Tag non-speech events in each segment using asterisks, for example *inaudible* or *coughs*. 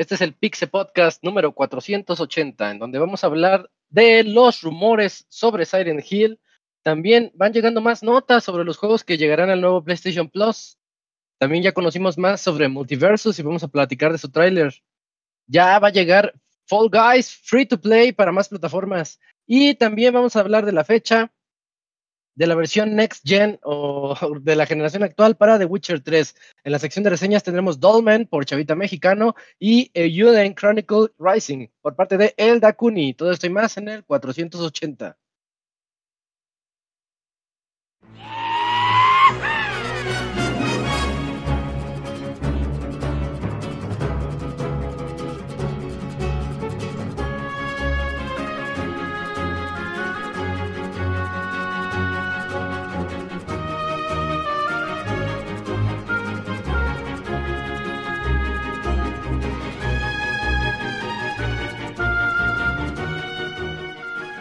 Este es el Pixe Podcast número 480, en donde vamos a hablar de los rumores sobre Siren Hill. También van llegando más notas sobre los juegos que llegarán al nuevo PlayStation Plus. También ya conocimos más sobre Multiversus y vamos a platicar de su tráiler. Ya va a llegar Fall Guys Free to Play para más plataformas. Y también vamos a hablar de la fecha de la versión Next Gen o *laughs* de la generación actual para The Witcher 3. En la sección de reseñas tendremos Dolmen por Chavita Mexicano y Euden Chronicle Rising por parte de El Dakuni. Todo esto y más en el 480.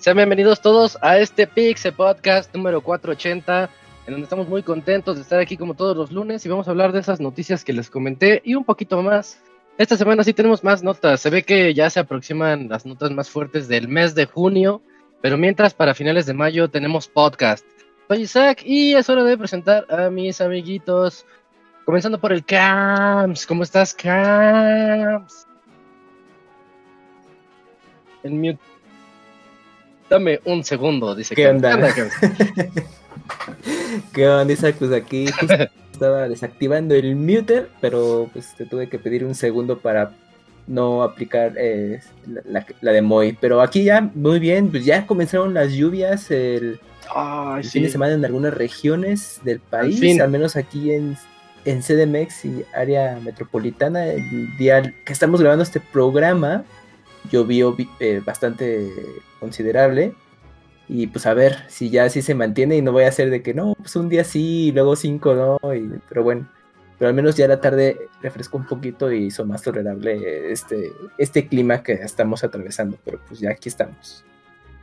Sean bienvenidos todos a este Pixel Podcast número 480, en donde estamos muy contentos de estar aquí como todos los lunes y vamos a hablar de esas noticias que les comenté y un poquito más. Esta semana sí tenemos más notas, se ve que ya se aproximan las notas más fuertes del mes de junio, pero mientras para finales de mayo tenemos podcast. Soy Isaac y es hora de presentar a mis amiguitos, comenzando por el Camps. ¿Cómo estás, Camps? El mute Dame un segundo, dice ¿Qué onda? *laughs* ¿Qué onda, Isaac? Pues aquí *laughs* estaba desactivando el muter, pero pues te tuve que pedir un segundo para no aplicar eh, la, de Moy. Pero aquí ya, muy bien, pues ya comenzaron las lluvias el, fin de semana en algunas regiones del país, al, menos aquí en, en CDMX y área metropolitana, el día que estamos grabando este programa llovió eh, bastante considerable. Y pues a ver si ya así se mantiene y no voy a hacer de que no, pues un día sí y luego cinco no. pero bueno, pero al menos ya la tarde refrescó un poquito y hizo más tolerable este, este clima que estamos atravesando. Pero pues ya aquí estamos.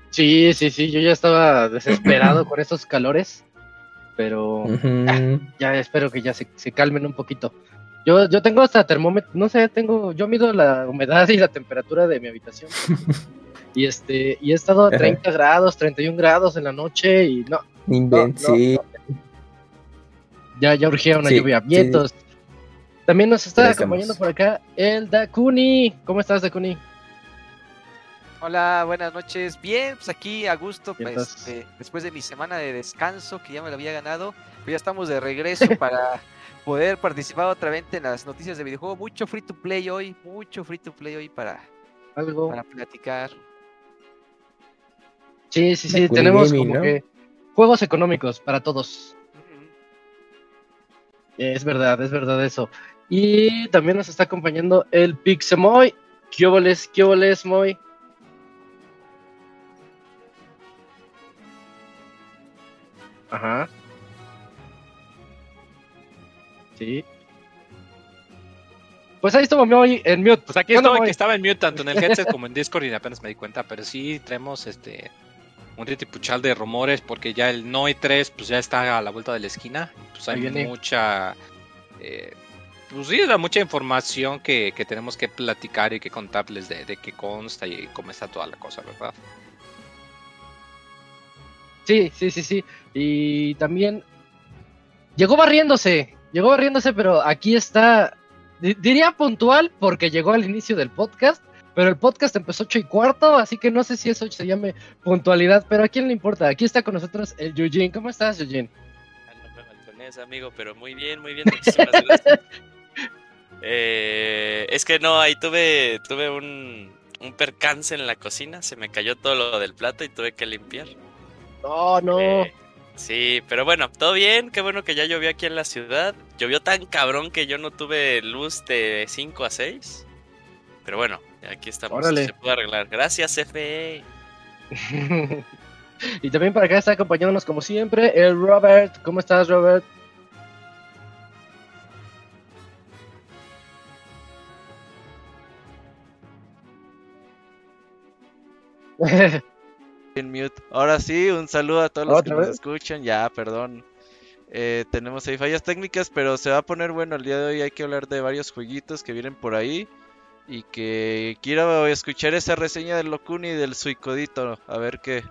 Sí, sí, sí, yo ya estaba desesperado con esos calores. Pero *laughs* ya, espero que ya se, se calmen un poquito. Yo, yo tengo hasta termómetro, no sé, tengo, yo mido la humedad y la temperatura de mi habitación. *laughs* y este, y he estado a 30 grados, 31 grados en la noche y no. sí. ya, ya urgía una lluvia. Vientos. También nos está acompañando por acá el Dakuni. ¿Cómo estás, Dakuni? Hola, buenas noches. Bien, pues aquí a gusto, pues, eh, después de mi semana de descanso que ya me lo había ganado, pues ya estamos de regreso *laughs* para poder participar otra vez en las noticias de videojuego. Mucho free to play hoy, mucho free to play hoy para, Algo. para platicar. Sí, sí, sí, tenemos como que juegos económicos para todos. Es verdad, es verdad eso. Y también nos está acompañando el Pixemoy. ¿Qué oboles, qué oboles, Moy? Ajá. Sí. Pues ahí estuvo hoy en mute. Pues aquí estoy, que estaba en mute tanto en el headset *laughs* como en Discord y apenas me di cuenta, pero sí traemos este un ritipuchal de rumores porque ya el Noi 3 pues ya está a la vuelta de la esquina. Pues hay mucha eh, pues sí, da mucha información que, tenemos que platicar y que contarles de, de qué consta y cómo está toda la cosa, ¿verdad? Sí, sí, sí, sí. Y también llegó barriéndose Llegó barriéndose, pero aquí está, diría puntual porque llegó al inicio del podcast, pero el podcast empezó ocho y cuarto, así que no sé si eso se llame puntualidad, pero a quién le importa. Aquí está con nosotros el Eugene. ¿Cómo estás, Eugene? No amigo, pero muy bien, muy bien. *laughs* eh, es que no, ahí tuve, tuve un, un percance en la cocina, se me cayó todo lo del plato y tuve que limpiar. No, no. Eh, Sí, pero bueno, todo bien, qué bueno que ya llovió aquí en la ciudad. Llovió tan cabrón que yo no tuve luz de 5 a 6. Pero bueno, aquí estamos, se puede arreglar. Gracias, FE. *laughs* y también para acá está acompañándonos como siempre el Robert. ¿Cómo estás, Robert? *laughs* mute. Ahora sí, un saludo a todos los que nos escuchan. Ya, perdón. Eh, tenemos ahí fallas técnicas, pero se va a poner bueno el día de hoy. Hay que hablar de varios jueguitos que vienen por ahí. Y que quiero escuchar esa reseña del Locuni y del Suicodito. A ver qué,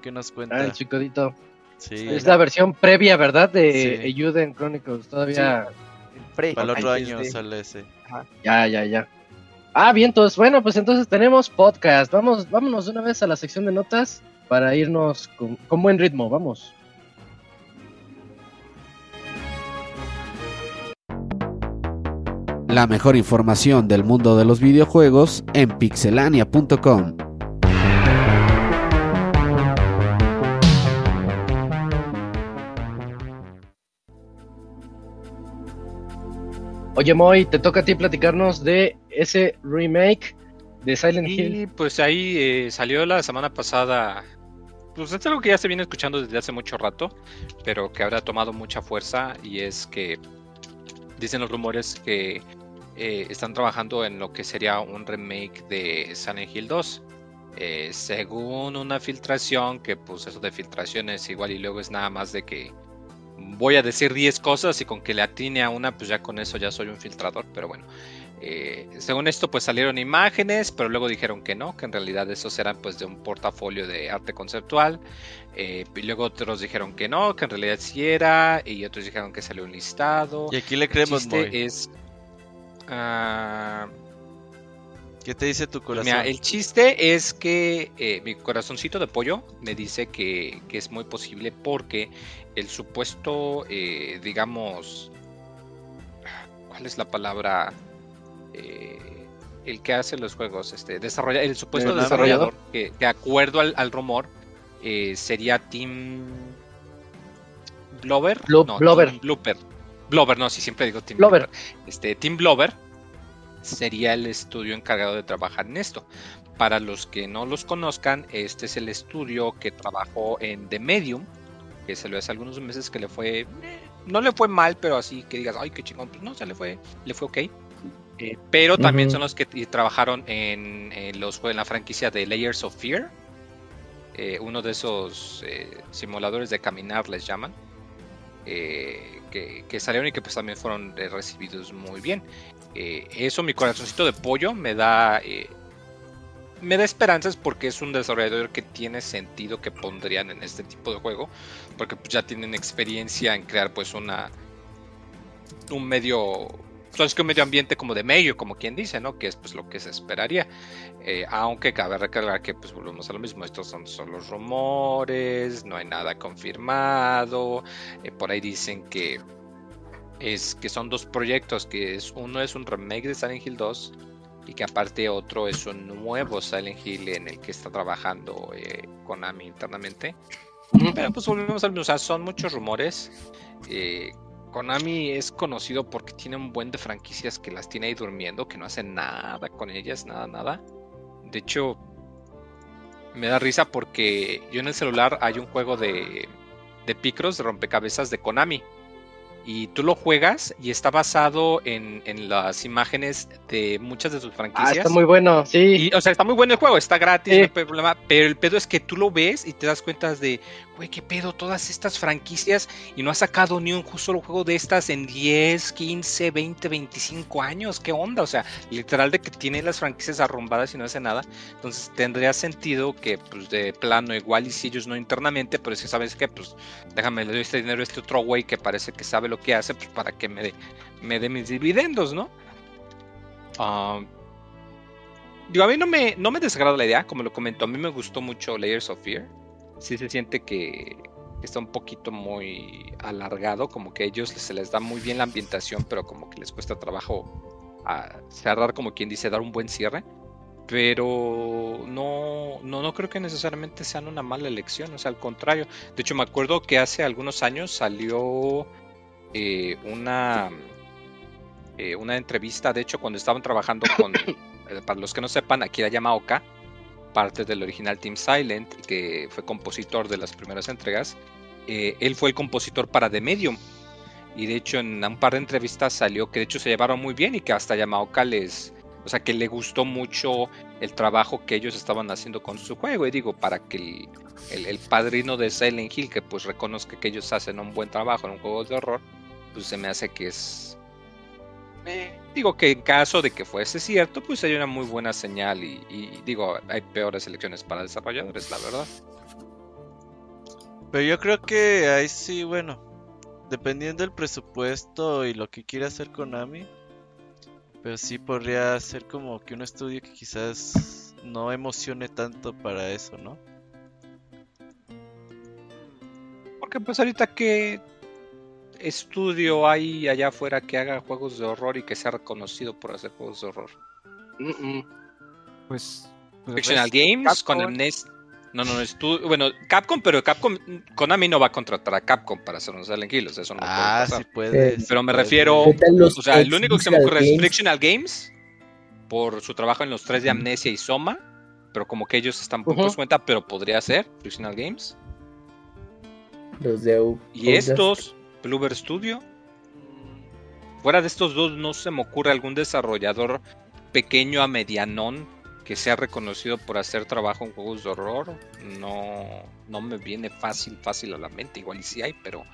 qué nos cuenta. Ah, el Suicodito. Sí. Es la versión previa, ¿verdad? De Ayuden Chronicles. Todavía. Para el otro año sale ese. Ya, ya, ya. Ah, bien, entonces, bueno, pues entonces tenemos podcast. Vamos, vámonos de una vez a la sección de notas para irnos con, con buen ritmo. Vamos. La mejor información del mundo de los videojuegos en pixelania.com. Oye, Moy, te toca a ti platicarnos de ese remake de Silent Hill. Y pues ahí eh, salió la semana pasada. Pues es algo que ya se viene escuchando desde hace mucho rato, pero que habrá tomado mucha fuerza y es que dicen los rumores que eh, están trabajando en lo que sería un remake de Silent Hill 2. Eh, según una filtración, que pues eso de filtraciones igual y luego es nada más de que voy a decir 10 cosas y con que le atine a una, pues ya con eso ya soy un filtrador, pero bueno. Eh, según esto, pues salieron imágenes, pero luego dijeron que no, que en realidad esos eran pues de un portafolio de arte conceptual. Eh, y luego otros dijeron que no, que en realidad sí era, y otros dijeron que salió un listado. Y aquí le creemos, el es uh, ¿Qué te dice tu corazón? el chiste es que eh, mi corazoncito de pollo me dice que, que, es muy posible porque el supuesto, eh, digamos, ¿cuál es la palabra? Eh, el que hace los juegos, este, desarrolla, el supuesto desarrollador, que de acuerdo al, rumor, sería Team Blover. no, Blover. Blooper. Blover, no, sí, siempre digo Team Blover. Este, Team Blover sería el estudio encargado de trabajar en esto. Para los que no los conozcan, este es el estudio que trabajó en The Medium, que se lo hace algunos meses que le fue, no le fue mal, pero así que digas, ay, qué chingón, pues no, se le fue, le fue ok. Eh, pero también son los que trabajaron en, los, en la franquicia de Layers of Fear, eh, uno de esos eh, simuladores de caminar les llaman. Que, salieron y que pues también fueron recibidos muy bien. Eh, eso, mi corazoncito de pollo, me da. Eh, me da esperanzas porque es un desarrollador que tiene sentido que pondrían en este tipo de juego. Porque pues, ya tienen experiencia en crear pues una. un medio. Entonces que un medio ambiente como de medio, como quien dice, ¿no? Que es pues lo que se esperaría. Eh, aunque cabe recalcar que pues volvemos a lo mismo. Estos son solo rumores, no hay nada confirmado. por ahí dicen que es que son dos proyectos, que es uno es un remake de Silent Hill 2 y que aparte otro es un nuevo Silent Hill en el que está trabajando eh, Konami internamente. Pero pues volvemos al mismo, o sea, son muchos rumores. Eh, Konami es conocido porque tiene un buen de franquicias que las tiene ahí durmiendo, que no hacen nada con ellas, nada, nada. De hecho, me da risa porque yo en el celular hay un juego de, de Picross, de rompecabezas de Konami y tú lo juegas y está basado en, en, las imágenes de muchas de sus franquicias. Ah, está muy bueno, sí. o sea, está muy bueno el juego, está gratis, no hay problema, pero el pedo es que tú lo ves y te das cuenta de, güey, qué pedo, todas estas franquicias y no ha sacado ni un solo juego de estas en 10, 15, 20, 25 años, ¿qué onda? O sea, literal de que tiene las franquicias arrombadas y no hace nada. Entonces tendría sentido que, pues, de plano, igual y si ellos no internamente, pero que sabes que, pues, déjame, le doy este dinero a este otro güey que parece que sabe lo que hace, pues para que me dé me dé mis dividendos, ¿no? Ah, digo, a mí no me, no me desagrada la idea, como lo comentó, a mí me gustó mucho Layers of Fear. Sí se siente que está un poquito muy alargado, como que a ellos se les da muy bien la ambientación, pero como que les cuesta trabajo a cerrar, como quien dice, dar un buen cierre. pero no, no, no creo que necesariamente sean una mala elección, o sea, al contrario. De hecho, me acuerdo que hace algunos años salió eh, una, eh, una entrevista, de hecho, cuando estaban trabajando con, *coughs* eh, para los que no sepan, Akira Yamaoka, parte del original Team Silent, que fue compositor de las primeras entregas, él fue el compositor para The Medium. Y de hecho, en un par de entrevistas salió que de hecho se llevaron muy bien y que hasta Yamaoka les, o sea, que le gustó mucho el trabajo que ellos estaban haciendo con su juego. Y digo, para que el, padrino de Silent Hill, que pues reconozca que ellos hacen un buen trabajo en un juego de horror, pues se me hace que es... Eh, digo que en caso de que fuese cierto, pues hay una muy buena señal y, y digo, hay peores elecciones para desarrolladores, la verdad. Pero yo creo que ahí sí, bueno, dependiendo del presupuesto y lo que quiera hacer Konami, pero sí podría ser como que un estudio que quizás no emocione tanto para eso, ¿no? Porque pues ahorita que estudio hay allá afuera que haga juegos de horror y que sea reconocido por hacer juegos de horror. Pues, pues, Fictional Games con el Nest no, no, es tú. Bueno, Capcom, pero Capcom. Konami no va a contratar a Capcom para hacer un Silent Hill. eso no ah, puede sí puede. Pero me refiero. O sea, el único que se me ocurre es Frictional Games. Por su trabajo en los tres de Amnesia y Soma. Pero como que ellos están poco uh cuenta, pero podría ser Frictional Games. Los de Y estos, Bluebird Studio. Fuera de estos dos, no se me ocurre algún desarrollador pequeño a medianón que sea reconocido por hacer trabajo en juegos de horror, no, no me viene fácil, fácil a la mente. Igual y sí hay, pero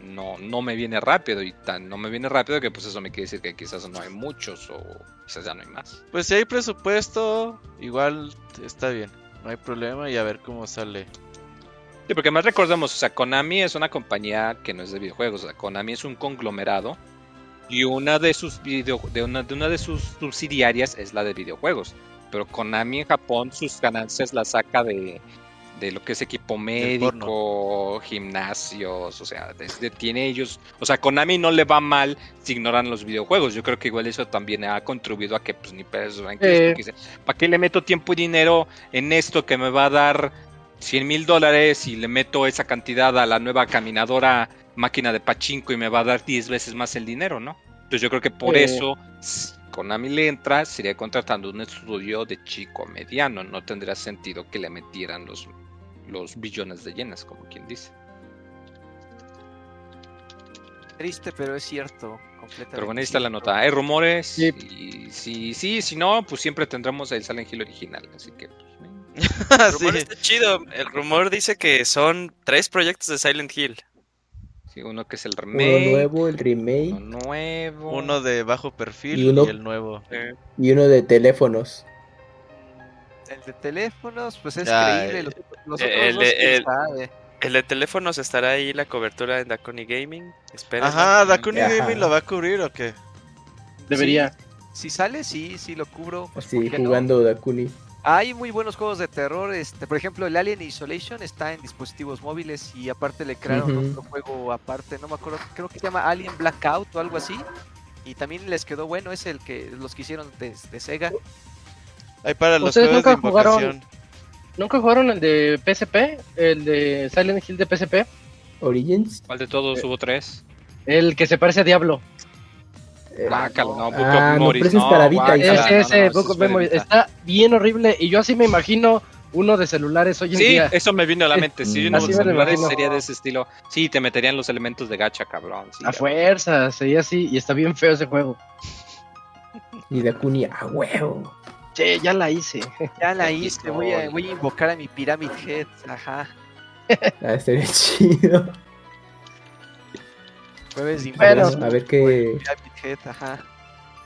no, no me viene rápido. Y tan no me viene rápido que pues eso me quiere decir que quizás no hay muchos o quizás ya no hay más. Pues si hay presupuesto, igual está bien. No hay problema y a ver cómo sale. Sí, porque más recordemos, o sea, Konami es una compañía que no es de videojuegos, o sea, Konami es un conglomerado y una de sus video, de una, de una de sus subsidiarias es la de videojuegos. Pero Konami en Japón sus ganancias las saca de, lo que es equipo médico, gimnasios, o sea, tiene ellos, o sea, Konami no le va mal si ignoran los videojuegos. Yo creo que igual eso también ha contribuido a que pues ni pesos, ¿para qué le meto tiempo y dinero en esto que me va a dar 100 mil dólares y le meto esa cantidad a la nueva caminadora máquina de pachinko y me va a dar 10 veces más el dinero, ¿no? Entonces yo creo que por eso Konami le entra, sería contratando un estudio de chico a mediano. No tendría sentido que le metieran los, los billones de yenas, como quien dice. Triste, pero es cierto. Pero bueno, ahí está la nota. Hay rumores. Sí. Y si sí, si no, pues siempre tendremos el Silent Hill original. Así que. *laughs* El rumor está chido. El rumor dice que son tres proyectos de Silent Hill uno que es el remake. Uno nuevo, el remake. Uno nuevo. Uno de bajo perfil y, el nuevo. Y uno de teléfonos. El de teléfonos, pues es creíble. Los, el, de teléfonos estará ahí la cobertura en Dakuni Gaming. Espera. Ajá, Dakuni Gaming lo va a cubrir o qué? Debería. Si sale, sí, sí lo cubro. Pues, sí, jugando Dakuni. Hay muy buenos juegos de terror, este, por ejemplo, el Alien Isolation está en dispositivos móviles y aparte le crearon otro juego aparte, no me acuerdo, creo que se llama Alien Blackout o algo así. Y también les quedó bueno, es el que los que hicieron de, Sega. Hay para los juegos nunca de jugaron, ¿Nunca jugaron el de PSP? ¿El de Silent Hill de PSP? Origins. ¿Cuál de todos? Eh, hubo tres. El que se parece a Diablo. No, Book ah, Memories. ese, Book of Memories. Está bien horrible y yo así me imagino uno de celulares hoy en día. Sí, eso me vino a la mente. Sí, uno de celulares sería de ese estilo. Sí, te meterían los elementos de gacha, cabrón. a fuerza, sería así y está bien feo ese juego. Y de Kuni a huevo. Sí, ya la hice. *laughs* Ya la hice, voy a, voy a invocar a mi Pyramid Head, ajá. Ah, estaría *laughs* chido. Bueno, a ver qué.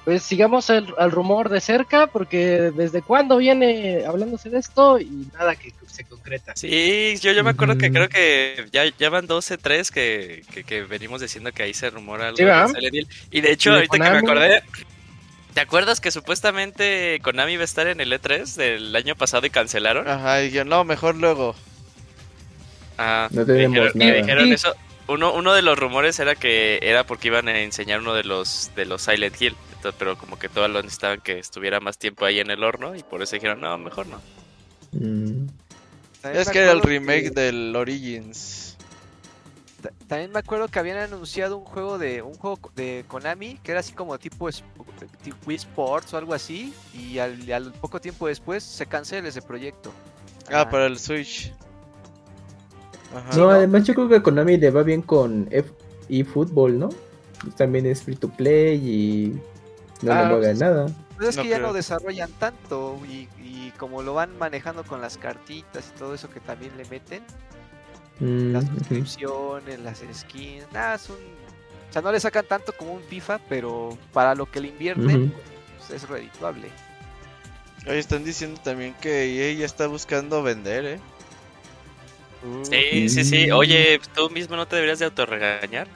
Pues sigamos al rumor de cerca, porque desde cuándo viene hablándose de esto y nada que se concreta. Sí, yo, yo me acuerdo que creo que ya, ya van 12, 3 que, que, venimos diciendo que ahí se rumora algo de Y de hecho, ahorita que me acordé, ¿Te acuerdas que supuestamente Konami iba a estar en el E3 del año pasado y cancelaron? Ajá, y yo no, mejor luego. Ah, no tenemos nada. dijeron eso uno, uno de los rumores era que era porque iban a enseñar uno de los de los Silent Hill. pero como que todos lo necesitaban que estuviera más tiempo ahí en el horno y por eso dijeron, no, mejor no. Mm. Es que era el remake del Origins. También me acuerdo que habían anunciado un juego de un juego de Konami que era así como tipo, Wii Sports o algo así y al, poco tiempo después se cancela ese proyecto. Ah, para el Switch. No, además yo creo que Konami le va bien con F eFootball, ¿no? También es free to play y no le ah, mueve pues, nada. Pues es que ya no desarrollan tanto y, como lo van manejando con las cartitas y todo eso que también le meten, mm, las suscripciones, las skins, nada, son... O sea, no le sacan tanto como un FIFA, pero para lo que le invierten pues, es redituable. Oye, están diciendo también que EA ya está buscando vender, ¿eh? Sí, sí, sí. Oye, ¿tú mismo no te deberías de autorregañar?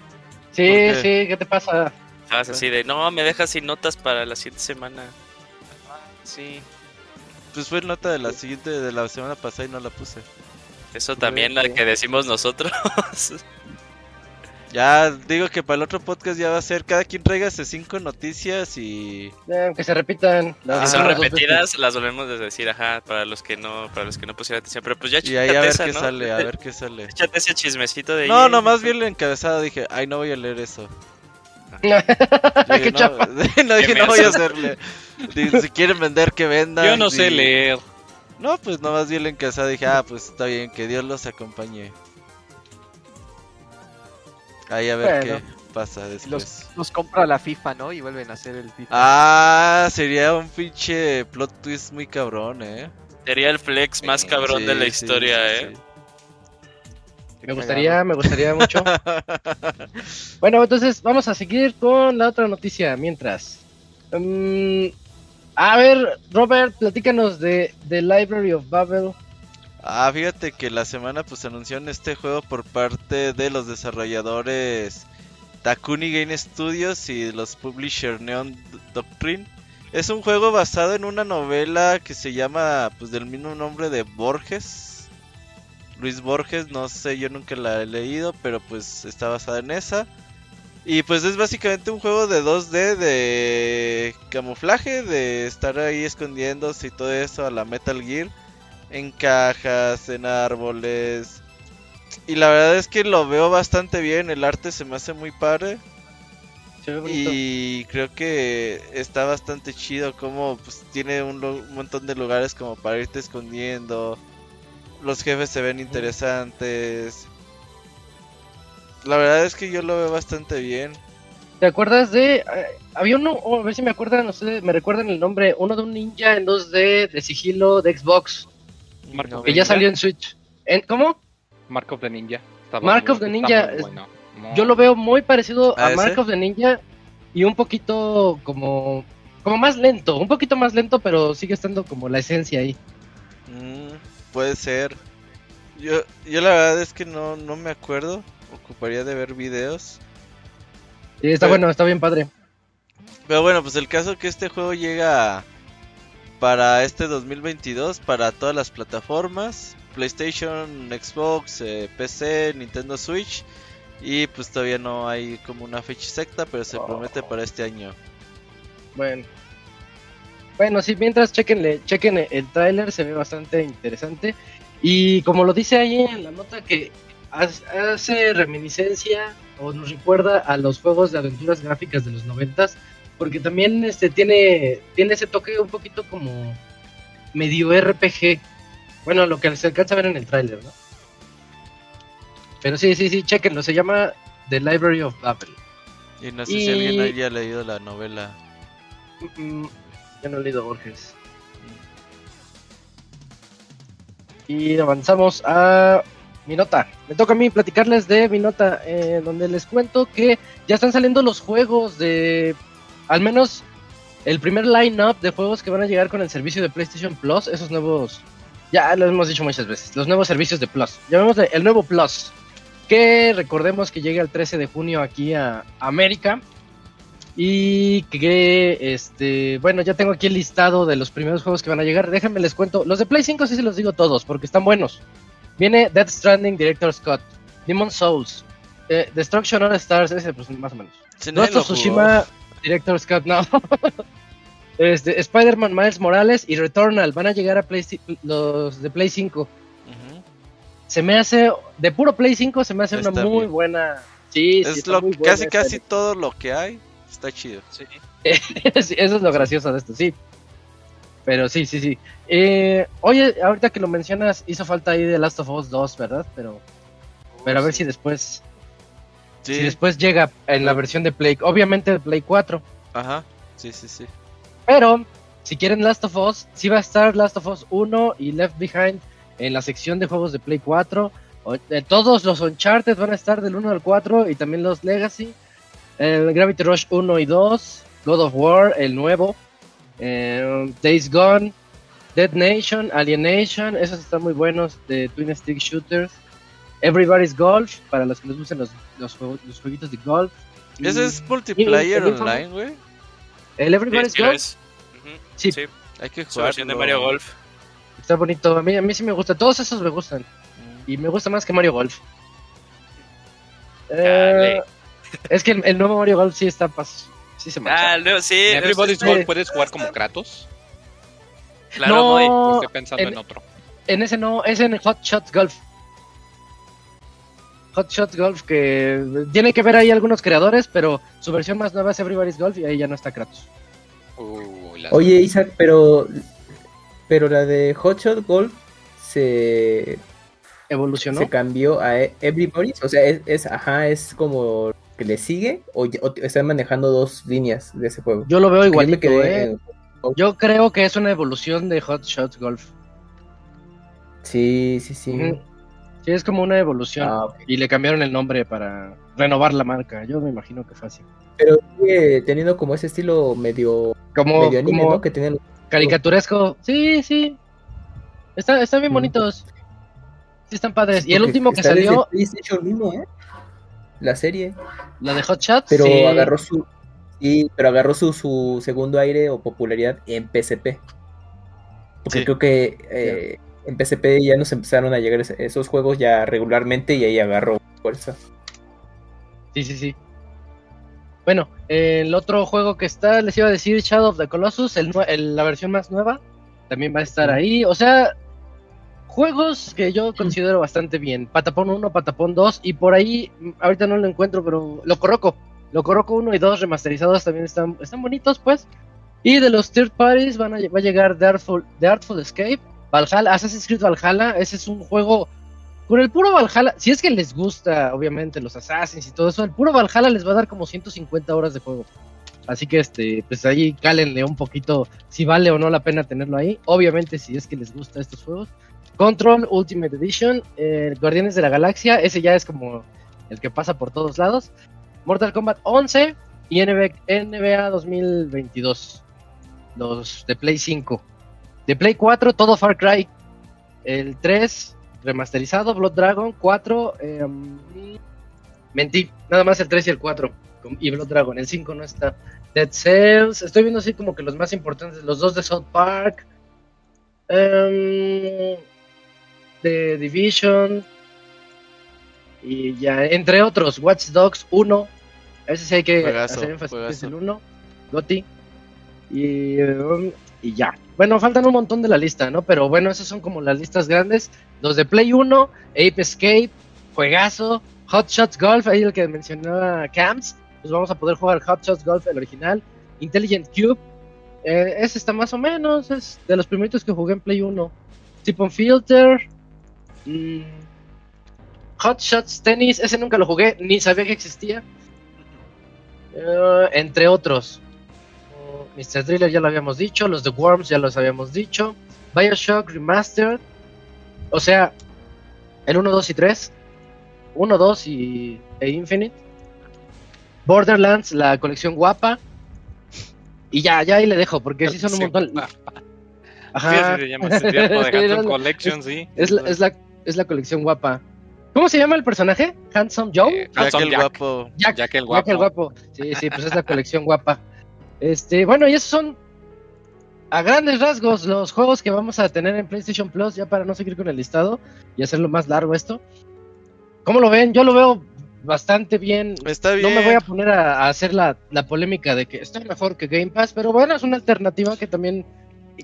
Sí, sí, ¿qué te pasa? Estabas así de, no, me dejas sin notas para la siguiente semana. Sí. Pues fue nota de la siguiente, de la semana pasada y no la puse. Eso también la que decimos nosotros. *laughs* Ya digo que para el otro podcast ya va a ser cada quien tráigase cinco noticias y que se repitan. si son repetidas las volvemos a decir, ajá, para los que no, para los que no pusieron atención, pero pues ya Y ahí a ver qué sale, a ver qué *laughs* sale. Échate ese chismecito de No, no, más bien el encabezado dije, ay, no voy a leer eso. *laughs* ¿Qué chapa? *laughs* no, dije, no voy a hacerle. si quieren vender, que vendan. Yo no sé leer. No, pues nomás vi el encabezado dije, ah, pues está bien, que Dios los acompañe. Ahí a ver qué pasa después. Los, compra la FIFA, ¿no? Y vuelven a hacer el FIFA. Ah, sería un pinche plot twist muy cabrón, ¿eh? Sería el flex más cabrón de la historia, ¿eh? Me gustaría, me gustaría mucho. *laughs* bueno, entonces vamos a seguir con la otra noticia mientras. Mm, a ver, Robert, platícanos de The Library of Babel. Ah, fíjate que la semana pues anunciaron este juego por parte de los desarrolladores Takuni Game Studios y los publisher Neon Doctrine. Es un juego basado en una novela que se llama pues del mismo nombre de Borges. Luis Borges, no sé, yo nunca la he leído, pero pues está basada en esa. Y pues es básicamente un juego de 2D de camuflaje, de estar ahí escondiéndose y todo eso a la Metal Gear en cajas, en árboles. Y la verdad es que lo veo bastante bien, el arte se me hace muy padre. Y creo que está bastante chido como pues, tiene un, montón de lugares como para irte escondiendo. Los jefes se ven interesantes. La verdad es que yo lo veo bastante bien. ¿Te acuerdas de... Eh, había uno, oh, a ver si me acuerdan, ustedes me recuerdan el nombre, uno de un ninja en 2D de sigilo de Xbox que ya salió en Switch. ¿Cómo? Mark of the Ninja. Mark of the Ninja. Yo lo veo muy parecido a, Mark of the Ninja y un poquito como como más lento, un poquito más lento, pero sigue estando como la esencia ahí. Mm, puede ser. Yo, yo la verdad es que no, no me acuerdo. Ocuparía de ver videos. Sí, está bueno, está bien padre. Pero bueno, pues el caso que este juego llega para este 2022 para todas las plataformas, PlayStation, Xbox, eh, PC, Nintendo Switch y pues todavía no hay como una fecha exacta, pero se promete para este año. Bueno. Bueno, sí, mientras chequenle, chequen el tráiler, se ve bastante interesante. Y como lo dice ahí en la nota que hace reminiscencia o nos recuerda a los juegos de aventuras gráficas de los noventas porque también este tiene tiene ese toque un poquito como medio RPG. Bueno, lo que se alcanza a ver en el tráiler, ¿no? Pero sí, sí, sí, chequenlo, se llama The Library of Babel. Y no sé si alguien haya leído la novela. Mm, yo no he leído Borges. Y avanzamos a mi nota. Me toca a mí platicarles de mi nota, eh, donde les cuento que ya están saliendo los juegos de al menos el primer line-up de juegos que van a llegar con el servicio de PlayStation Plus, esos nuevos, ya lo hemos dicho muchas veces, los nuevos servicios de Plus. Llamémosle el nuevo Plus, que recordemos que llega el 13 de junio aquí a América. Y que, este, bueno, ya tengo aquí el listado de los primeros juegos que van a llegar. Déjenme les cuento. Los de Play 5 sí se los digo todos, porque están buenos. Viene Death Stranding Director Scott, Demon Souls, eh, Destruction All Stars, ese pues más o menos. Ghost of Tsushima, Director Scott, no. *laughs* Este, Spider-Man Miles Morales y Returnal van a llegar a Play, los de Play 5. Se me hace, de puro Play 5, se me hace una muy buena. Sí, es lo, casi, casi todo lo que hay. Está chido. *laughs* Sí. eso es lo gracioso de esto, sí. Pero sí, sí, sí. Eh, oye, ahorita que lo mencionas, hizo falta ahí de Last of Us 2, ¿verdad? Pero, pero a ver si después. Si después llega en la versión de Play. Obviamente de Play 4. Ajá. Sí, sí, sí. Pero, si quieren Last of Us, sí va a estar Last of Us 1 y Left Behind en la sección de juegos de Play 4. Eh, todos los Uncharted van a estar del 1 al 4 y también los Legacy. El Gravity Rush 1 y 2. God of War, el nuevo. Eh, Days Gone. Dead Nation, Alienation, esos están muy buenos de Twin Stick Shooters. Everybody's Golf, para los que les gusten los, los, los jueguitos de golf. ¿Ese es multiplayer online, güey? ¿El Everybody's Golf? Sí. sí. Hay que jugar. versión de Mario Golf. Está bonito, a mí, a mí sí me gusta. Todos esos me gustan. Mm. Y me gusta más que Mario Golf. Eh, es que el, nuevo Mario Golf sí está pas sí se Ah, no, sí. Everybody's Golf puedes jugar como Kratos. Claro, no, hay. Estoy pensando en, otro. En ese no, es en Hot Shot Golf. Hot Shot Golf que tiene que ver ahí algunos creadores, pero su versión más nueva es Everybody's Golf y ahí ya no está Kratos. Oye, Isaac, pero pero la de Hot Shot Golf se evolucionó. Se cambió a Everybody's, o sea, es, ajá, es como que le sigue o, están manejando dos líneas de ese juego. Yo lo veo igual. ¿eh? Yo creo que es una evolución de Hot Shot Golf. Sí, sí, sí. Sí, es como una evolución. Ah, y le cambiaron el nombre para renovar la marca. Yo me imagino que fue así. Pero sigue teniendo como ese estilo medio, como, ¿no? Que tienen... Caricaturesco. Sí, sí. Está, están bien bonitos. Sí, están padres. y el último que salió. PlayStation 1, ¿eh? La serie. La de Hot Shot. Pero agarró su. Sí, pero agarró su, su segundo aire o popularidad en PSP. Porque creo que eh, en PSP ya nos empezaron a llegar esos juegos ya regularmente y ahí agarró fuerza. Sí, sí, sí. Bueno, el otro juego que está, les iba a decir Shadow of the Colossus, el, la versión más nueva, también va a estar ahí. O sea, juegos que yo considero bastante bien. Patapón 1, Patapón 2 y por ahí, ahorita no lo encuentro, pero lo coloco. Lo coloco 1 y 2 remasterizados también están, están bonitos, pues. Y de los third parties van a, va a llegar The Artful, The Artful Escape, Valhalla, Assassin's Creed Valhalla. Ese es un juego con el puro Valhalla, si es que les gusta, obviamente, los Assassins y todo eso, el puro Valhalla les va a dar como 150 horas de juego. Así que, este, pues ahí cálenle un poquito si vale o no la pena tenerlo ahí. Obviamente, si es que les gusta estos juegos. Control Ultimate Edition, Guardianes de la Galaxia, ese ya es como el que pasa por todos lados. Mortal Kombat 11 y NBA, NBA 2022, los de Play 5. De Play 4, todo Far Cry. El 3, remasterizado, Blood Dragon 4, em, mentí, nada más el 3 y el 4 y Blood Dragon, el 5 no está. Dead Cells, estoy viendo así como que los más importantes, los dos de South Park, um, The Division y ya, entre otros, Watch Dogs 1, ese sí hay que hacer énfasis, es el 1, Gotti y, em, y ya. Bueno, faltan un montón de la lista, ¿no? Pero bueno, esas son como las listas grandes. Los de Play 1, Ape Escape, Juegazo, Hot Shots Golf, ahí el que mencionaba Camps. Pues vamos a poder jugar Hot Shots Golf, el original. Intelligent Cube, eh, ese está más o menos, es de los primeritos que jugué en Play 1. Tip Filter, mm, Hot Shots Tennis, ese nunca lo jugué, ni sabía que existía. Eh, entre otros. Mr. Driller ya lo habíamos dicho, los The Worms ya los habíamos dicho, Bioshock Remastered, o sea, el 1, 2 y 3, 1, 2 y e Infinite, Borderlands, la colección guapa, y ya, ya ahí le dejo, porque sí son un montón. *laughs* Ajá. Sí, *laughs* Collection, sí. Es la, es, la, es la colección guapa. ¿Cómo se llama el personaje? Handsome Joe. Eh, Jack, el guapo. Jack, el guapo. Jack el guapo. Sí, sí, pues es la colección guapa. Este, bueno, y esos son a grandes rasgos los juegos que vamos a tener en PlayStation Plus, ya para no seguir con el listado y hacerlo más largo esto. ¿Cómo lo ven? Yo lo veo bastante bien. Está bien. No me voy a poner a, hacer la, la, polémica de que está mejor que Game Pass, pero bueno, es una alternativa que también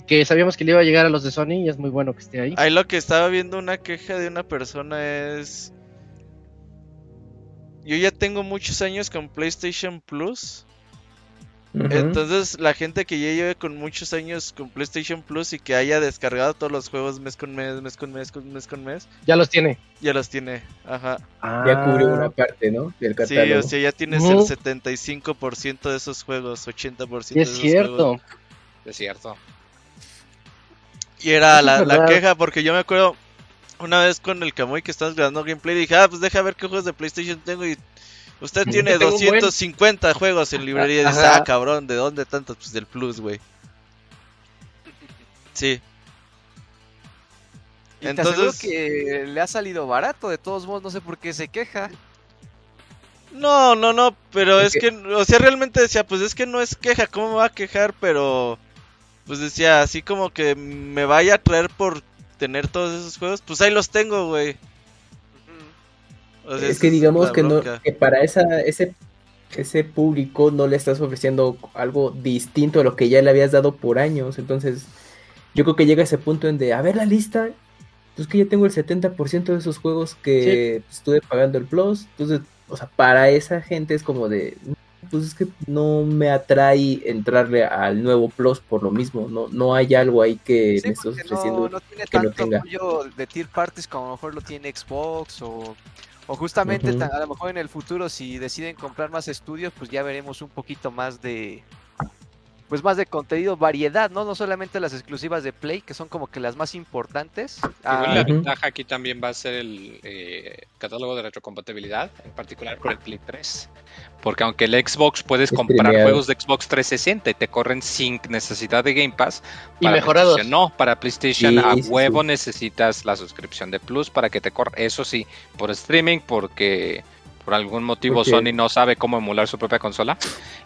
que sabíamos que le iba a llegar a los de Sony y es muy bueno que esté ahí. Ahí lo que estaba viendo una queja de una persona es yo ya tengo muchos años con PlayStation Plus. Entonces, la gente que ya lleve con muchos años con PlayStation Plus y que haya descargado todos los juegos mes con mes, mes con mes, mes con mes, ya los tiene. Ya los tiene, ajá. Ya cubrió una parte, ¿no? Del catálogo. Sí, o sea, ya tienes el 75% de esos juegos, 80% de esos cierto. Es cierto. Y era la, la queja, porque yo me acuerdo, una vez con el Kamui que estabas grabando gameplay, dije, ah, pues deja ver qué juegos de PlayStation tengo y usted tiene 250 juegos en librería. Y dice, ah, cabrón, ¿de dónde tantos? Pues del Plus, güey. Sí. Entonces que le ha salido barato, de todos modos, no sé por qué se queja. No, no, no, pero es que, o sea, realmente decía, pues es que no es queja, ¿cómo me va a quejar? Pero, pues decía, así como que me vaya a traer por tener todos esos juegos, pues ahí los tengo, güey. Es que digamos que no que para esa ese ese público no le estás ofreciendo algo distinto a lo que ya le habías dado por años, entonces yo creo que llega ese punto en de, a ver la lista, pues que ya tengo el 70% de esos juegos que estuve pagando el Plus, entonces, o sea, para esa gente es como de, pues es que no me atrae entrarle al nuevo Plus por lo mismo, no, no hay algo ahí que me estás ofreciendo no, tiene que tanto no tenga. de tier parties como a lo mejor lo tiene Xbox o, o justamente a lo mejor en el futuro si deciden comprar más estudios pues ya veremos un poquito más de pues más de contenido, variedad, ¿no? No solamente las exclusivas de Play, que son como que las más importantes. Ah, la ventaja aquí también va a ser el eh, catálogo de retrocompatibilidad, en particular con el Play 3. Porque aunque el Xbox puedes comprar juegos de Xbox 360 y te corren sin necesidad de Game Pass, y mejorados. No, para PlayStation a huevo necesitas la suscripción de Plus para que te corra. Eso sí, por streaming, porque por algún motivo Sony no sabe cómo emular su propia consola.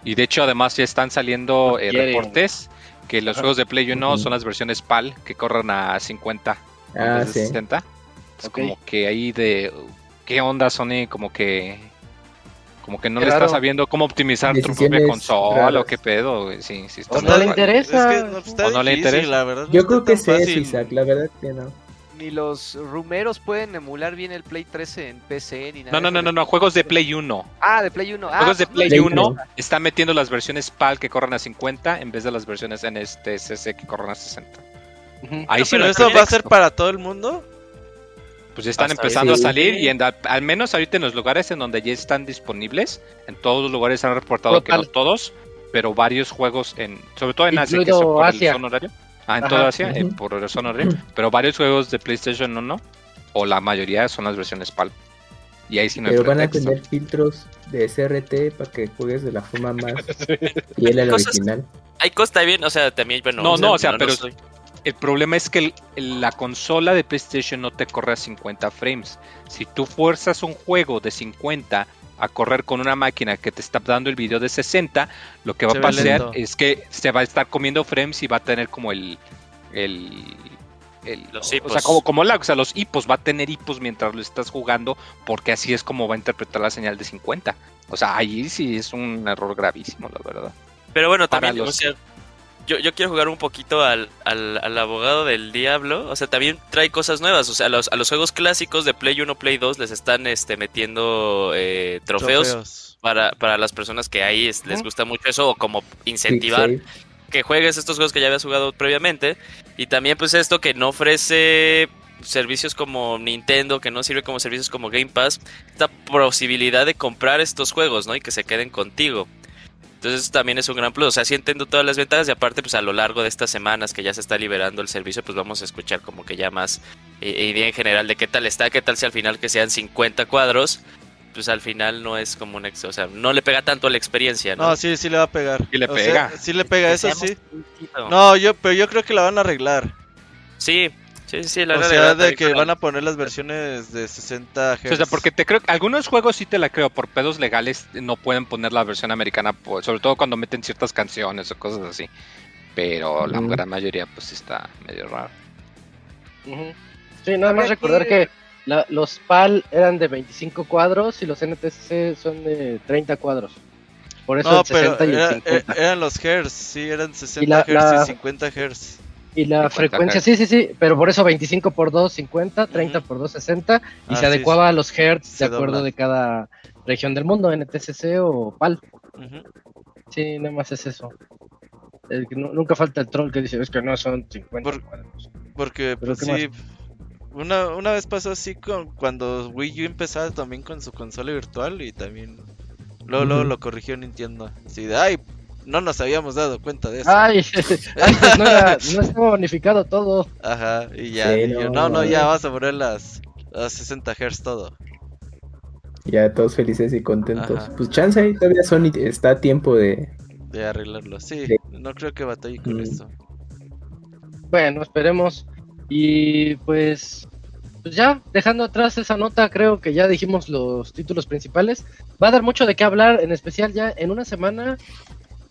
Y de hecho además ya están saliendo eh, reportes que los juegos de Play 1 son las versiones PAL que corren a 50 ah, 60. Es como que ahí de qué onda Sony como que como que no le está sabiendo cómo optimizar tu propia consola o qué pedo. Sí, sí o no le interesa. o no le interesa. La verdad, Yo creo que sí Isaac, la verdad que no ni los rumeros pueden emular bien el Play 13 en PC ni nada. No, no, no, no, juegos de Play 1. Ah, de Play 1. juegos de Play 1 están metiendo las versiones PAL que corren a 50 en vez de las versiones NSTCC que corren a 60. Ahí ¿Pero eso va a ser para todo el mundo? Pues ya están empezando a salir y al menos ahorita en los lugares en donde ya están disponibles, en todos los lugares han reportado que no todos, pero varios juegos en, sobre todo en Asia, que son por Asia. el horario Ah, en toda Asia, eh, por razón horrible. Pero varios juegos de PlayStation 1, o la mayoría son las versiones PAL. Y ahí sí no Pero van a tener filtros de SRT para que juegues de la forma más *laughs* fiel al original. Hay costa bien, o sea, también, bueno. No, no, o sea, pero el problema es que la consola de PlayStation no te corre a 50 frames. Si tú fuerzas un juego de 50 a correr con una máquina que te está dando el video de 60, lo que va a pasar es que se va a estar comiendo frames y va a tener como el. el, los o sea, como, como la, o sea, los hipos, va a tener hipos mientras lo estás jugando, porque así es como va a interpretar la señal de 50. O sea, ahí sí es un error gravísimo, la verdad. Pero bueno, también, o sea, yo, yo quiero jugar un poquito al, al, abogado del diablo. O sea, también trae cosas nuevas. O sea, a los, a los juegos clásicos de Play 1, Play 2 les están este, metiendo eh, trofeos, Para, para las personas que ahí les gusta mucho eso o como incentivar que juegues estos juegos que ya habías jugado previamente. Y también pues esto que no ofrece servicios como Nintendo, que no sirve como servicios como Game Pass, esta posibilidad de comprar estos juegos, ¿no? Y que se queden contigo. Entonces eso también es un gran plus. O sea, sí entiendo todas las ventajas y aparte pues a lo largo de estas semanas que ya se está liberando el servicio pues vamos a escuchar como que ya más eh, idea en general de qué tal está, qué tal si al final que sean 50 cuadros pues al final no es como un ex, o sea, no le pega tanto a la experiencia, ¿no? No, sí, sí le va a pegar. Sí le pega. sí le pega, eso sí. No, yo, pero yo creo que la van a arreglar. Sí, Sí, sí, la o sea, de que van a poner las versiones de 60 Hz. O sea, porque te creo algunos juegos sí te la creo, por pedos legales no pueden poner la versión americana, sobre todo cuando meten ciertas canciones o cosas así. Pero la gran mayoría pues está medio raro. Sí, nada más recordar que los PAL eran de 25 cuadros y los NTSC son de 30 cuadros. Por eso el 60 y el 50. eran los Hz, sí, eran 60 Hz y 50 Hz. Y la frecuencia, sí, sí, sí, pero por eso 25 por 2, 50, 30 por 2, 60, y ah, se adecuaba a los hertz de acuerdo de cada región del mundo, NTSC o PAL. Sí, nada más es eso. nunca falta el troll que dice, es que no son 50 Porque, pues, sí, una, una vez pasó así con, cuando Wii U empezaba también con su consola virtual y también luego, lo corrigió Nintendo. Así de, ay, no nos habíamos dado cuenta de eso. Ay, *laughs* antes no, era, no *laughs* estaba bonificado todo. Ajá, y ya, no, no, ya vas a poner las, las 60 Hz todo. Ya todos felices y contentos. Pues chance ahí todavía Sony está a tiempo de... De arreglarlo, sí. No creo que batalle con mm. esto. Bueno, esperemos. Y pues, pues ya, dejando atrás esa nota, creo que ya dijimos los títulos principales. Va a dar mucho de qué hablar, en especial ya en una semana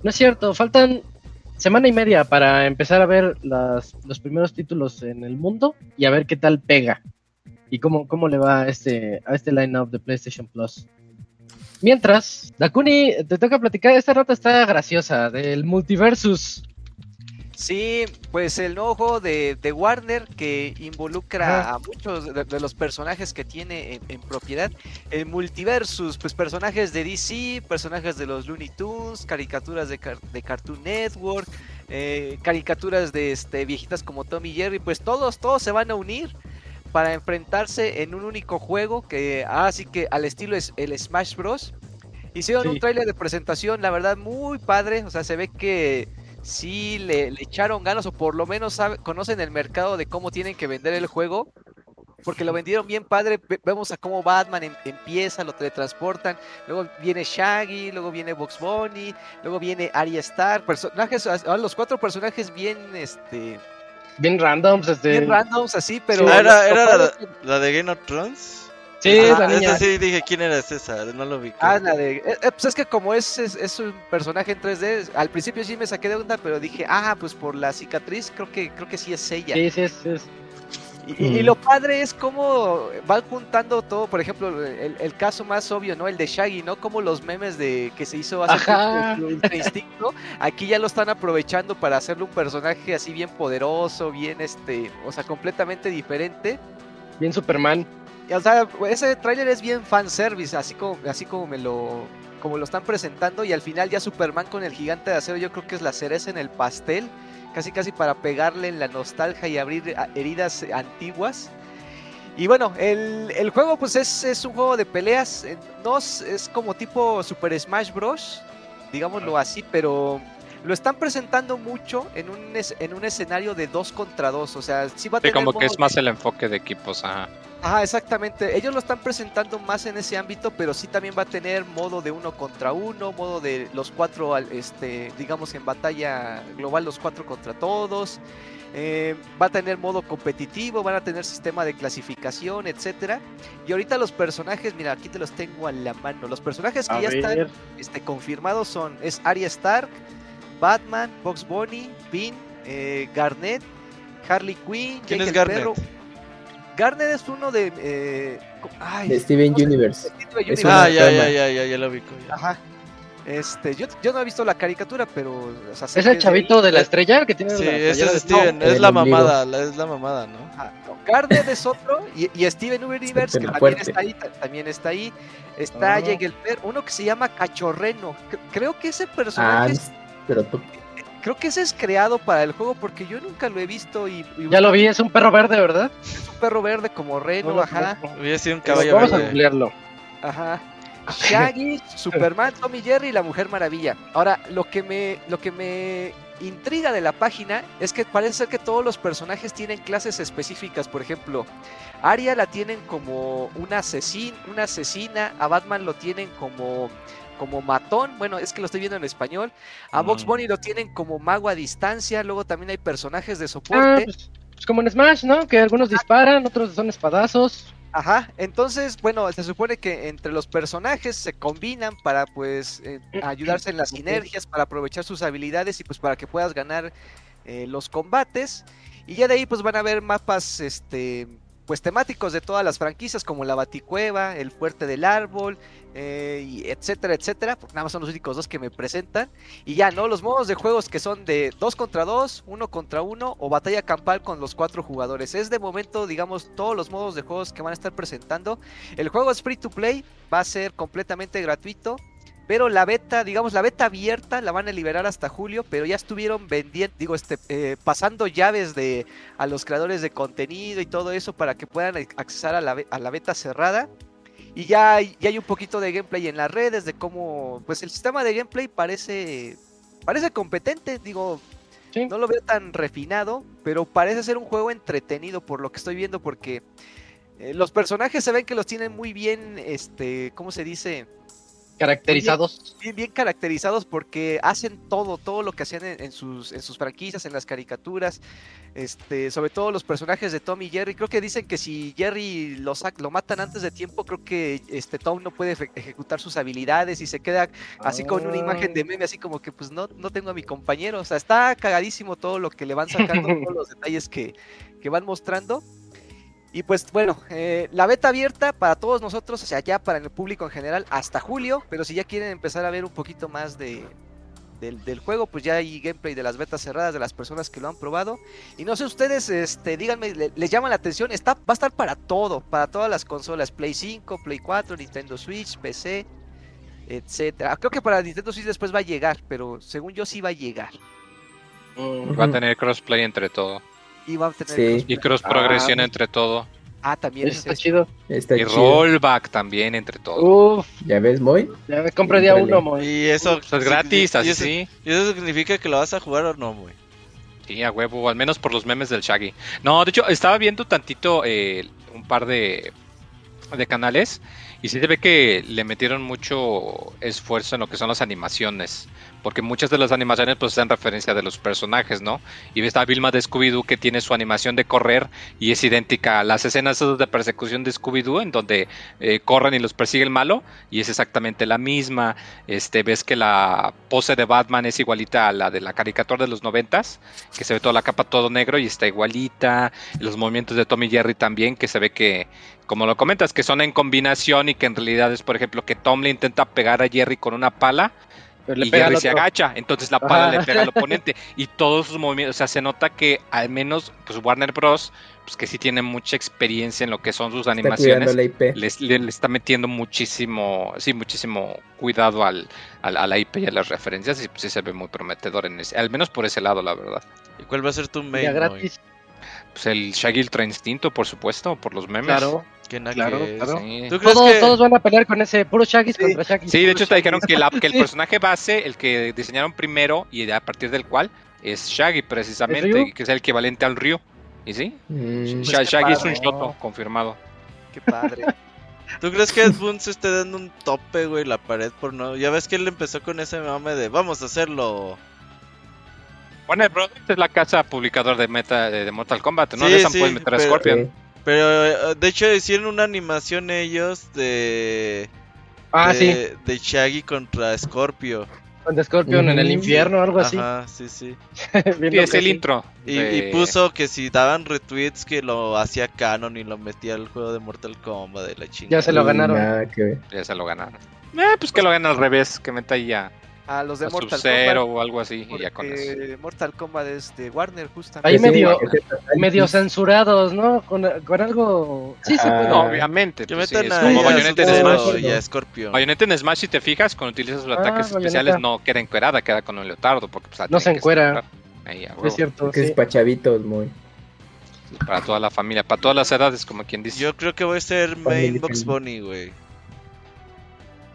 no es cierto, faltan semana y media para empezar a ver los primeros títulos en el mundo y a ver qué tal pega y cómo, cómo le va a este, a este line-up de PlayStation Plus. Mientras, Dakuni, te toca platicar, esta nota está graciosa, del Multiversus. Sí, pues el nuevo juego de, Warner que involucra a muchos de, los personajes que tiene en, propiedad. El Multiversus, pues personajes de DC, personajes de los Looney Tunes, caricaturas de, Cartoon Network, eh, caricaturas de este, viejitas como Tommy Jerry, pues todos, todos se van a unir para enfrentarse en un único juego que así que al estilo es el Smash Bros. Hicieron un trailer de presentación, la verdad muy padre, o sea, se ve que sí le, echaron ganas o por lo menos conocen el mercado de cómo tienen que vender el juego. Porque lo vendieron bien padre, vemos a cómo Batman em, empieza, lo teletransportan, luego viene Shaggy, luego viene Box Bunny, luego viene Arya Stark, personajes, los cuatro personajes bien, este... Bien randoms, este... Bien randoms, así, pero... ¿Era, era la, de Game of Thrones? Sí, la niña. sí dije quién era César, no lo vi. Ah, la de. Eh, eh, pues es que como es, es, un personaje en 3D, al principio sí me saqué de onda, pero dije, ah, pues por la cicatriz, creo que, creo que sí es ella. Sí, sí, es. Y, lo padre es cómo van juntando todo, por ejemplo, el, caso más obvio, ¿no? El de Shaggy, ¿no? Como los memes de que se hizo hace instinto, aquí ya lo están aprovechando para hacerle un personaje así bien poderoso, bien este, o sea, completamente diferente. Bien Superman. O sea, ese tráiler es bien fanservice, así como, así como me lo como lo están presentando y al final ya Superman con el gigante de acero yo creo que es la cereza en el pastel, casi casi para pegarle en la nostalgia y abrir heridas antiguas. Y bueno, el, el juego pues es, es, un juego de peleas, no es, como tipo Super Smash Bros, digámoslo así, pero lo están presentando mucho en un, en un escenario de dos contra dos, o sea, sí va a tener... como que es más el enfoque de equipos, ajá. Ajá, exactamente. Ellos lo están presentando más en ese ámbito, pero sí también va a tener modo de uno contra uno, modo de los cuatro, este, digamos en batalla global, los cuatro contra todos. Eh, va a tener modo competitivo, van a tener sistema de clasificación, etcétera. Y ahorita los personajes, mira, aquí te los tengo a la mano. Los personajes que ya están este, confirmados son es Arya Stark, Batman, Box Bunny, Bean, eh, Garnet, Harley Quinn, ¿Quién es Garnet? Garnet es uno de. Eh, de Steven Universe. Ah, ya, ya, ya, ya, ya lo vi. Ajá. Este, yo, yo no he visto la caricatura, pero. ¿Es el chavito de, la estrella que tiene Sí, ese es Steven, es la mamada, es la mamada, ¿no? Garnet es otro, y, y Steven Universe, que también está ahí, también está ahí. Está oh. uno que se llama Cachorreno. Creo que ese personaje. Ah, pero Creo que ese es creado para el juego porque yo nunca lo he visto y... ya lo vi, es un perro verde, ¿verdad? Es un perro verde como reno, ajá. Hubiera sido un caballo Vamos a googlearlo. Ajá. *laughs* Shaggy, Superman, Tommy Jerry y la Mujer Maravilla. Ahora, lo que me, lo que me intriga de la página es que parece ser que todos los personajes tienen clases específicas. Por ejemplo, Arya la tienen como una, asesin, una asesina, a Batman lo tienen como como matón, bueno, es que lo estoy viendo en español. A Box mm. Bunny lo tienen como mago a distancia, luego también hay personajes de soporte. Ah, pues, pues, como en Smash, ¿no? Que algunos disparan, otros son espadazos. Ajá, entonces, bueno, se supone que entre los personajes se combinan para pues eh, ayudarse en las sinergias, para aprovechar sus habilidades y pues para que puedas ganar eh, los combates. Y ya de ahí pues van a haber mapas, este, pues temáticos de todas las franquicias como la Baticueva, el Fuerte del Árbol, eh, etcétera, etcétera, porque nada más son los únicos dos que me presentan. Y ya, ¿no? Los modos de juegos que son de 2 contra 2, 1 contra 1 o batalla campal con los cuatro jugadores. Es de momento, digamos, todos los modos de juegos que van a estar presentando. El juego es free to play, va a ser completamente gratuito. Pero la beta, digamos, la beta abierta la van a liberar hasta julio, pero ya estuvieron vendiendo, digo, este, eh, pasando llaves de a los creadores de contenido y todo eso para que puedan acceder a la, a la beta cerrada. Y ya hay, ya hay un poquito de gameplay en las redes de cómo, pues el sistema de gameplay parece, parece competente, digo, no lo veo tan refinado, pero parece ser un juego entretenido por lo que estoy viendo porque eh, los personajes se ven que los tienen muy bien, este, ¿cómo se dice? Caracterizados. Bien, bien, caracterizados porque hacen todo, todo lo que hacían en, sus, en sus franquicias, en las caricaturas. Este, sobre todo los personajes de Tom y Jerry. Creo que dicen que si Jerry lo, lo matan antes de tiempo, creo que este Tom no puede ejecutar sus habilidades y se queda así con una imagen de ah. meme, así como que pues no, no tengo a mi compañero. O sea, está cagadísimo todo lo que le van sacando, *laughs* todos los detalles que, que van mostrando. Y pues bueno, eh, la beta abierta para todos nosotros, o sea, ya para el público en general, hasta julio, pero si ya quieren empezar a ver un poquito más de, del, juego, pues ya hay gameplay de las betas cerradas de las personas que lo han probado. Y no sé ustedes, este, díganme, les llama la atención, está, va a estar para todo, para todas las consolas, Play 5, Play 4, Nintendo Switch, PC, etcétera. Creo que para Nintendo Switch después va a llegar, pero según yo sí va a llegar. Va a tener crossplay entre todo. Y va a tener cross, progresión ah. entre todo. Ah, también está chido. y rollback también entre todo. Uf, ¿ya ves, Moy? Ya me compré día uno, Moy. Y eso, es gratis, así sí. ¿Y eso significa que lo vas a jugar o no, Moy? Sí, a huevo, al menos por los memes del Shaggy. No, de hecho, estaba viendo tantito eh, un par de, de canales y sí se ve que le metieron mucho esfuerzo en lo que son las animaciones porque muchas de las animaciones pues hacen referencia de los personajes, ¿no? Y está Vilma de Scooby-Doo que tiene su animación de correr y es idéntica a las escenas de persecución de Scooby-Doo en donde eh, corren y los persigue el malo y es exactamente la misma. Este, ves que la pose de Batman es igualita a la de la caricatura de los noventas, que se ve toda la capa todo negro y está igualita. Los movimientos de Tommy Jerry también, que se ve que, como lo comentas, que son en combinación y que en realidad es, por ejemplo, que Tom le intenta pegar a Jerry con una pala y Jerry se agacha, entonces la pala le pega al *laughs* oponente y todos sus movimientos, o sea, se nota que al menos pues Warner Bros, pues que sí tiene mucha experiencia en lo que son sus animaciones, le, está metiendo muchísimo, sí, muchísimo cuidado al, a la IP y a las referencias y pues sí se ve muy prometedor en ese, al menos por ese lado, la verdad. ¿Y cuál va a ser tu main? gratis. Pues el Shaggy Ultra Instinto, por supuesto, por los memes. Claro. Claro, claro. todos, van a pelear con ese puro Shaggy contra Shaggy. Sí, de hecho te dijeron que, que el *laughs* personaje base, el que diseñaron primero y a partir del cual es Shaggy precisamente, que es el equivalente al Ryu. ¿Y sí? Mm. Pues Shaggy es un Shoto, confirmado. Qué padre. *laughs* ¿Tú crees que Ed Boon se esté dando un tope, güey, la pared por no? Ya ves que él empezó con ese mame de vamos a hacerlo Warner Bros. es la casa publicador de meta de Mortal Kombat, ¿no? Sí, sí, meter a Scorpion. Pero eh, de hecho hicieron una animación ellos de. Ah, sí. De Shaggy contra Scorpio. Contra Scorpion en el mm. infierno o algo así. Ajá, sí, sí. *laughs* y es el intro. Y, puso que si daban retweets que lo hacía canon y lo metía al juego de Mortal Kombat de la chingada. Ya se lo ganaron. Ya se lo ganaron. Eh, pues que lo gana al revés, que meta ahí ya a los de Mortal Kombat. o algo así, y ya con eso. Mortal Kombat es de Warner, justamente. Ahí medio, medio censurados, ¿no? Con, con algo. Sí, sí, ah. obviamente. Pues, sí, es como Bayonetta en Smash. Y a Scorpio. Bayonetta en Smash, si te fijas, cuando utilizas los ah, ataques especiales, no queda encuerada, queda con un leotardo. Porque, pues, no se encuera. Ahí, es cierto. Que es para chavitos, muy. Para toda la familia, para todas las edades, como quien dice. Yo creo que voy a ser Main Box Bunny, güey.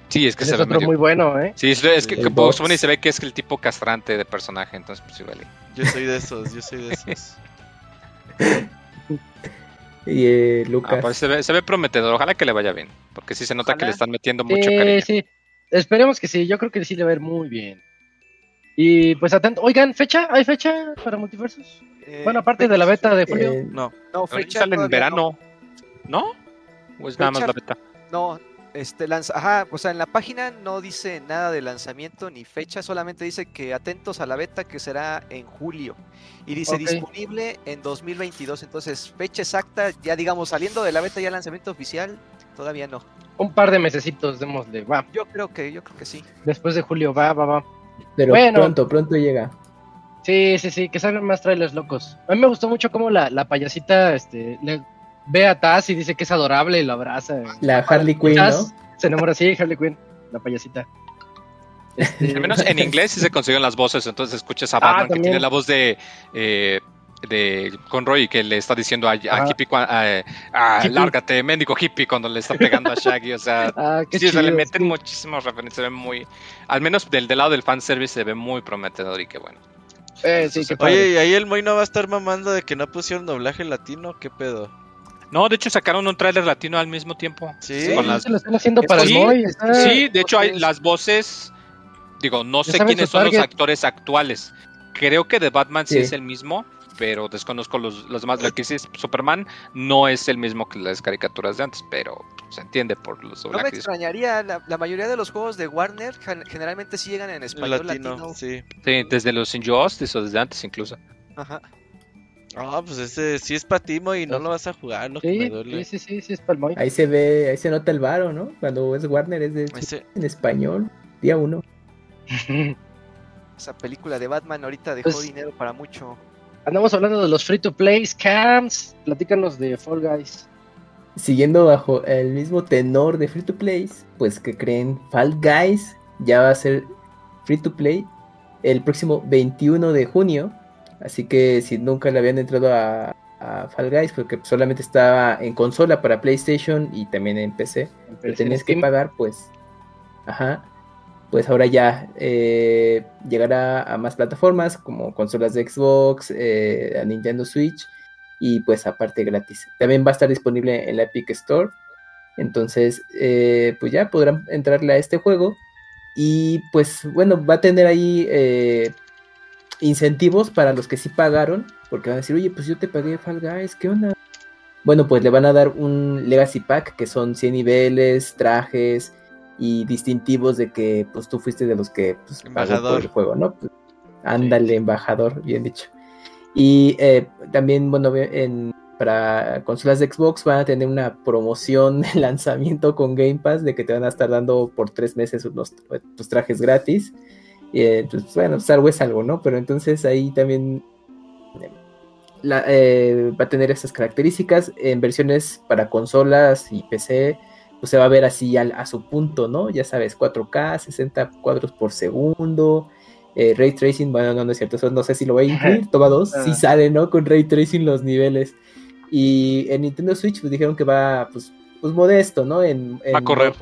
Sí, es que se ve otro muy bueno, ¿eh? Sí, es, que, que Box Bunny se ve que es el tipo castrante de personaje, entonces pues igual. Yo soy de esos, yo soy de esos. *laughs* y eh, Lucas. Ah, pues se, ve, se ve prometedor, ojalá que le vaya bien, porque sí se nota que le están metiendo mucho cariño. Sí, esperemos que sí, yo creo que sí le va a ir muy bien. Y pues atento, oigan, ¿fecha? ¿Hay fecha para multiversos? Eh, bueno, aparte de la beta de julio. no, no, fecha sale en verano, ¿no? ¿O es nada más la beta? No, Este lanza, ajá, o sea, en la página no dice nada de lanzamiento ni fecha, solamente dice que atentos a la beta que será en julio. Y dice disponible en 2022, entonces fecha exacta, ya digamos saliendo de la beta ya lanzamiento oficial, todavía no. Un par de mesecitos, démosle, va. Yo creo que, yo creo que sí. Después de julio, va, va, va. Pero bueno, pronto, pronto llega. Sí, sí, sí, que salgan más trailers locos. A mí me gustó mucho cómo la, la payasita este, le ve a Taz y dice que es adorable y lo abraza. La Harley Quinn, ¿no? Se enamora así, Harley Quinn, la payasita. Este... Al menos en *laughs* inglés sí se consiguen las voces, entonces escuchas a ah, Batman que tiene la voz de eh, de Conroy que le está diciendo a, Hippie, lárgate, médico hippie, cuando le está pegando a Shaggy. O sea, *laughs* ah, sí, se le meten muchísimas referencias. Se ve muy, al menos del, del lado del fanservice, se ve muy prometedor y qué bueno. Eh, Oye, ¿y ahí el Moy no va a estar mamando de que no pusieron doblaje latino? ¿Qué pedo? No, de hecho sacaron un tráiler latino al mismo tiempo. Sí, se lo están haciendo para el Moy. Sí, de hecho hay las voces. Digo, no sé quiénes son los actores actuales. Creo que de Batman sí, es el mismo, pero desconozco los, los demás. Lo que sí es Superman no es el mismo que las caricaturas de antes, pero se entiende por los No me extrañaría, la, mayoría de los juegos de Warner generalmente sí llegan en español latino. Sí. sí, desde los Injustice o desde antes incluso. Ajá. Ah, pues ese sí es para Timo y no lo vas a jugar, ¿no? Sí, sí, sí, sí, es para el Ahí se ve, ahí se nota el varo, ¿no? Cuando es Warner es de, en español, día uno. Esa película de Batman ahorita dejó pues dinero para mucho. Andamos hablando de los free to play scams. Platícanos de Fall Guys. Siguiendo bajo el mismo tenor de free to play, pues que creen Fall Guys ya va a ser free to play el próximo 21 de junio Así que si nunca le habían entrado a, Fall Guys, porque solamente estaba en consola para PlayStation y también en PC, pero tenías que pagar, pues, ajá, pues ahora ya eh, llegará a más plataformas como consolas de Xbox, eh, a Nintendo Switch y pues aparte gratis. También va a estar disponible en la Epic Store. Entonces, eh, pues ya podrán entrarle a este juego. Y pues bueno, va a tener ahí incentivos para los que sí pagaron, porque van a decir, oye, pues yo te pagué Fall Guys, ¿qué onda? Bueno, pues le van a dar un Legacy Pack, que son 100 niveles, trajes y distintivos de que pues tú fuiste de los que pues, embajador el juego, ¿no? Pues, ándale, embajador, bien dicho. Y eh, también, bueno, en, para consolas de Xbox van a tener una promoción de lanzamiento con Game Pass de que te van a estar dando por tres meses unos, tus trajes gratis. Eh, pues, bueno, Star Wars algo, ¿no? Pero entonces ahí también eh, va a tener esas características en versiones para consolas y PC. Pues se va a ver así a su punto, ¿no? Ya sabes, 4K, 60 cuadros por segundo. Eh, ray tracing, bueno, no, no es cierto, eso no sé si lo voy a incluir. Toma dos, sí ah. sale, ¿no? Con ray tracing los niveles. Y en Nintendo Switch, pues dijeron que va, pues, pues modesto, ¿no? En, va a correr.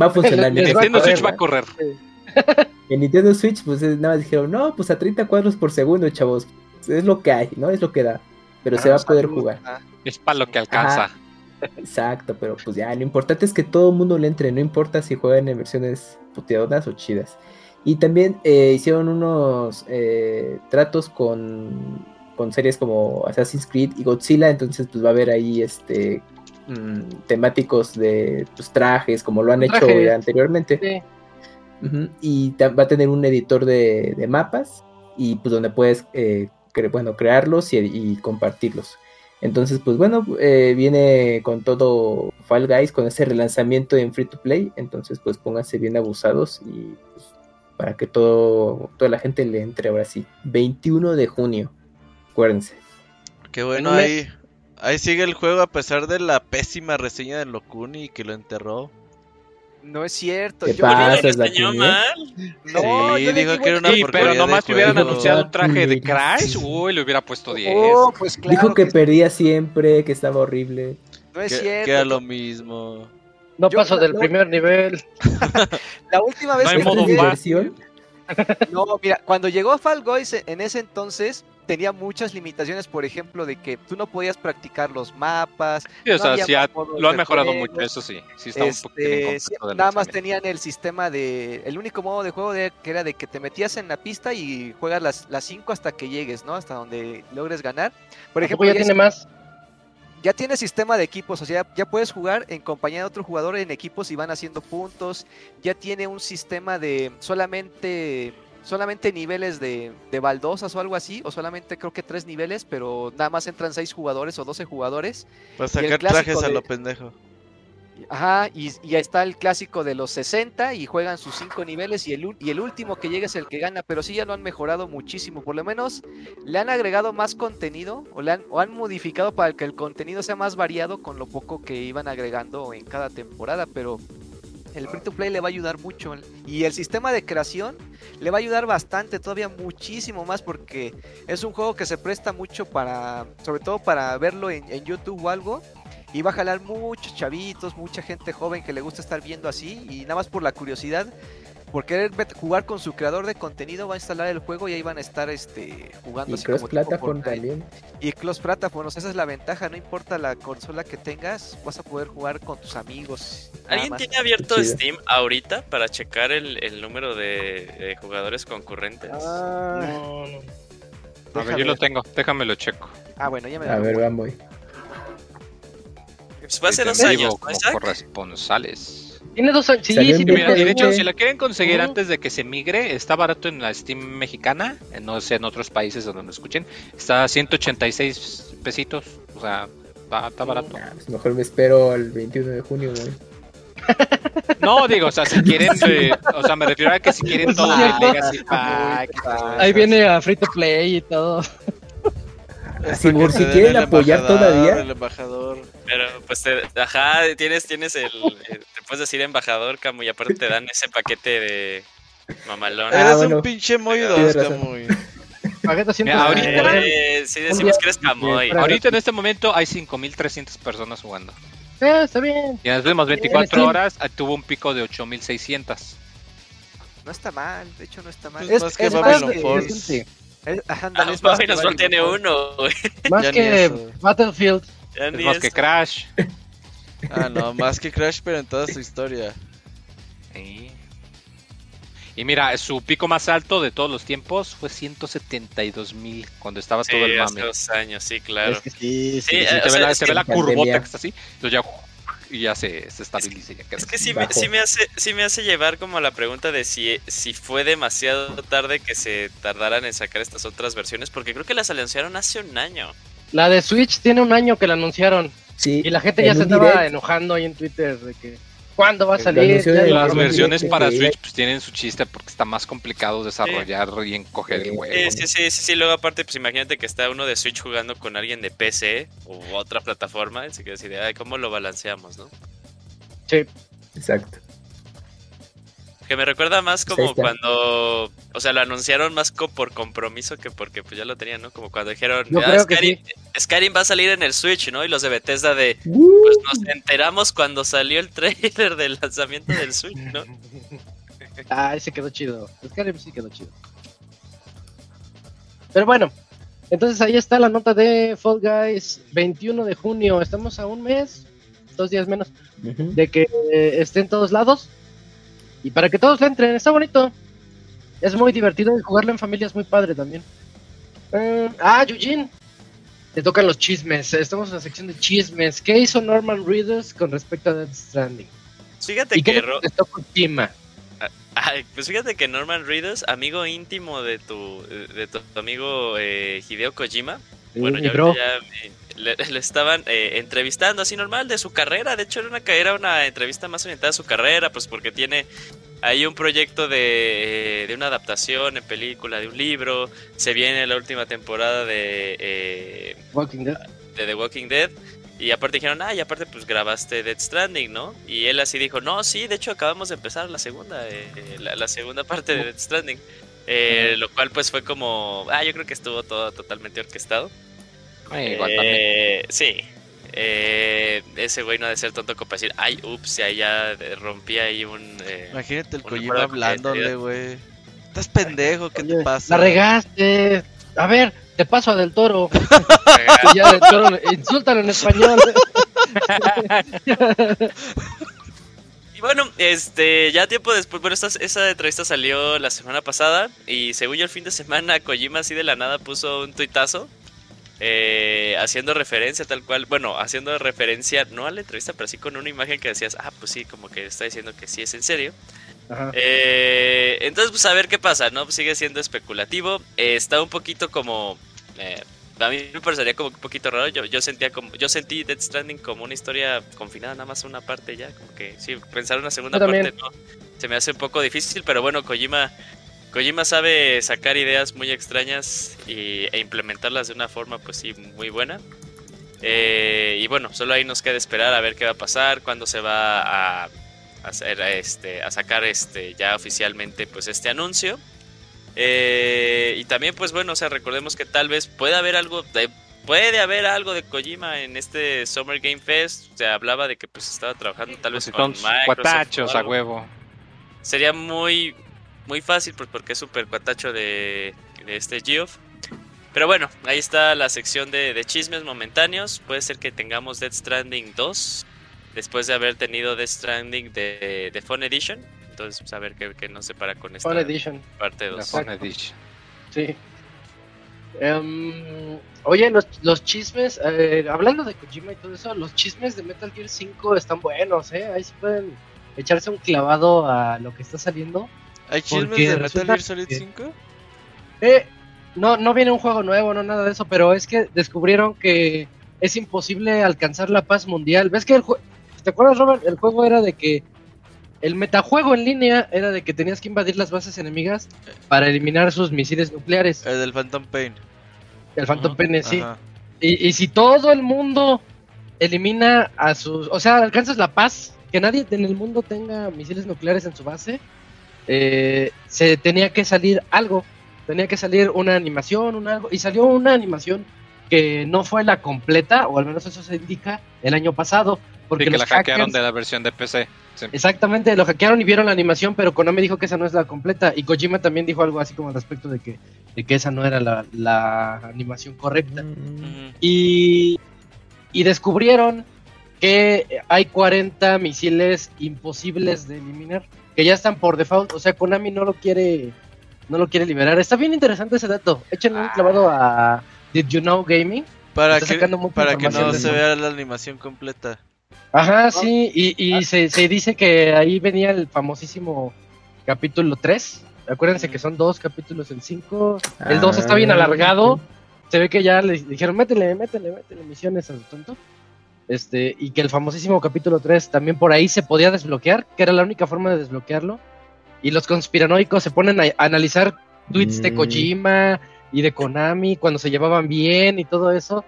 Va a *laughs* funcionar. Nintendo Switch va a correr. En Nintendo Switch, pues nada más dijeron, no, pues a 30 cuadros por segundo, chavos. Es lo que hay, ¿no? Es lo que da. Pero se va a poder jugar. Es para lo que alcanza. exacto, pero pues ya, lo importante es que todo el mundo le entre, no importa si juegan en versiones puteadonas o chidas. Y también eh, hicieron unos eh, tratos con, con series como Assassin's Creed y Godzilla, entonces pues va a haber ahí este mm, temáticos de pues, trajes, como lo han hecho anteriormente. Sí. Y va a tener un editor de, mapas y pues donde puedes eh, bueno, crearlos y, compartirlos. Entonces, pues bueno, eh, viene con todo Fall Guys, con ese relanzamiento en free to play. Entonces, pues pónganse bien abusados y pues, para que todo, toda la gente le entre ahora sí. 21 de junio, acuérdense. Qué bueno, ahí, ahí sigue el juego a pesar de la pésima reseña de Locuni que lo enterró. No es cierto. ¿Qué yo pasa, enseñó mal. No, sí, dijo que era una sí, pero nomás te hubieran anunciado un traje de Crash, *laughs* uy, le hubiera puesto 10. pues claro dijo que, perdía siempre, que estaba horrible. No es cierto. Que era lo mismo. No pasó del primer nivel. *laughs* la última vez no que modo versión. No, mira, cuando llegó Fall Guys en ese entonces, tenía muchas limitaciones, por ejemplo, de que tú no podías practicar los mapas. Sí, o sea, sí lo han mejorado mucho, eso sí. sí está un este, nada más tenían el sistema de. El único modo de juego de, que era de que te metías en la pista y juegas las, las cinco hasta que llegues, ¿no? Hasta donde logres ganar. Por ejemplo, ya, tiene más. ya tiene sistema de equipos, o sea, ya, puedes jugar en compañía de otro jugador en equipos y van haciendo puntos. Ya tiene un sistema de solamente solamente niveles de, de, baldosas o algo así, o solamente creo que tres niveles, pero nada más entran seis jugadores o doce jugadores. Para sacar trajes a lo pendejo. Ajá, y, y está el clásico de los 60 y juegan sus 5 niveles y el, y el último que llega es el que gana, pero sí ya lo han mejorado muchísimo, por lo menos le han agregado más contenido o, le han, o han modificado para que el contenido sea más variado con lo poco que iban agregando en cada temporada, pero el free to play le va a ayudar mucho. Y el sistema de creación le va a ayudar bastante, todavía muchísimo más porque es un juego que se presta mucho para, sobre todo para verlo en, en YouTube o algo y va a jalar muchos chavitos, mucha gente joven que le gusta estar viendo así y nada más por la curiosidad, por querer jugar con su creador de contenido va a instalar el juego y ahí van a estar este jugando y cross platform también. Y cross platform esa es la ventaja no importa la consola que tengas vas a poder jugar con tus amigos alguien tiene abierto Steam ahorita para checar el, número de, jugadores concurrentes ah, no, no. *laughs* a ver yo lo tengo déjame lo checo. Ah bueno ya me a ver vamos pues fue hace dos años, como corresponsales. Tiene dos años. Sí, sí, mira, de hecho, si la quieren conseguir antes de que se migre, está barato en la Steam mexicana, no sé, en otros países donde lo escuchen, está a 186 pesitos, o sea, está, barato. Ah, pues mejor me espero al 21 de junio, güey. *laughs* No, digo, o sea, si quieren, eh, o sea, me refiero a que si quieren *laughs* todo el Legacy Pack. Ahí viene a Free to Play y todo. Así, por si quieren apoyar todavía. El embajador. Pero pues, te, ajá, tienes, tienes el, Te puedes decir embajador, Camu, y aparte te dan ese paquete de mamalón. Eres ah, un pinche muy dos, Camuy. ahorita, eh, sí decimos que eres Camuy. Ahorita en este momento hay 5300 personas jugando. Eh, está bien. Y en las últimas 24 horas ah, tuvo un pico de 8600. No está mal, de hecho no está mal. Pues es, más que Babylon Force. ajá, ah, Babylon tiene uno, güey. Más que Battlefield es más que Crash. *laughs* Ah, no, más que Crash, pero en toda su historia. Y mira, su pico más alto de todos los tiempos fue 172 mil cuando estaba todo el mame. Hace dos años, sí, claro. sí, sí, se, ve la, se, ve la, curvota que está así. Entonces ya y ya se, se estabiliza. es que sí me, sí me, hace, sí me hace llevar como a la pregunta de si, si fue demasiado tarde que se tardaran en sacar estas otras versiones, porque creo que las anunciaron hace un año. La de Switch tiene un año que la anunciaron. Sí. Y la gente ya se estaba enojando ahí en Twitter de que ¿cuándo va a salir? Las versiones para Switch pues tienen su chiste porque está más complicado desarrollar y encoger el juego. Sí, sí, sí, sí, luego aparte pues imagínate que está uno de Switch jugando con alguien de PC u otra plataforma, así que decir, ay, ¿cómo lo balanceamos, no? Sí. Exacto. Que me recuerda más como cuando, o sea, lo anunciaron más por compromiso que porque pues ya lo tenían, ¿no? Como cuando dijeron, ah, Skyrim, va a salir en el Switch, ¿no? Y los de Bethesda de, pues nos enteramos cuando salió el trailer del lanzamiento del Switch, ¿no? *laughs* ah, ese quedó chido. Skyrim sí quedó chido. Pero bueno, entonces ahí está la nota de Fall Guys, 21 de junio. Estamos a un mes, dos días menos, de que esté en todos lados. Y para que todos le entren, está bonito. Es muy divertido y jugarlo en familia es muy padre también. Eh, ah, Eugene. Te tocan los chismes. Estamos en la sección de chismes. ¿Qué hizo Norman Reedus con respecto a Death Stranding? Fíjate ¿Y que. Ah, pues fíjate que Norman Reedus, amigo íntimo de tu, de tu amigo eh, Hideo Kojima. bueno, ya, le, estaban eh, entrevistando así normal de su carrera. De hecho, era una, era una entrevista más orientada a su carrera, pues porque tiene ahí un proyecto de, de una adaptación en película de un libro. Se viene la última temporada de, eh, Walking Dead. de The Walking Dead. Y aparte dijeron, ah, y aparte pues grabaste Dead Stranding, ¿no? Y él así dijo, no, sí, de hecho acabamos de empezar la segunda, eh, la, segunda parte de Dead Stranding. lo cual pues fue como, ah, yo creo que estuvo todo totalmente orquestado. Eh, sí. Eh, ese güey no ha de ser tonto como para decir, ay, ups, ya, ya rompí ahí un. Eh, Imagínate el Kojima hablándole, güey. Estás pendejo, ¿qué te pasa? La regaste. A ver, te paso a Del Toro. *laughs* y ya Del Toro, insúltalo en español. *laughs* y bueno, este, ya tiempo después, bueno, esta, esa entrevista salió la semana pasada y según yo el fin de semana Kojima así de la nada puso un tuitazo eh, haciendo referencia tal cual, bueno, haciendo referencia no a la entrevista, pero sí con una imagen que decías, ah, pues sí, como que está diciendo que sí es en serio. Eh, entonces, pues a ver qué pasa, ¿no? sigue siendo especulativo. Eh, está un poquito como... a mí me parecería como un poquito raro. Yo, yo sentía como, yo sentí Dead Stranding como una historia confinada, nada más una parte ya. Como que sí, pensar una segunda parte no. Se me hace un poco difícil, pero bueno, Kojima Kojima sabe sacar ideas muy extrañas y, e implementarlas de una forma, pues sí, muy buena. Eh, y bueno, solo ahí nos queda esperar a ver qué va a pasar, cuándo se va a, hacer, este, a sacar este, ya oficialmente pues este anuncio. Eh, y también, pues bueno, o sea, recordemos que tal vez puede haber algo de, puede haber algo de Kojima en este Summer Game Fest. Se hablaba de que pues estaba trabajando tal vez con, Microsoft. a huevo. Sería muy muy fácil, pues porque es súper cuatacho de, este Geoff. Pero bueno, ahí está la sección de, chismes momentáneos. Puede ser que tengamos Dead Stranding 2 después de haber tenido Death Stranding de, de Phone Edition. Entonces, pues, a ver qué, nos separa con esta Edition. parte 2. Phone Edition. Sí. Em, oye, los, chismes, eh, hablando de Kojima y todo eso, los chismes de Metal Gear 5 están buenos, ¿eh? Ahí se pueden echarse un clavado a lo que está saliendo. ¿Hay chismes de Metal Gear Solid 5? Eh, no, no viene un juego nuevo, no nada de eso, pero es que descubrieron que es imposible alcanzar la paz mundial. ¿Ves que el juego... ¿Te acuerdas, Robert? El juego era de que... El metajuego en línea era de que tenías que invadir las bases enemigas para eliminar sus misiles nucleares. El del Phantom Pain. El Phantom Pain, sí. Y, y si todo el mundo elimina a sus... O sea, alcanzas la paz, que nadie en el mundo tenga misiles nucleares en su base, eh, se tenía que salir algo, tenía que salir una animación, un algo, y salió una animación que no fue la completa, o al menos eso se indica, el año pasado. Porque que la hackearon de la versión de PC. Exactamente, lo hackearon y vieron la animación, pero Konami dijo que esa no es la completa. Y Kojima también dijo algo así como al respecto de que, de que esa no era la, animación correcta. Mm. Y, y descubrieron que hay 40 misiles imposibles de eliminar que ya están por default, o sea, Konami no lo quiere no lo quiere liberar. Está bien interesante ese dato. Échenle un ah. clavado a Did You Know Gaming. Para que, para que no se vea la animación completa. Ajá, sí, y, y ah. se, se, dice que ahí venía el famosísimo capítulo 3. Acuérdense que son dos capítulos en cinco. El 2 está bien ah. alargado. Se ve que ya le dijeron, métele, métele, métele misiones a tonto. Este, y que el famosísimo capítulo 3 también por ahí se podía desbloquear, que era la única forma de desbloquearlo. Y los conspiranoicos se ponen a, analizar tweets de mm. Kojima y de Konami cuando se llevaban bien y todo eso.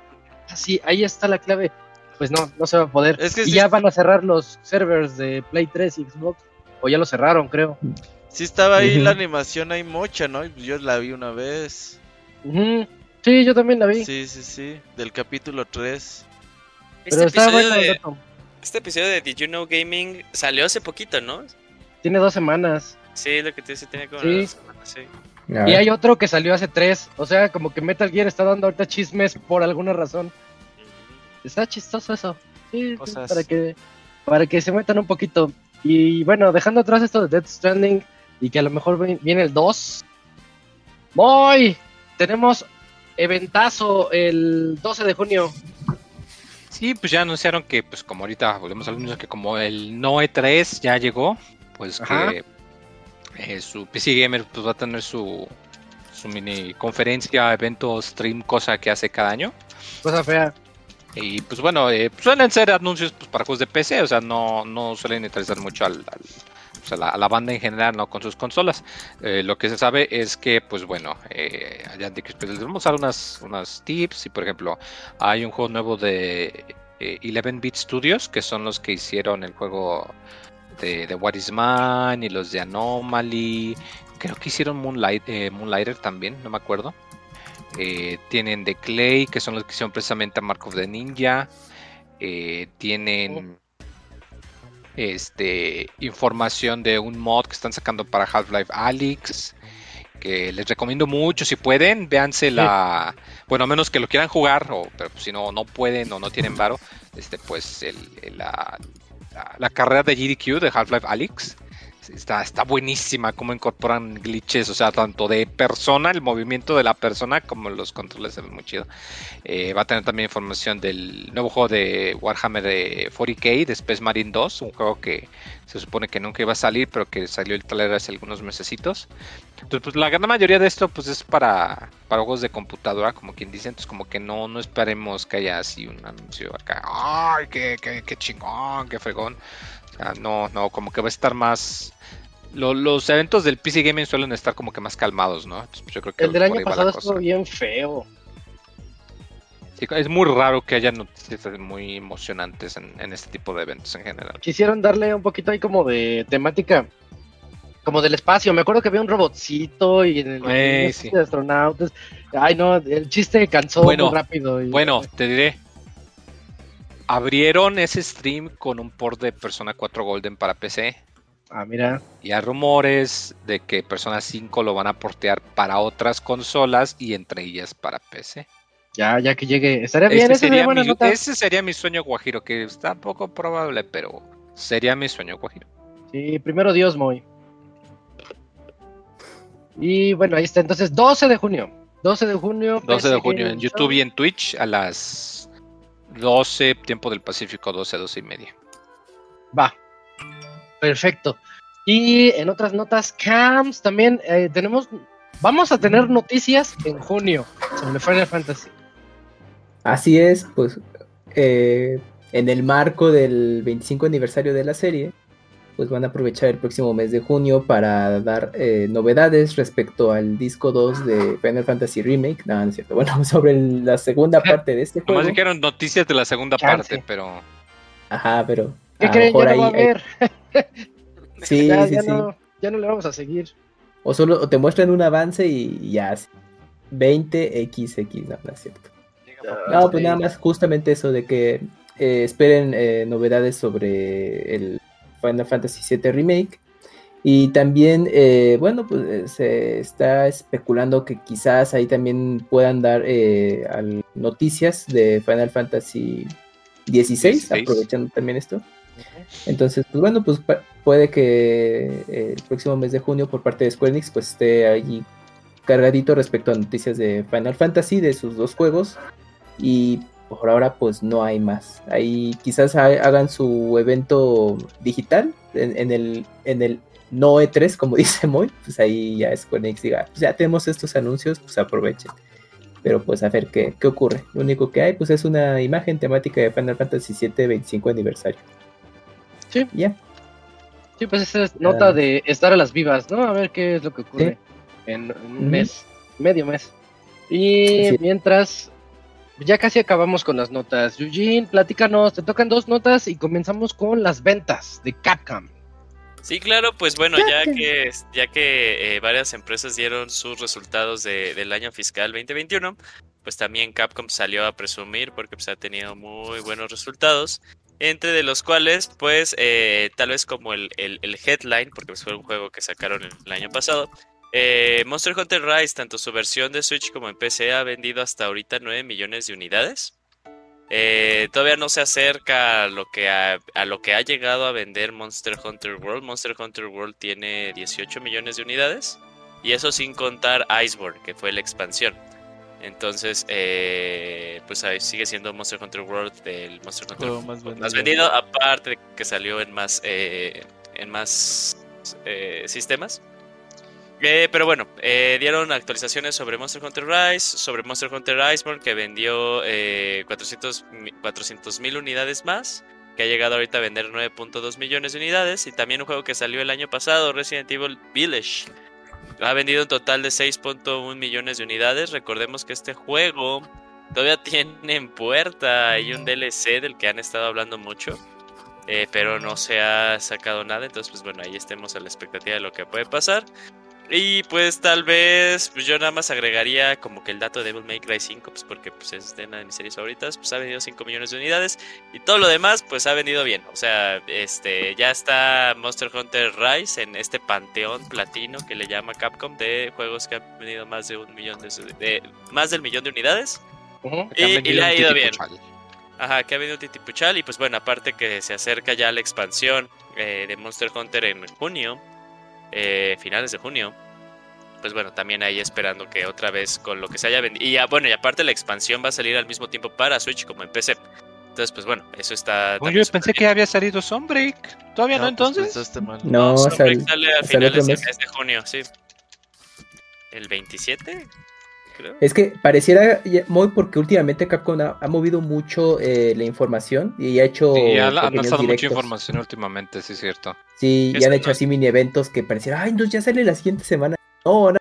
Así, ahí está la clave. Pues no, no se va a poder. y ya van a cerrar los servers de Play 3 y Xbox. O ya lo cerraron, creo. Sí estaba ahí la animación ahí mocha, ¿no? Yo la vi una vez. Sí, yo también la vi. Sí, sí, sí. Del capítulo 3. Este, episodio de, este episodio de Did You Know Gaming salió hace poquito, ¿no? Tiene dos semanas. Sí, lo que te dice, tiene como dos semanas, sí. Y hay otro que salió hace tres. O sea, como que Metal Gear está dando ahorita chismes por alguna razón. Está chistoso eso. Sí, para que para que se metan un poquito. Y bueno, dejando atrás esto de Death Stranding y que a lo mejor viene el 2. Voy. Tenemos eventazo el 12 de junio. Sí, pues ya anunciaron que, pues como ahorita volvemos al anuncio, que como el Noe 3 ya llegó, pues que eh, su PC Gamer pues, va a tener su, su mini conferencia, evento, stream, cosa que hace cada año. Cosa fea. Y pues bueno, eh, suelen ser anuncios pues, para juegos de PC, o sea, no, no suelen interesar mucho al, a la, banda en general, ¿no? Con sus consolas. Eh, lo que se sabe es que, pues bueno, eh, pues, les vamos a dar unas, tips. Y por ejemplo, hay un juego nuevo de 11-Bit eh, Studios, que son los que hicieron el juego de, de, What is Man y los de Anomaly. Creo que hicieron Moonlight, Moonlighter también, no me acuerdo. tienen The Clay, que son los que hicieron precisamente a Mark of the Ninja. tienen este, información de un mod que están sacando para Half-Life Alyx. Que les recomiendo mucho, si pueden, véanse la. Bueno, a menos que lo quieran jugar, o, pero si no, no pueden o no tienen varo, este, pues el, la, la, carrera de GDQ de Half-Life Alyx. Está, está buenísima cómo incorporan glitches, o sea, tanto de persona, el movimiento de la persona, como los controles se muy chido. Eh, va a tener también información del nuevo juego de Warhammer de 40k, de Space Marine 2, un juego que se supone que nunca iba a salir, pero que salió el trailer hace algunos mesecitos. Entonces, pues la gran mayoría de esto pues es para, para juegos de computadora, como quien dice, entonces como que no, no esperemos que haya así un anuncio acá, ¡ay, qué, qué, qué chingón, qué fregón! No, no, como que va a estar más. los eventos del PC Gaming suelen estar como que más calmados, ¿no? Pues, yo creo que el del año pasado estuvo bien feo. es muy raro que haya noticias muy emocionantes en, este tipo de eventos en general. Quisieron darle un poquito ahí como de temática, como del espacio. Me acuerdo que había un robotcito y en el eh, de astronautas. Ay, no, el chiste cansó muy rápido. Bueno, te diré, abrieron ese stream con un port de Persona 4 Golden para PC. Ah, mira. Y hay rumores de que Persona 5 lo van a portear para otras consolas y entre ellas para PC. Ya, ya que llegue. Estaría bien, ese sería, mi, ese sería mi sueño guajiro, que está poco probable, pero sería mi sueño guajiro. Sí, primero Dios, Moy. Y bueno, ahí está. Entonces, 12 de junio. 12 de junio. 12 de junio en YouTube y en Twitch a las 12, tiempo del Pacífico, 12, 12 y media. Va. Perfecto. Y en otras notas, Camps también eh, tenemos. Vamos a tener noticias en junio sobre Final Fantasy. Así es, pues eh, en el marco del 25 aniversario de la serie, pues van a aprovechar el próximo mes de junio para dar eh, novedades respecto al disco 2 de Final Fantasy Remake. No, no es cierto. *laughs* Bueno, sobre la segunda parte de este juego. Nomás dijeron noticias de la segunda parte, pero. Ajá, pero. ¿Qué creen? Ya no va a ver. *laughs* sí, ya, sí, ya sí. No, ya no le vamos a seguir. O solo o te muestran un avance y ya. 20XX, no, no es cierto. No, pues nada más justamente eso de que eh, esperen eh, novedades sobre el Final Fantasy VII Remake. Y también, eh, bueno, pues eh, se está especulando que quizás ahí también puedan dar eh, noticias de Final Fantasy XVI, aprovechando también esto. Entonces, pues bueno, pues puede que el próximo mes de junio por parte de Square Enix pues esté allí cargadito respecto a noticias de Final Fantasy, de sus dos juegos. Y por ahora pues no hay más. Ahí quizás hagan su evento digital en, el en el no E3 como *laughs* dice Moy, pues ahí ya Square Enix diga, pues ya tenemos estos anuncios, pues aprovechen. Pero pues a ver qué, qué ocurre. Lo único que hay pues es una imagen temática de Final Fantasy VII 25 aniversario. Sí. Ya. Sí, pues esa es nota ah. de estar a las vivas, ¿no? A ver qué es lo que ocurre en un mes, medio mes. Y mientras ya casi acabamos con las notas. Eugene, platícanos, te tocan dos notas y comenzamos con las ventas de Capcom. Sí, claro, pues bueno, ya que, ya que eh, varias empresas dieron sus resultados del año fiscal 2021, pues también Capcom salió a presumir porque pues, ha tenido muy buenos resultados, entre de los cuales, pues, eh, tal vez como el, el, el, headline, porque pues, fue un juego que sacaron el año pasado, eh, Monster Hunter Rise, tanto su versión de Switch como en PC, ha vendido hasta ahorita 9 millones de unidades. Eh, todavía no se acerca a lo, que a, lo que ha llegado a vender Monster Hunter World. Monster Hunter World tiene 18 millones de unidades. Y eso sin contar Iceborne, que fue la expansión. Entonces, eh, pues sigue siendo Monster Hunter World el Monster Hunter más, vendido. más, vendido. aparte de que salió en más, en más sistemas. Eh, pero bueno, eh, dieron actualizaciones sobre Monster Hunter Rise, sobre Monster Hunter Iceborne, que vendió 400 eh, mil unidades más, que ha llegado ahorita a vender 9.2 millones de unidades, y también un juego que salió el año pasado, Resident Evil Village. Ha vendido un total de 6.1 millones de unidades. Recordemos que este juego todavía tiene en puerta y un DLC del que han estado hablando mucho. pero no se ha sacado nada, entonces pues bueno, ahí estemos a la expectativa de lo que puede pasar. Y pues tal vez pues yo nada más agregaría como que el dato de Devil May Cry 5, pues porque pues es de una de mis series favoritas, pues ha vendido 5 millones de unidades y todo lo demás pues ha vendido bien. O sea, este ya está Monster Hunter Rise en este panteón platino que le llama Capcom de juegos que han vendido más de un millón de, más del millón de unidades. y, le ha ido bien. Ajá, que ha venido Titipuchal y pues bueno, aparte que se acerca ya la expansión eh, de Monster Hunter en junio eh, finales de junio. Pues bueno, también ahí esperando que otra vez con lo que se haya vendido. Y ya, bueno, y aparte la expansión va a salir al mismo tiempo para Switch como en PC. Entonces, pues bueno, eso está. yo pensé que había salido Sunbreak. ¿Todavía no, pues, entonces? No, Sunbreak sale a finales mes de junio, sí. ¿El 27? Es que pareciera muy porque últimamente Capcom ha, movido mucho eh, la información y ha hecho. Sí, han lanzado mucha información últimamente, sí, es cierto. Sí, y han hecho así mini eventos que pareciera, ay, entonces ya sale la siguiente semana. No, no,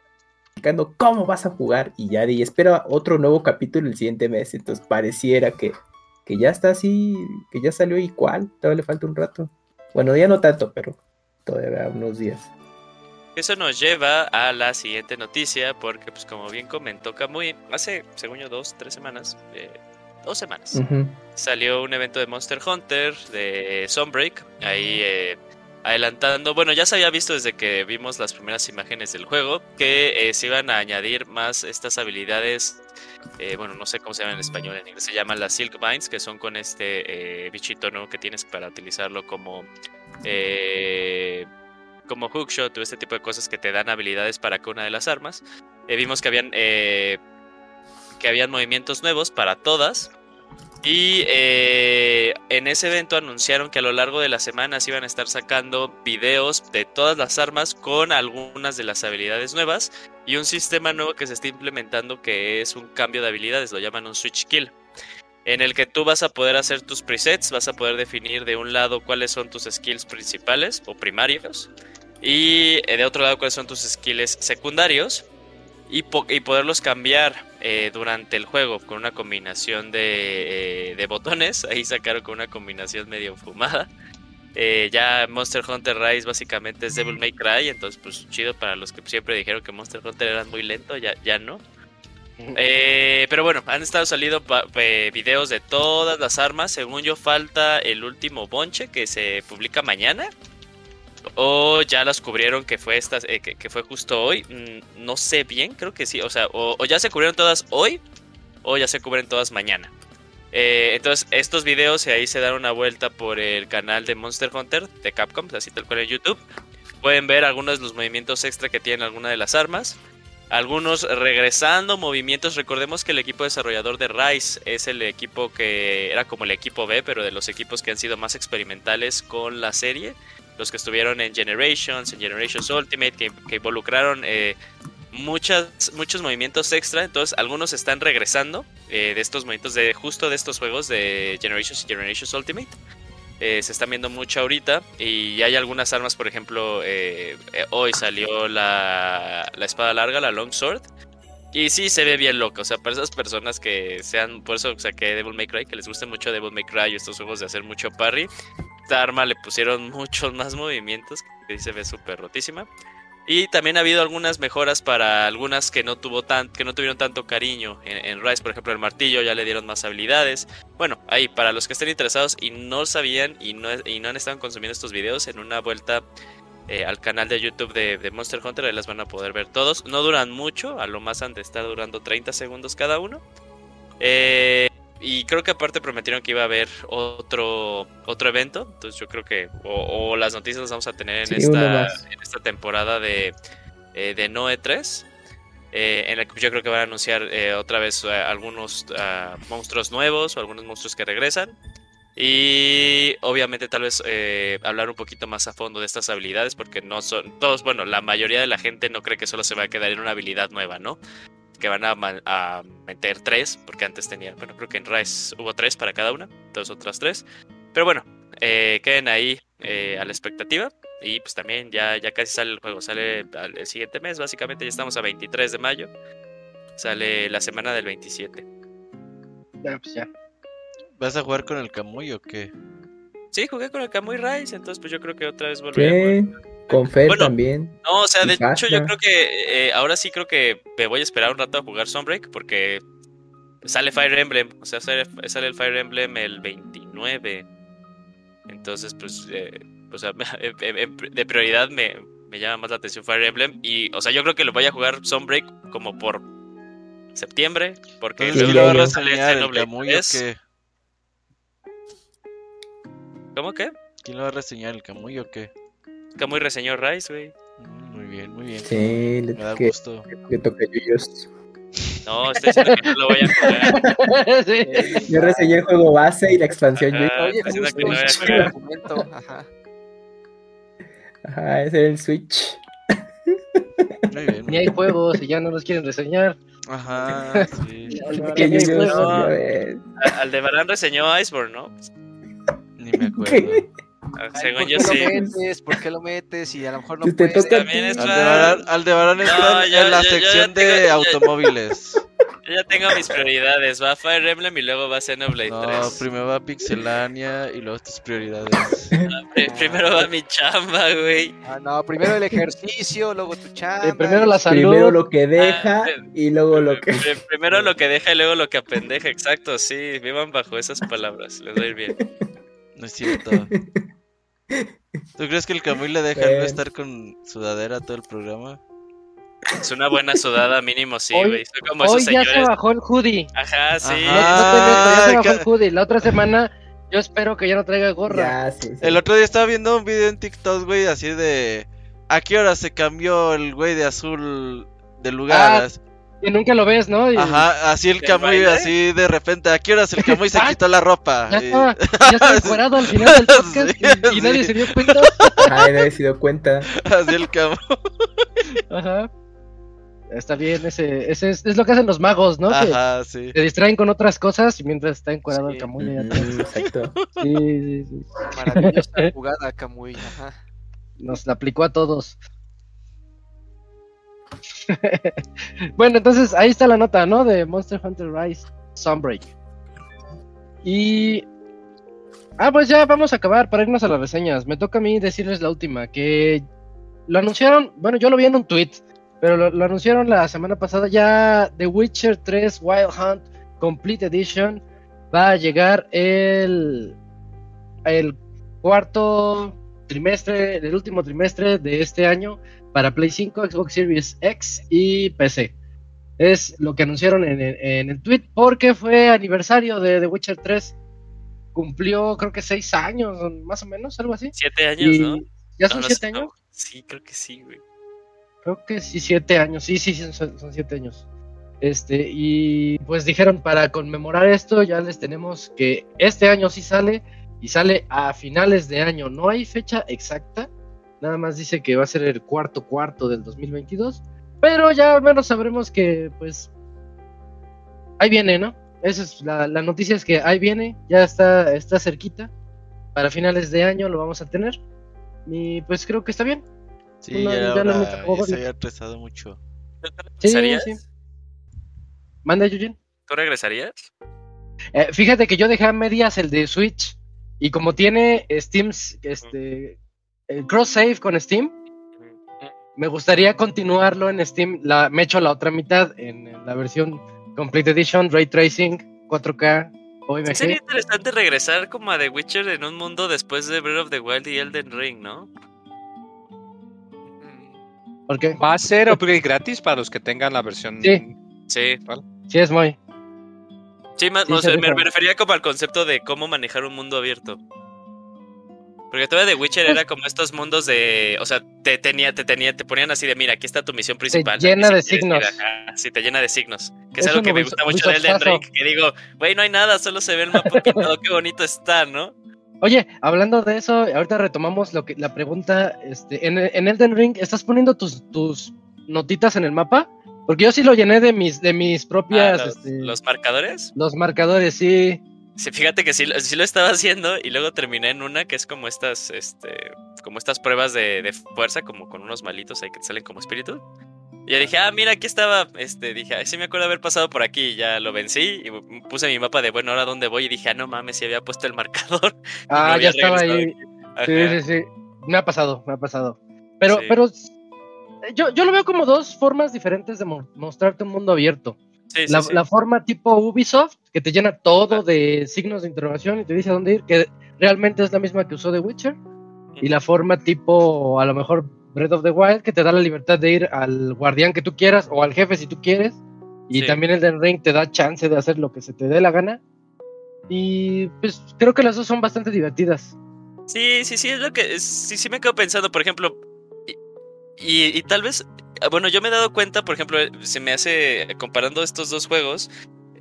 explicando cómo vas a jugar y ya, y espera otro nuevo capítulo el siguiente mes. Entonces pareciera que, que ya está así, que ya salió igual, todavía le falta un rato. Bueno, ya no tanto, pero todavía unos días. Eso nos lleva a la siguiente noticia, porque pues como bien comentó Kamui, hace, según yo, dos, tres semanas, eh, dos semanas, salió un evento de Monster Hunter, de Sunbreak, ahí eh, adelantando, bueno, ya se había visto desde que vimos las primeras imágenes del juego, que eh, se iban a añadir más estas habilidades, bueno, no sé cómo se llaman en español, en inglés se llaman las Silk Vines, que son con este bichito nuevo que tienes para utilizarlo como... Eh, como hookshot o este tipo de cosas que te dan habilidades para cada una de las armas. Eh, vimos que habían, eh, que habían movimientos nuevos para todas. Y eh, en ese evento anunciaron que a lo largo de las semanas iban a estar sacando videos de todas las armas con algunas de las habilidades nuevas y un sistema nuevo que se está implementando que es un cambio de habilidades, lo llaman un switch kill en el que tú vas a poder hacer tus presets, vas a poder definir de un lado cuáles son tus skills principales o primarios y eh, de otro lado cuáles son tus skills secundarios y, poderlos cambiar eh, durante el juego con una combinación de, eh, botones. *laughs* Ahí sacaron con una combinación medio fumada. ya Monster Hunter Rise básicamente es Devil May Cry, entonces pues chido para los que siempre dijeron que Monster Hunter era muy lento, ya, ya no. *laughs* pero bueno, han estado saliendo videos de todas las armas. Según yo, falta el último bonche que se publica mañana. O ya las cubrieron que fue estas, eh, que, fue justo hoy. Mm, no sé bien, creo que sí. O sea, o, ya se cubrieron todas hoy, o ya se cubren todas mañana. Eh, entonces, estos videos ahí se dan una vuelta por el canal de Monster Hunter de Capcom, así tal cual en YouTube. Pueden ver algunos de los movimientos extra que tienen alguna de las armas. Algunos regresando movimientos. Recordemos que el equipo desarrollador de Rise es el equipo que era como el equipo B, pero de los equipos que han sido más experimentales con la serie los que estuvieron en Generations, en Generations Ultimate, que, involucraron eh, muchos movimientos extra. Entonces, algunos están regresando eh, de estos movimientos, de justo de estos juegos de Generations y Generations Ultimate. Eh, se están viendo mucho ahorita y hay algunas armas, por ejemplo, hoy salió la, la espada larga, la Long Sword. Y sí, se ve bien loco. O sea, para esas personas que sean. Por eso saqué Devil May Cry, que les guste mucho Devil May Cry y estos juegos de hacer mucho parry arma le pusieron *laughs* muchos más movimientos, que se ve súper rotísima. Y también ha habido algunas mejoras para algunas que no, tuvo tan, que no tuvieron tanto cariño en, Rise. Por ejemplo, el martillo ya le dieron más habilidades. Bueno, ahí, para los que estén interesados y no sabían y no, y no han estado consumiendo estos videos, en una vuelta eh, al canal de YouTube de, de, Monster Hunter, ahí las van a poder ver todos. No duran mucho, a lo más han de estar durando 30 segundos cada uno. Eh, y creo que aparte prometieron que iba a haber otro, otro evento. Entonces yo creo que o, las noticias las vamos a tener en, esta, en esta temporada de, eh, de Noe 3. Eh, en la que yo creo que van a anunciar eh, otra vez algunos ah, monstruos nuevos o algunos monstruos que regresan. Y obviamente tal vez hablar un poquito más a fondo de estas habilidades porque no son todos, bueno, la mayoría de la gente no cree que solo se va a quedar en una habilidad nueva, ¿no? Que van a, meter tres, porque antes tenía, bueno, creo que en Rise hubo tres para cada una, dos otras tres. Pero bueno, eh, queden ahí eh, a la expectativa. Y pues también ya, ya casi sale el juego, sale el siguiente mes, básicamente ya estamos a 23 de mayo. Sale la semana del 27. Ya, pues ya. ¿Vas a jugar con el Kamui o qué? Sí, jugué con el Kamui Rise, entonces pues yo creo que otra vez volveré a jugar. Con Fer también. No, o sea, de hecho yo creo que eh, ahora sí creo que me voy a esperar un rato a jugar Sunbreak porque sale Fire Emblem, o sea, sale, el Fire Emblem el 29. Entonces, pues, eh, o sea, *laughs* de prioridad me, llama más la atención Fire Emblem y, o sea, yo creo que lo voy a jugar Sunbreak como por septiembre, porque luego lo va a salir el ¿Cómo qué? ¿Quién lo va a reseñar, el Camuy o qué? Muy reseñó Rise, güey. Mm, muy bien, muy bien. Sí, le, Me da que, gusto. le toca a Yuyos. No, estoy diciendo que no lo voy a jugar. *laughs* Sí. Yo reseñé el juego base y la expansión. Yo Ajá, dije, estoy diciendo que no voy a justo. jugar. Argumento, ajá. Ajá, ese era el Switch. Muy bien. Ni hay juegos y ya no los quieren reseñar. Ajá, sí. Aldebarán reseñó Iceborne, ¿no? Ni me acuerdo. *laughs* Ay, Según ¿Por yo qué sí. lo metes? ¿Por qué lo metes? Y a lo mejor no Si te puedes. toca- También Aldebarán, Aldebarán entra No, en la yo- yo ya sección tengo- de yo- automóviles. *laughs* Yo ya tengo mis prioridades. Va Fire Emblem y luego va Xenoblade No, 3. primero va Pixelania y luego tus prioridades. Ah, pri- Primero va mi chamba, güey. Ah, no, primero el ejercicio, luego tu chamba. Eh, primero la salud. Primero lo que deja Ah, y luego lo que. Pri- Primero lo que *laughs* deja y luego lo que apendeja. Exacto, sí. Vivan bajo esas palabras. Les va a ir bien. No es cierto. ¿Tú crees que el Camuy le deja no estar con sudadera todo el programa? Es una buena sudada, mínimo, sí, Hoy- güey. Soy como Hoy esos ya se bajó el hoodie. Ajá, sí. Ajá. no te miento, ya se bajó ca- el hoodie. La otra semana yo espero que ya no traiga gorra. Ya, sí, sí. El otro día estaba viendo un video en TikTok, güey, así de... ¿A qué hora se cambió el güey de azul de lugar? Ah, Y nunca lo ves, ¿no? Y Ajá, así el ¿Del Camuy, así de repente, ¿a qué horas el Camuy se quitó la ropa? Ya Y- ya *laughs* estaba encuerado al final del podcast Sí, y, y sí. nadie se dio cuenta. *laughs* Ay, nadie se dio cuenta. Así el Camuy. Ajá. Está bien, ese, ese es, es lo que hacen los magos, ¿no? Que Ajá, sí. se distraen con otras cosas y mientras está encuadrado Sí. el camuy atrás. Exacto. Sí, sí, sí. Maravillosa jugada, Camuy. Ajá. Nos la aplicó a todos. *laughs* bueno, entonces ahí está la nota, ¿no? De Monster Hunter Rise Sunbreak. Y. Ah, pues ya vamos a acabar para irnos a las reseñas. Me toca a mí decirles la última, que lo anunciaron, bueno, yo lo vi en un tweet, pero lo, anunciaron la semana pasada ya The Witcher 3 Wild Hunt Complete Edition va a llegar el, el cuarto trimestre, el último trimestre de este año para Play 5, Xbox Series X y PC. Es lo que anunciaron en, el- en el tweet porque fue aniversario de The Witcher 3. Cumplió creo que seis años, más o menos, algo así. Siete años, Y ¿no? ya son no siete años. Sí, creo que sí, güey. Creo que sí, siete años. Sí, sí, sí, son, son siete años. Este, y pues dijeron para conmemorar esto, ya les tenemos que este año sí sale y sale a finales de año. No hay fecha exacta, nada más dice que va a ser el cuarto cuarto del 2022, pero ya al menos sabremos que pues ahí viene, ¿no? Esa es la, la noticia es que ahí viene, ya está, está cerquita. Para finales de año lo vamos a tener. Y pues creo que está bien. Sí, No, ya, ya ahora ya se había atrasado mucho. ¿Tú te Sí, sí. Manda, Yujin. ¿Tú regresarías? Eh, fíjate que yo dejé a medias el de Switch y como tiene Steam, este, el cross save con Steam, me gustaría continuarlo en Steam. La, me echo la otra mitad en, la versión Complete Edition, Ray Tracing, 4K, Sí, sería OMG. interesante regresar como a The Witcher en un mundo después de Breath of the Wild y Elden Ring, ¿no? Mm, ¿Por qué? Va a ser upgrade gratis para los que tengan la versión. Sí. Sí. Sí, es muy. Sí, más, Sí, o se sea, me refería como al concepto de cómo manejar un mundo abierto. Porque todavía The Witcher era como estos mundos de, o sea, te tenía, te tenía, te ponían así de, mira, aquí está tu misión principal. llena aquí de si quieres ir, signos. sí, te llena de signos. Que es, Es algo que me gusta mucho de Elden. Ring. Que digo, güey, no hay nada, solo se ve el mapa pintado, qué bonito está, ¿no? Oye, hablando de eso, ahorita retomamos lo que la pregunta, este, en, en Elden Ring, ¿estás poniendo tus, tus notitas en el mapa? Porque yo sí lo llené de mis, de mis Ah, propias, los, este, los marcadores. los marcadores, sí. Sí, fíjate que sí, lo- sí lo estaba haciendo y luego terminé en una que es como estas, este, como estas pruebas de, de fuerza, como con unos malitos ahí que te salen como espíritus. Y ya dije, ah, mira, aquí estaba, este, dije, ay, sí me acuerdo haber pasado por aquí, y ya lo vencí, y puse mi mapa de, bueno, ahora dónde voy, y dije, ah, no mames, si había puesto el marcador. *laughs* no Ah, ya estaba ahí. Sí, sí, sí. Me ha pasado, me ha pasado. Pero, Sí. pero eh, yo, yo lo veo como dos formas diferentes de mo- mostrarte un mundo abierto. Sí, La, sí. la forma tipo Ubisoft, que te llena todo de signos de interrogación y te dice a dónde ir, que realmente es la misma que usó The Witcher. Y la forma tipo, a lo mejor, Breath of the Wild, que te da la libertad de ir al guardián que tú quieras o al jefe si tú quieres. Y también el del Ring te da chance de hacer lo que se te dé la gana. Y pues creo que las dos son bastante divertidas. Sí, sí, sí, es lo que. Sí, sí me quedo pensando, por ejemplo. i- y, tal vez, bueno, yo me he dado cuenta, por ejemplo, se me hace, comparando estos dos juegos,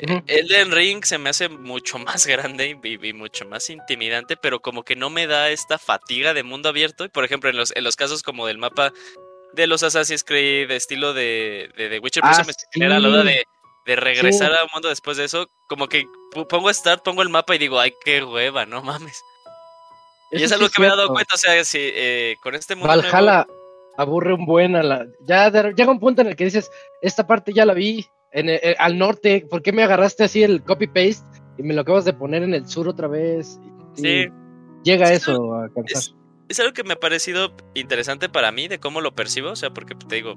el Elden Ring se me hace mucho *laughs* más grande y, mucho más intimidante, pero como que no me da esta fatiga de mundo abierto. Y por ejemplo, en los, en los casos como del mapa de los Assassin's Creed, de estilo de, de, Witcher, pues ah, me genera la duda de, de regresar al mundo después de eso. Como que pongo Start, pongo el mapa y digo, ay, qué hueva, no mames. y es algo que me he dado cuenta, o sea, si eh, con este mundo. Valhalla aburre un buen a la. Ya llega un punto en el que dices, esta parte ya la vi, en eh, al norte, ¿por qué me agarraste así el copy-paste y me lo acabas de poner en el sur otra vez? sí. Llega eso a cansar. Es, algo que me ha parecido interesante para mí de cómo lo percibo, o sea, porque te digo,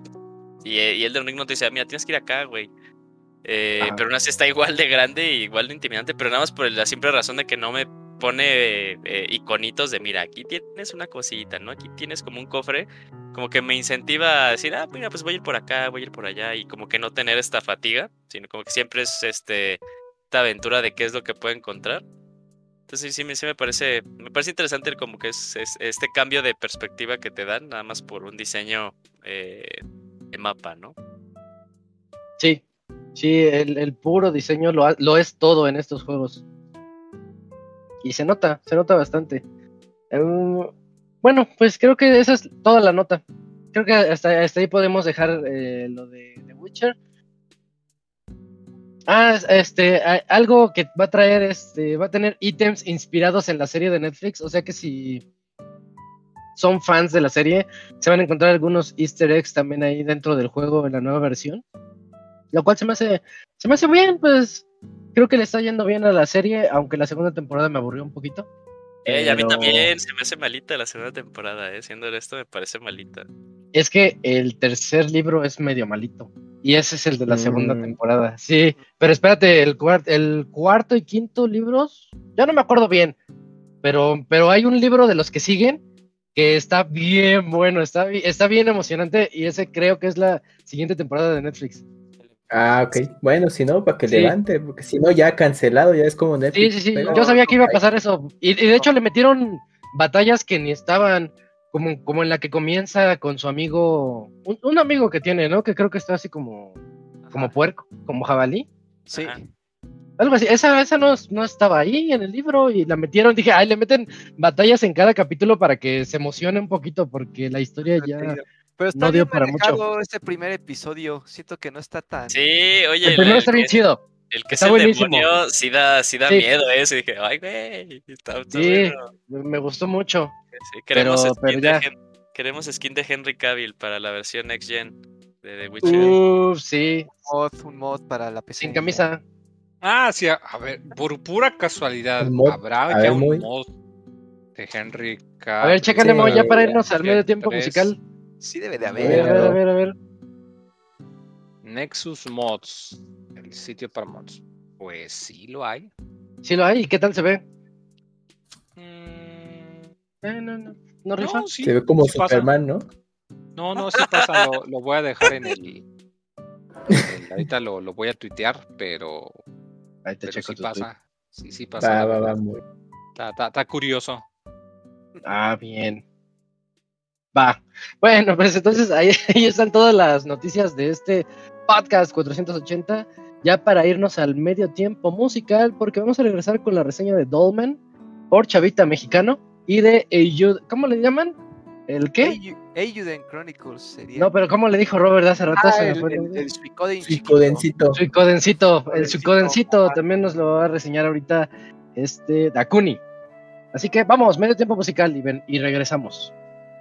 y, y el de Ring no te dice, ah, mira, tienes que ir acá, güey. Eh, pero aún así está igual de grande y igual de intimidante, pero nada más por la simple razón de que no me pone eh, iconitos de, mira, aquí tienes una cosita, ¿no? Aquí tienes como un cofre como que me incentiva a decir, ah, mira, pues voy a ir por acá, voy a ir por allá, y como que no tener esta fatiga, sino como que siempre es este, esta aventura de qué es lo que puedo encontrar. Entonces sí, sí, me parece, me parece interesante como que es, este cambio de perspectiva que te dan, nada más por un diseño eh, de mapa, ¿no? Sí, sí, el, puro diseño lo, lo, es todo en estos juegos. Y se nota, se nota bastante. Em, bueno, pues creo que esa es toda la nota. Creo que hasta, ahí podemos dejar eh, lo de The Witcher. Ah, este, algo que va a traer, este, va a tener ítems inspirados en la serie de Netflix. O sea que si son fans de la serie, se van a encontrar algunos Easter eggs también ahí dentro del juego en la nueva versión. Lo cual se me hace, se me hace bien, pues creo que le está yendo bien a la serie, aunque la segunda temporada me aburrió un poquito. Eh, a mí también se me hace malita la segunda temporada, eh. Siendo esto, me parece malita. Es que el tercer libro es medio malito. Y ese es el de la segunda mm. temporada. Sí, pero espérate, el, el cuarto y quinto libros, ya no me acuerdo bien. Pero, pero hay un libro de los que siguen que está bien bueno, está, está bien emocionante. Y ese creo que es la siguiente temporada de Netflix. Ah, ok. Bueno, si no, para que levante, porque si no, ya cancelado, ya es como Netflix. Sí, sí, sí. Yo sabía que iba a pasar eso. Y, de hecho le metieron batallas que ni estaban, como, como en la que comienza con su amigo, un, amigo que tiene, ¿no? Que creo que está así como, como puerco, como jabalí. Sí. Algo así. Esa, esa no, no estaba ahí en el libro y la metieron. Dije, ay, le meten batallas en cada capítulo para que se emocione un poquito, porque la historia ya. Pero está no dio para mucho. este primer episodio. Siento que no está tan. Sí, oye. El primero está bien chido. El que está se demonio sí da, sí da miedo eso. Y dije, ay, güey. sí, me gustó mucho. Sí, queremos, skin de queremos skin de Henry Cavill para la versión Next Gen de The Witcher. Uf, sí. Un mod, un mod para la PC. Sin camisa. Ah, sí, a ver, por pura casualidad, habrá ya un mod de Henry Cavill. A ver, chécale, sí, ya para irnos al medio tiempo musical. Sí debe de haber. A ver, a ver, a ver. Nexus Mods, el sitio para mods. Pues sí lo hay. Sí lo hay, ¿y qué tal se ve? Mm. Eh, no, no, no, no sí, se ve como Superman, ¿no? No, no, sí pasa, lo, voy a dejar en el, *laughs* ahorita lo, lo, voy a tuitear, pero, Ahí te pero sí pasa. Sí, sí pasa. Va, va, va, muy... está, está, está curioso. Ah, bien. Va. Bueno, *laughs* pues entonces ahí, están todas las noticias de este podcast 480. Ya para irnos al medio tiempo musical, porque vamos a regresar con la reseña de Dolmen por Chavita Mexicano y de Ayud ¿Cómo le llaman? ¿El qué? Ayuden Chronicles sería. No, pero ¿cómo le dijo Robert hace rato? Ah, el, el, el Suicodencito. Suicodencito. El Suicodencito también nos lo va a reseñar ahorita este Dakuni. Así que vamos, medio tiempo musical y, ven, y regresamos.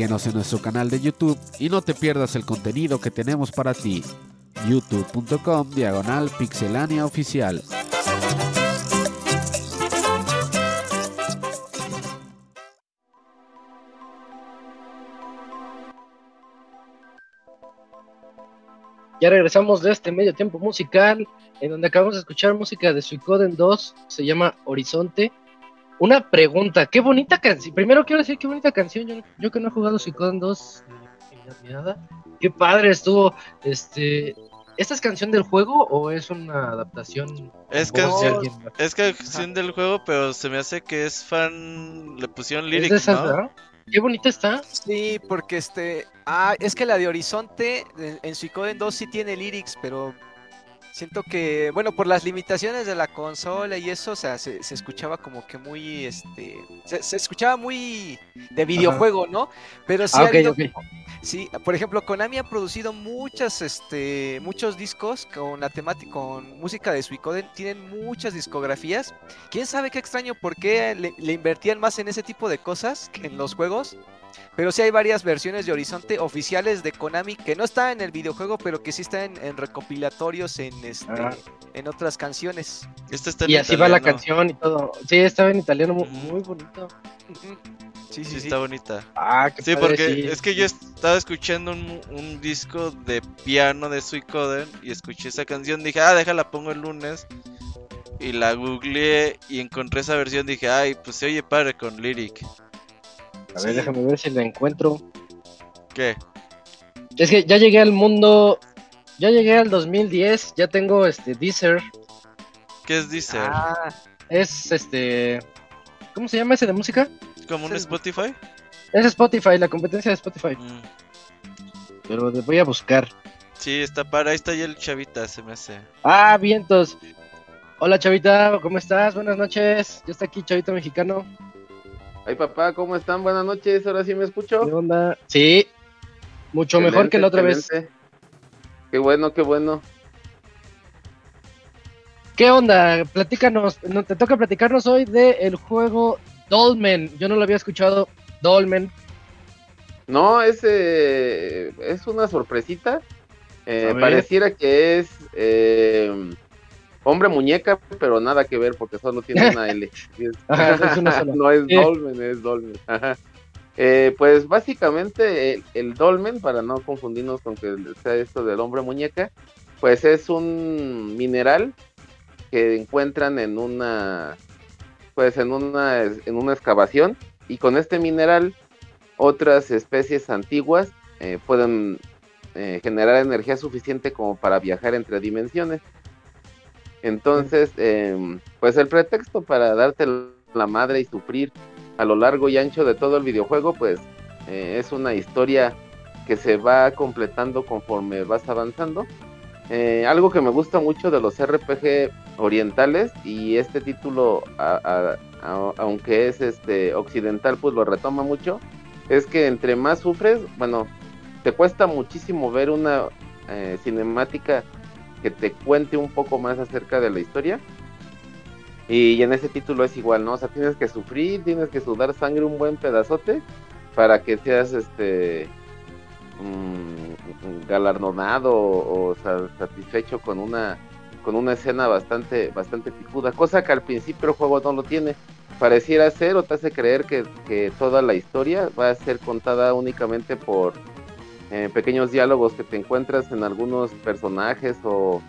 Síguenos en nuestro canal de YouTube y no te pierdas el contenido que tenemos para ti. youtube.com diagonal pixelania oficial. Ya regresamos de este medio tiempo musical, en donde acabamos de escuchar música de Suicoden 2, se llama Horizonte. Una pregunta, qué bonita canción. Primero quiero decir qué bonita canción. Yo, que no he jugado Suicoden 2 en nada. Qué padre estuvo. Este, ¿Esta es canción del juego o es una adaptación? Es canción, es canción del juego, pero se me hace que es fan. Le pusieron lyrics, ¿no? Qué bonita está. Sí, porque este. Ah, es que la de Horizonte en, en Suicoden 2 sí tiene lyrics, pero siento que, bueno, por las limitaciones de la consola y eso, o sea, se, escuchaba como que muy, este, se, escuchaba muy de videojuego, ¿no? Pero sí, ah, sí, por ejemplo, Konami ha producido muchas, este, muchos discos con la temática, con música de Suicoden, tienen muchas discografías. ¿Quién sabe qué extraño por qué le, le invertían más en ese tipo de cosas que en los juegos? Pero sí hay varias versiones de Horizonte oficiales de Konami que no están en el videojuego, pero que sí están en, recopilatorios en este en otras canciones. Este y así va la canción y todo. Sí, estaba en italiano muy, bonito. Sí, sí, está bonita. Ah, qué Sí, porque es que yo estaba escuchando un, disco de piano de Suicoden y escuché esa canción. Dije, ah, déjala, pongo el lunes. Y la googleé y encontré esa versión. Dije, ay, pues se oye padre con lyric. A ver, déjame ver si la encuentro. ¿Qué? Es que ya llegué al mundo. Ya llegué al 2010. Ya tengo este Deezer. ¿Qué es Deezer? Ah, es este. ¿Cómo se llama ese de música? ¿Como un Spotify? Es Spotify, la competencia de Spotify. Mm. Pero voy a buscar. Sí, está para. Ahí está ya el chavita, se me hace. Ah, vientos. Hola chavita, ¿cómo estás? Buenas noches. Ya está aquí chavita mexicano. Ay, papá, ¿cómo están? Buenas noches, ahora sí me escucho. ¿Qué onda? Sí, mucho mejor que la otra vez. Qué bueno, qué bueno. ¿Qué onda? Platícanos, no, te toca platicarnos hoy del el juego Dolmen. Yo no lo había escuchado, Dolmen. No, es, eh, es una sorpresita. Eh, pareciera que es eh, Hombre muñeca, pero nada que ver porque solo tiene una L. *laughs* *laughs* no es Dolmen, es Dolmen. Eh, pues básicamente el, Dolmen, para no confundirnos con que sea esto del hombre muñeca, pues es un mineral que encuentran en una, pues en una, en una excavación y con este mineral otras especies antiguas eh, pueden eh, generar energía suficiente como para viajar entre dimensiones. Entonces, em, pues el pretexto para darte la madre y sufrir a lo largo y ancho de todo el videojuego, pues eh, es una historia que se va completando conforme vas avanzando. Eh, algo que me gusta mucho de los RPG orientales y este título, aunque es este occidental, pues lo retoma mucho, es que entre más sufres, bueno, te cuesta muchísimo ver una eh, cinemática que te cuente un poco más acerca de la historia. Y en ese título es igual, ¿no? O sea, tienes que sufrir, tienes que sudar sangre un buen pedazote para que seas este mm, galardonado o, satisfecho con una con una escena bastante bastante picuda, cosa que al principio el juego no lo tiene. Pareciera ser o te hace creer que, que toda la historia va a ser contada únicamente por eh, pequeños diálogos que te encuentras en algunos personajes o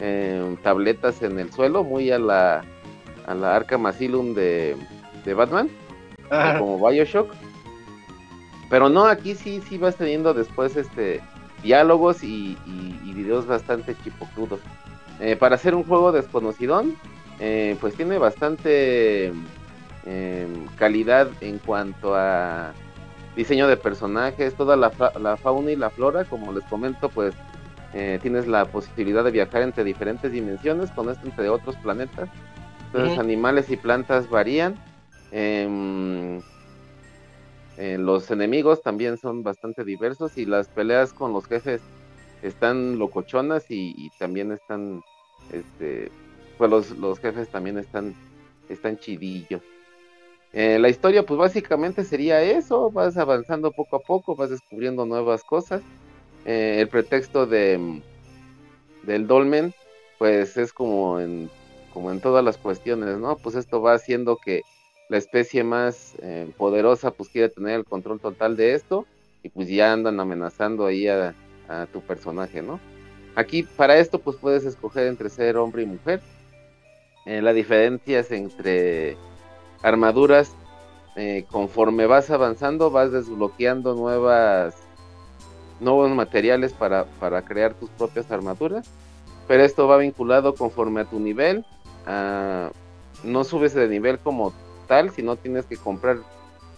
eh, tabletas en el suelo, muy a la, a la Arkham Asylum de, de Batman, como Bioshock. Pero no, aquí sí, sí vas teniendo después este diálogos y, videos bastante chipocludos. Eh, para hacer un juego desconocidón, pues tiene bastante calidad en cuanto a diseño de personajes, toda la, fauna y la flora, como les comento, pues eh, tienes la posibilidad de viajar entre diferentes dimensiones, con esto entre otros planetas. Entonces animales y plantas varían. Em, eh, los enemigos también son bastante diversos y las peleas con los jefes están locochonas y, también están, este, pues los, los jefes también están, están chidillos. Eh, la historia, pues básicamente sería eso, vas avanzando poco a poco, vas descubriendo nuevas cosas. Eh, el pretexto de mm, del dolmen, pues es como en, como en todas las cuestiones, ¿no? Pues esto va haciendo que la especie más eh, poderosa pues quiere tener el control total de esto y pues ya andan amenazando ahí a, tu personaje, ¿no? Aquí para esto pues puedes escoger entre ser hombre y mujer. la diferencia es entre armaduras, eh, conforme vas avanzando, vas desbloqueando nuevas nuevos materiales para, para, crear tus propias armaduras. Pero esto va vinculado conforme a tu nivel. no subes de nivel como tal, sino tienes que comprar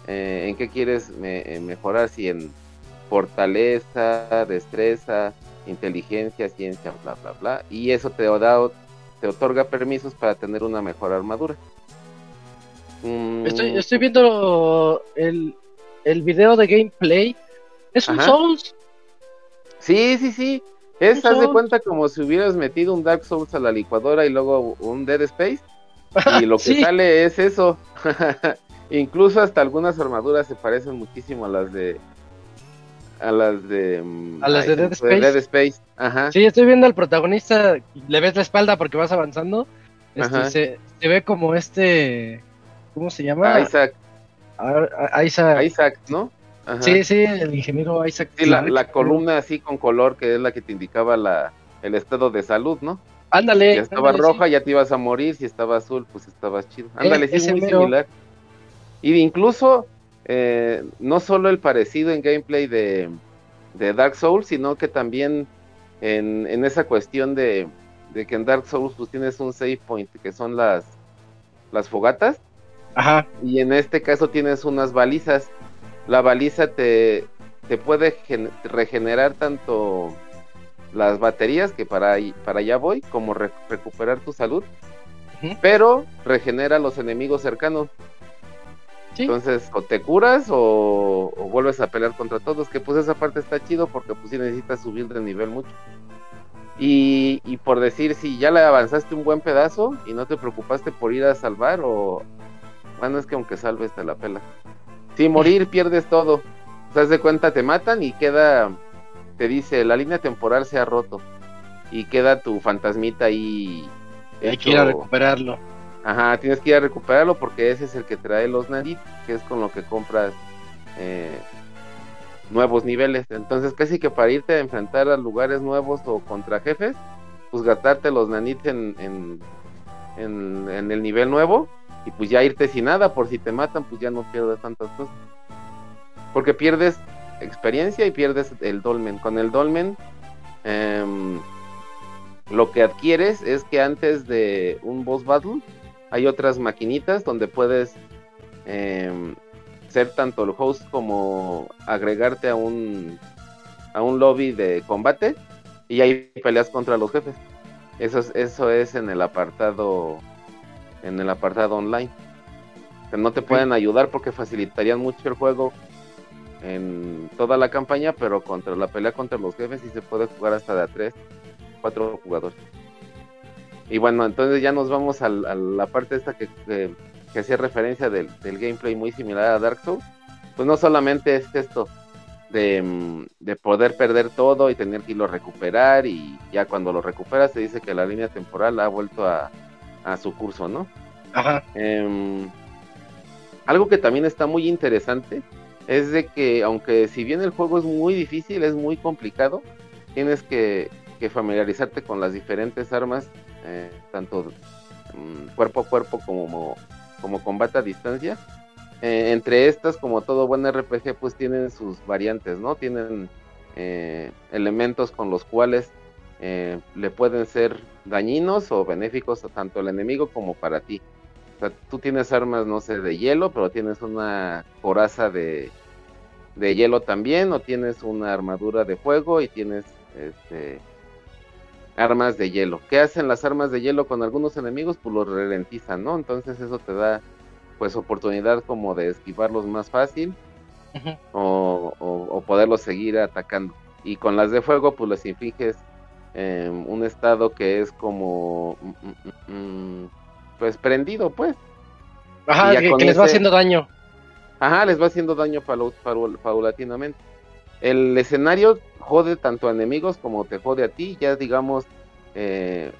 eh, en qué quieres eh, mejorar, si en fortaleza, destreza, inteligencia, ciencia, bla, bla, bla. Y eso te, da, te otorga permisos para tener una mejor armadura. Estoy, mm, estoy viendo el, el video de gameplay. ¿Es un Souls? Sí, sí, sí. Es, haz de cuenta como si hubieras metido un Dark Souls a la licuadora y luego un Dead Space. *laughs* Y lo que sale es eso. *laughs* Incluso hasta algunas armaduras se parecen muchísimo a las de. A las de. Mm, a las de Dead Space. Space. Ajá. Sí, estoy viendo al protagonista. Le ves la espalda porque vas avanzando. Este, se, se, ve como este. ¿Cómo se llama? Isaac. Isaac. Isaac, ¿no? Sí, sí, el ingeniero Isaac. Sí, la, columna así con color que es la que te indicaba la, el estado de salud, ¿no? Ándale. Si estaba roja, ya te ibas a morir. Si estaba azul, pues estabas chido. Eh, ándale, sí, es muy similar. Y incluso, eh, no solo el parecido en gameplay de, de Dark Souls, sino que también en, en esa cuestión de, de, que en Dark Souls pues tienes un save point, que son las, las fogatas. Ajá. Y en este caso tienes unas balizas. La baliza te, te puede regenerar tanto las baterías, que para, para allá voy, como recuperar tu salud, pero regenera los enemigos cercanos. Entonces, o te curas o, vuelves a pelear contra todos, que pues esa parte está chido porque pues sí necesitas subir de nivel mucho. Y, y por decir, si ya le avanzaste un buen pedazo y no te preocupaste por ir a salvar o... Bueno, es que aunque salves te la pela. Si morir *laughs* pierdes todo. Te das de cuenta, te matan y queda te dice la línea temporal se ha roto y queda tu fantasmita ahí. Hay que ir a recuperarlo. Ajá, tienes que ir a recuperarlo porque ese es el que trae los nadit, que es con lo que compras eh, nuevos niveles. Entonces, casi que para irte a enfrentar a lugares nuevos o contra jefes, pues gastarte los nanits en, en, en, en el nivel nuevo y pues ya irte sin nada, por si te matan, pues ya no pierdes tantas cosas. Porque pierdes experiencia y pierdes el dolmen. Con el dolmen, em, lo que adquieres es que antes de un boss battle hay otras maquinitas donde puedes em, ser tanto el host como agregarte a un a un lobby de combate y ahí peleas contra los jefes. Eso es, eso es en el apartado en el apartado online. Que no te pueden ayudar porque facilitarían mucho el juego en toda la campaña, pero contra la pelea contra los jefes sí se puede jugar hasta de a 3, 4 jugadores. Y bueno, entonces ya nos vamos a, la parte esta que, que, hacía referencia del, gameplay muy similar a Dark Souls. Pues no solamente es esto de, de, poder perder todo y tener que irlo a recuperar y ya cuando lo recuperas te dice que la línea temporal ha vuelto a, a su curso, ¿no? Ajá. Em, algo que también está muy interesante es de que aunque si bien el juego es muy difícil, es muy complicado, tienes que, familiarizarte con las diferentes armas, eh, tanto mm, cuerpo a cuerpo como, como combate a distancia. Eh, entre estas, como todo buen RPG, pues tienen sus variantes, ¿no? Tienen eh, elementos con los cuales le pueden ser dañinos o benéficos tanto al enemigo como para ti tú tienes armas, no sé, de hielo, pero tienes una coraza de, de hielo también, o tienes una armadura de fuego y tienes este, armas de hielo. ¿Qué hacen las armas de hielo con algunos enemigos? Pues los ralentizan, ¿no? Entonces eso te da pues oportunidad como de esquivarlos más fácil o, o, poderlos seguir atacando. Y con las de fuego pues les infliges em, un estado que es como... Mm, mm, mm, pues prendido, pues. Ajá, que, les va haciendo daño. Ajá, les va haciendo daño paulatinamente. El escenario jode tanto a enemigos como te jode a ti, ya digamos, eh,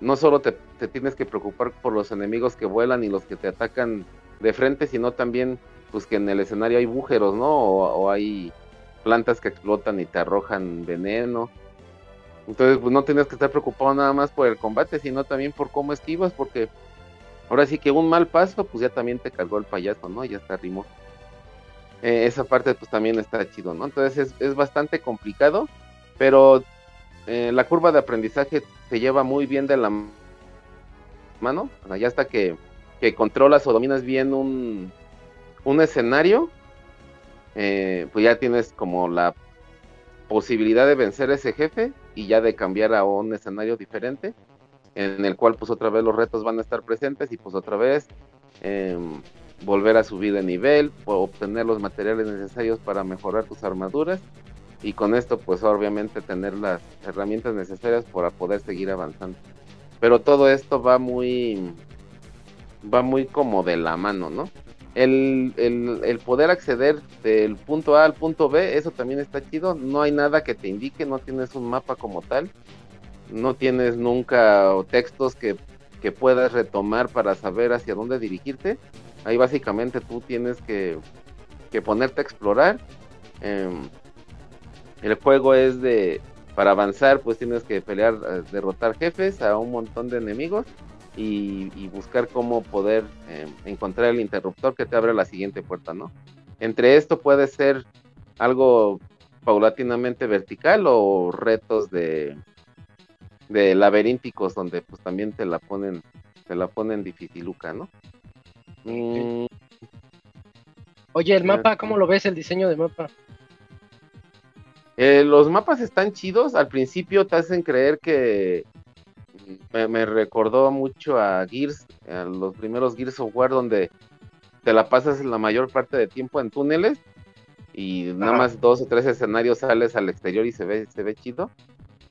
no solo te, tienes que preocupar por los enemigos que vuelan y los que te atacan de frente, sino también pues que en el escenario hay bújeros, ¿no? O, hay plantas que explotan y te arrojan veneno. Entonces, pues no tienes que estar preocupado nada más por el combate, sino también por cómo esquivas, porque ahora sí que un mal paso, pues ya también te cargó el payaso, ¿no? Ya está rimó. Eh, esa parte pues también está chido, ¿no? Entonces es, es bastante complicado, pero eh, la curva de aprendizaje te lleva muy bien de la mano, ya hasta que, controlas o dominas bien un, un escenario, eh, pues ya tienes como la posibilidad de vencer ese jefe y ya de cambiar a un escenario diferente, en el cual pues otra vez los retos van a estar presentes y pues otra vez em, volver a subir de nivel, obtener los materiales necesarios para mejorar tus armaduras y con esto pues obviamente tener las herramientas necesarias para poder seguir avanzando. Pero todo esto va muy va muy como de la mano, ¿no? El, el, poder acceder del punto A al punto B, eso también está chido. No hay nada que te indique, no tienes un mapa como tal. No tienes nunca textos que, que puedas retomar para saber hacia dónde dirigirte. Ahí básicamente tú tienes que, que ponerte a explorar. Eh, el juego es de, para avanzar, pues tienes que pelear, eh, derrotar jefes a un montón de enemigos y, buscar cómo poder eh, encontrar el interruptor que te abre la siguiente puerta, ¿no? Entre esto puede ser algo paulatinamente vertical o retos de, de laberínticos donde pues también te la ponen, te la ponen dificiluca, ¿no? Mm. Oye, el mapa, ¿cómo lo ves el diseño de mapa? Eh, los mapas están chidos. Al principio te hacen creer que me, recordó mucho a Gears, a los primeros Gears of War, donde te la pasas la mayor parte de tiempo en túneles y nada más dos o tres escenarios sales al exterior y se ve, se ve chido.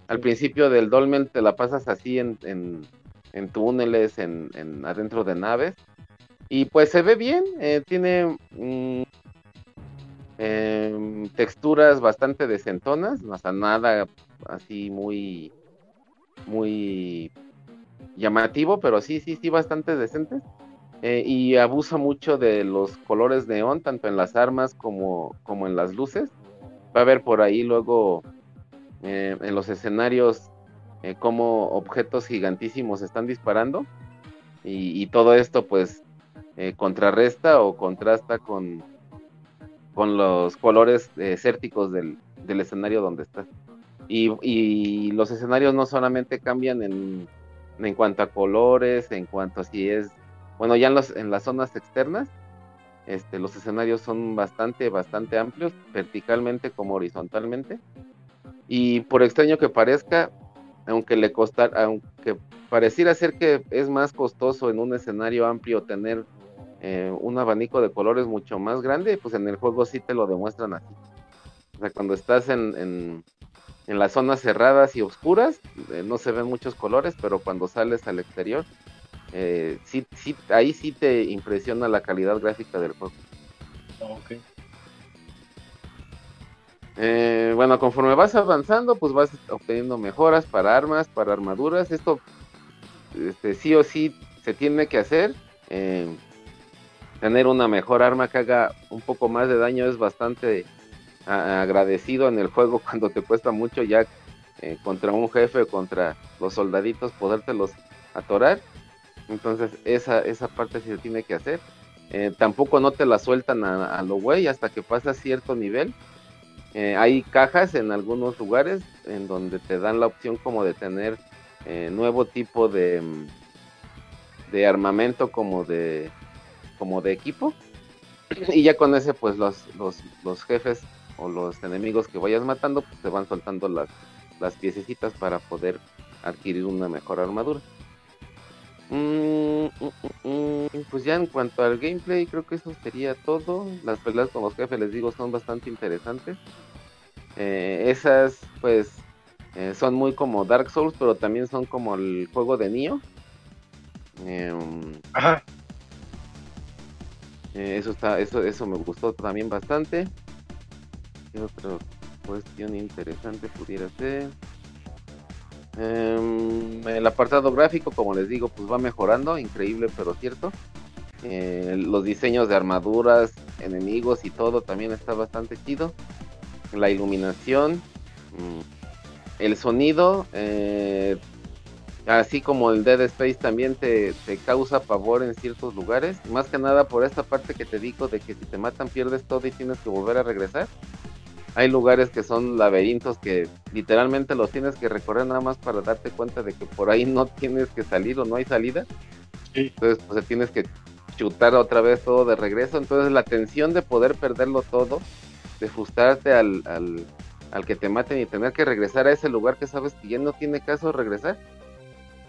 Al principio del Dolmen te la pasas así en, en, túneles, en, adentro de naves. Y pues se ve bien, eh, tiene mm, Em, texturas bastante decentonas, no sea, nada así muy, muy llamativo, pero sí, sí, sí, bastante decentes. Eh, y abusa mucho de los colores neón, tanto en las armas como, como en las luces. Va a ver por ahí luego eh, en los escenarios eh, como objetos gigantísimos están disparando. Y, todo esto pues contrarresta o contrasta con, con los colores desérticos del, escenario donde estás. Y, los escenarios no solamente cambian en, en cuanto a colores, en cuanto a si es, bueno, ya en, los, en las zonas externas, este, los escenarios son bastante, bastante amplios, verticalmente como horizontalmente. Y por extraño que parezca, aunque le costara, aunque pareciera ser que es más costoso en un escenario amplio tener eh, un abanico de colores mucho más grande, pues en el juego sí te lo demuestran así. O sea, cuando estás en, en, las zonas cerradas y oscuras, eh, no se ven muchos colores, pero cuando sales al exterior, eh, sí, sí, ahí sí te impresiona la calidad gráfica del juego. bueno, conforme vas avanzando, pues vas obteniendo mejoras para armas, para armaduras. Esto este, sí o sí se tiene que hacer tener una mejor arma que haga un poco más de daño es bastante agradecido en el juego *laughs* cuando te cuesta mucho ya eh, contra un jefe o contra los soldaditos podértelos atorar. Entonces esa, esa parte sí se tiene que hacer. Eh, tampoco no te la sueltan a, lo güey hasta que pasas cierto nivel. Eh, hay cajas en algunos lugares en donde te dan la opción como de tener nuevo tipo de, de armamento como de como de equipo. *clears throat* Y ya con ese, pues los, los, jefes o los enemigos que vayas matando, pues te van soltando las, las piececitas para poder adquirir una mejor armadura. Mm, mm, mm, pues ya en cuanto al gameplay, creo que eso sería todo. Las peleas con los jefes, les digo, son bastante interesantes. Eh, esas, pues, eh, son muy como Dark Souls, pero también son como el juego de Nioh. Em, Ajá. Eh, eso está, eso, eso me gustó también bastante. ¿Qué otra cuestión interesante pudiera ser? Em, el apartado gráfico, como les digo, pues va mejorando, increíble pero cierto. Eh, los diseños de armaduras, enemigos y todo también está bastante chido. La iluminación, mm, el sonido, eh, así como el Dead Space también te, causa pavor en ciertos lugares. Más que nada por esta parte que te digo de que si te matan pierdes todo y tienes que volver a regresar. Hay lugares que son laberintos que literalmente los tienes que recorrer nada más para darte cuenta de que por ahí no tienes que salir o no hay salida. Entonces pues tienes que chutar otra vez todo de regreso. Entonces la tensión de poder perderlo todo, de frustrarte al, al, al que te maten y tener que regresar a ese lugar que sabes que ya no tiene caso regresar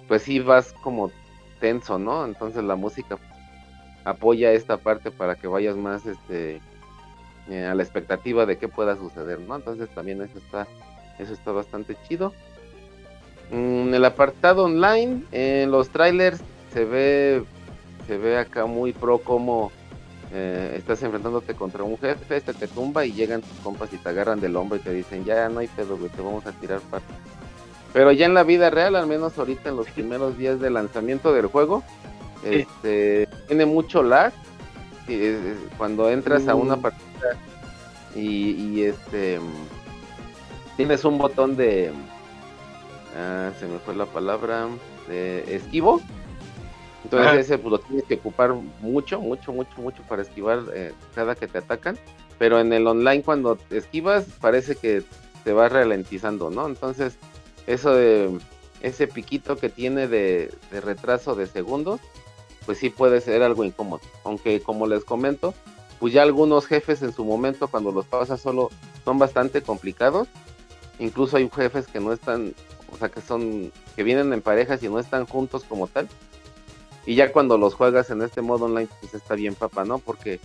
pues sí vas como tenso, ¿no? Entonces la música apoya esta parte para que vayas más este eh, a la expectativa de qué pueda suceder, ¿no? Entonces también eso está eso está bastante chido. En el apartado online, en los trailers se ve se ve acá muy pro como eh, estás enfrentándote contra un jefe, este te tumba y llegan tus compas y te agarran del hombro y te dicen, ya no hay pedo, güey, te vamos a tirar para pero ya en la vida real, al menos ahorita en los primeros días de lanzamiento del juego, este, tiene mucho lag. cuando entras a una mm. partida y, este tienes un botón de ah, se me fue la palabra de esquivo. Entonces ese pues, lo tienes que ocupar mucho mucho mucho mucho para esquivar eh, cada que te atacan. Pero en el online cuando esquivas parece que te va ralentizando no entonces eso de ese piquito que tiene de, retraso de segundos, pues sí puede ser algo incómodo. Aunque como les comento, pues ya algunos jefes en su momento cuando los pasas solo son bastante complicados. Incluso hay jefes que no están, o sea, que son, que vienen en parejas y no están juntos como tal. Y ya cuando los juegas en este modo online, pues está bien papa, ¿no? Porque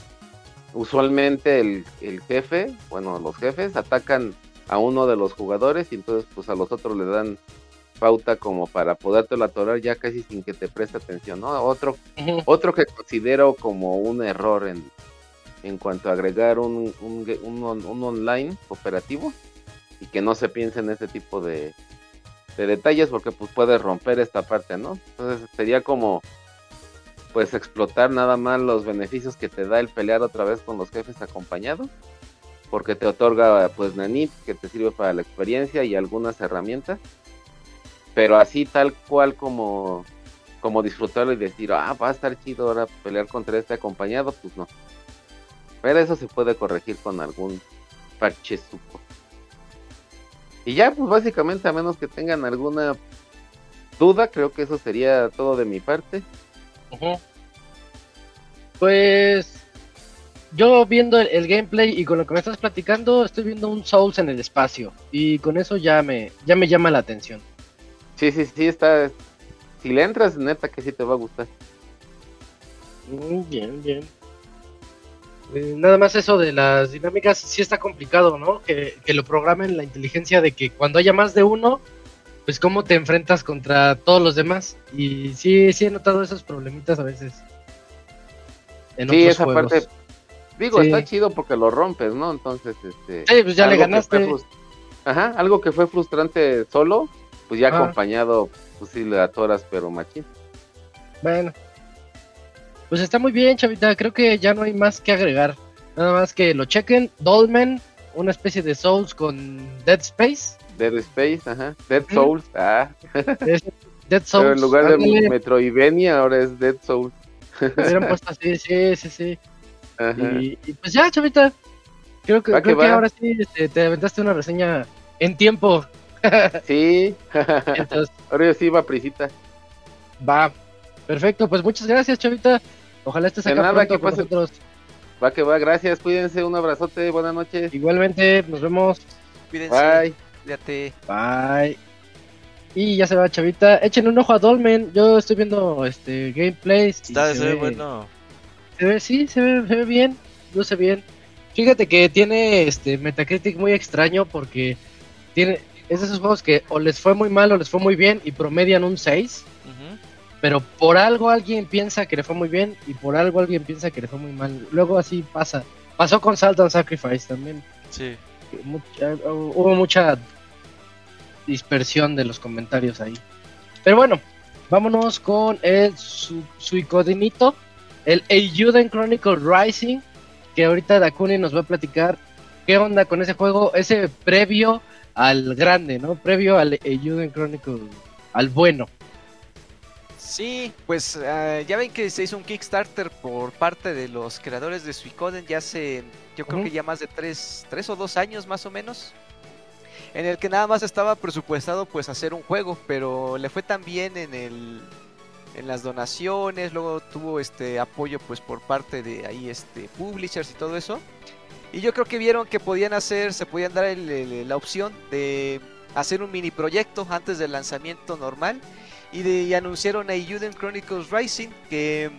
usualmente el, el jefe, bueno, los jefes atacan a uno de los jugadores y entonces pues a los otros le dan pauta como para podértelo atorar ya casi sin que te preste atención, ¿no? Otro, otro que considero como un error en, en cuanto a agregar un, un, online operativo y que no se piense en ese tipo de, de detalles porque pues puede romper esta parte, ¿no? Entonces sería como pues explotar nada más los beneficios que te da el pelear otra vez con los jefes acompañados porque te otorga pues Nanit que te sirve para la experiencia y algunas herramientas pero así tal cual como como disfrutarlo y decir ah va a estar chido ahora pelear contra este acompañado pues no pero eso se puede corregir con algún parche supo y ya pues básicamente a menos que tengan alguna duda creo que eso sería todo de mi parte pues yo viendo el, gameplay y con lo que me estás platicando, estoy viendo un Souls en el espacio. Y con eso ya me, ya me llama la atención. Sí, sí, sí, está. Si le entras, neta que sí te va a gustar. Mm, bien, bien. Eh, nada más eso de las dinámicas, sí está complicado, ¿no? Que, que lo programen la inteligencia de que cuando haya más de uno, pues cómo te enfrentas contra todos los demás. Y sí, sí he notado esos problemitas a veces. sí, esa parte Digo, está chido porque lo rompes, ¿no? Entonces, este. Sí, pues ya le ganaste. Ajá, algo que fue frustrante solo, pues ya acompañado, pues sí le atoras, pero machín. Bueno. Pues está muy bien, chavita. Creo que ya no hay más que agregar. Nada más que lo chequen. Dolmen, una especie de Souls con Dead Space. Dead Space, ajá. Dead Souls, ah. Dead Souls. Pero en lugar de Metroidvania, ahora es Dead Souls. hubieran puesto así, sí, sí, sí. Y, pues ya, chavita. Creo que, creo que, ahora sí este, te aventaste una reseña en tiempo. *laughs* sí. ahora yo sí va prisita. Va. Perfecto, pues muchas gracias, chavita. Ojalá estés acá nada, pronto con nosotros. Va que va, gracias, cuídense, un abrazote, buenas noches. Igualmente, nos vemos. Cuídense. Bye. Cuídate. Bye. Y ya se va, chavita. Echen un ojo a Dolmen. Yo estoy viendo este gameplays. Está, se ve bueno. Se ve, sí, se ve, se ve bien, luce bien. Fíjate que tiene este Metacritic muy extraño porque tiene es de esos juegos que o les fue muy mal o les fue muy bien y promedian un 6. Pero por algo alguien piensa que le fue muy bien y por algo alguien piensa que le fue muy mal. Luego así pasa. Pasó con Salt and Sacrifice también. Sí. hubo mucha dispersión de los comentarios ahí. Pero bueno, vámonos con el su, suicodinito, el Ayuden Chronicle Rising, que ahorita Dakuni nos va a platicar qué onda con ese juego, ese previo al grande, ¿no? Previo al Ayuden Chronicle, al bueno. Sí, pues eh, ya ven que se hizo un Kickstarter por parte de los creadores de Suicoden ya hace, yo creo que ya más de tres, tres o dos años más o menos en el que nada más estaba presupuestado pues hacer un juego, pero le fue tan bien en el en las donaciones, luego tuvo este apoyo pues por parte de ahí este publishers y todo eso. Y yo creo que vieron que podían hacer, se podían dar la opción de hacer un mini proyecto antes del lanzamiento normal y, de, anunciaron a Juden Chronicles Rising que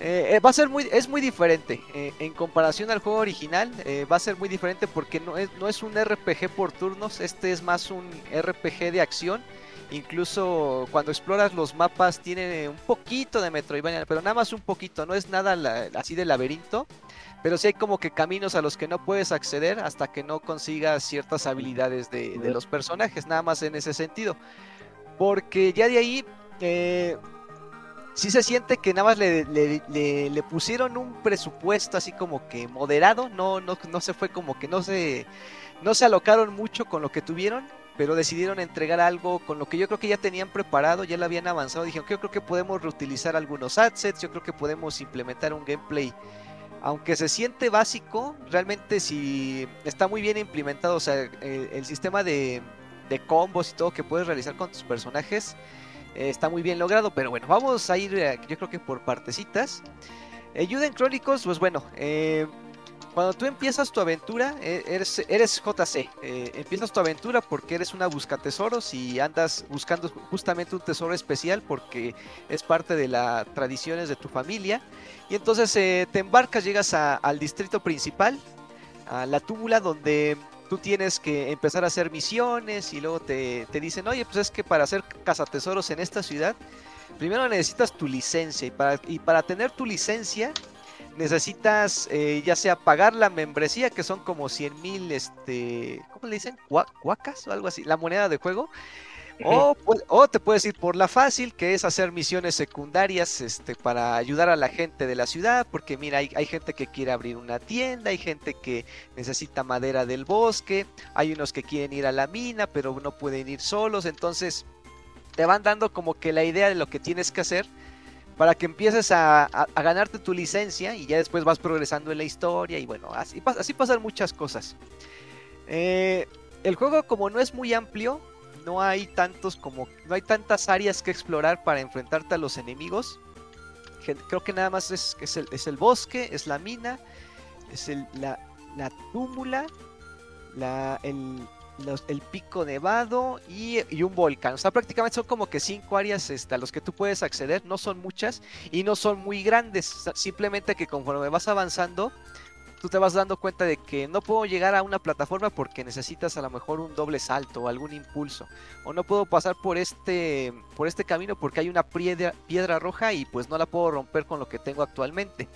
eh, eh, va a ser muy, es muy diferente. Eh, en comparación al juego original, va a ser muy diferente porque no es, no es un RPG por turnos, este es más un RPG de acción. Incluso cuando exploras los mapas tiene un poquito de Metroidvania, pero nada más un poquito, no es nada así de laberinto. Pero sí hay como que caminos a los que no puedes acceder hasta que no consigas ciertas habilidades de, de los personajes, nada más en ese sentido. Porque ya de ahí sí se siente que nada más le, pusieron un presupuesto así como que moderado, no, no, no se fue como que no se, no se alocaron mucho con lo que tuvieron, pero decidieron entregar algo con lo que yo creo que ya tenían preparado, ya lo habían avanzado, dijeron que yo creo que podemos reutilizar algunos assets, yo creo que podemos implementar un gameplay. Aunque se siente básico, realmente si está muy bien implementado, o sea, el, sistema de, de combos y todo que puedes realizar con tus personajes, eh, está muy bien logrado, pero bueno, vamos a ir eh, yo creo que por partecitas. Eh, Juden Chronicles, pues bueno, eh, cuando tú empiezas tu aventura, eres, eres JC, empiezas tu aventura porque eres una busca tesoros y andas buscando justamente un tesoro especial porque es parte de las tradiciones de tu familia. Y entonces te embarcas, llegas al distrito principal, a la túmula donde tú tienes que empezar a hacer misiones y luego te, dicen, oye, pues es que para hacer cazatesoros en esta ciudad, primero necesitas tu licencia y para, y para tener tu licencia necesitas eh, ya sea pagar la membresía, que son como 100 mil, este, ¿cómo le dicen? ¿Cuacas o algo así? La moneda de juego. *laughs* O, te puedes ir por la fácil, que es hacer misiones secundarias este, para ayudar a la gente de la ciudad, porque mira, hay, gente que quiere abrir una tienda, hay gente que necesita madera del bosque, hay unos que quieren ir a la mina, pero no pueden ir solos, entonces te van dando como que la idea de lo que tienes que hacer para que empieces a, ganarte tu licencia y ya después vas progresando en la historia y bueno, así, así pasan muchas cosas. Eh, el juego como no es muy amplio, no hay tantos como no hay tantas áreas que explorar para enfrentarte a los enemigos. Creo que nada más es, es, el, es el bosque, es la mina, es el, la, la túmula, la, el, el pico nevado y, y, un volcán. O sea, prácticamente son como que cinco áreas este, a los que tú puedes acceder. No son muchas y no son muy grandes. Simplemente que conforme vas avanzando, tú te vas dando cuenta de que no puedo llegar a una plataforma porque necesitas a lo mejor un doble salto o algún impulso. O no puedo pasar por este, por este camino porque hay una piedra, piedra roja y pues no la puedo romper con lo que tengo actualmente.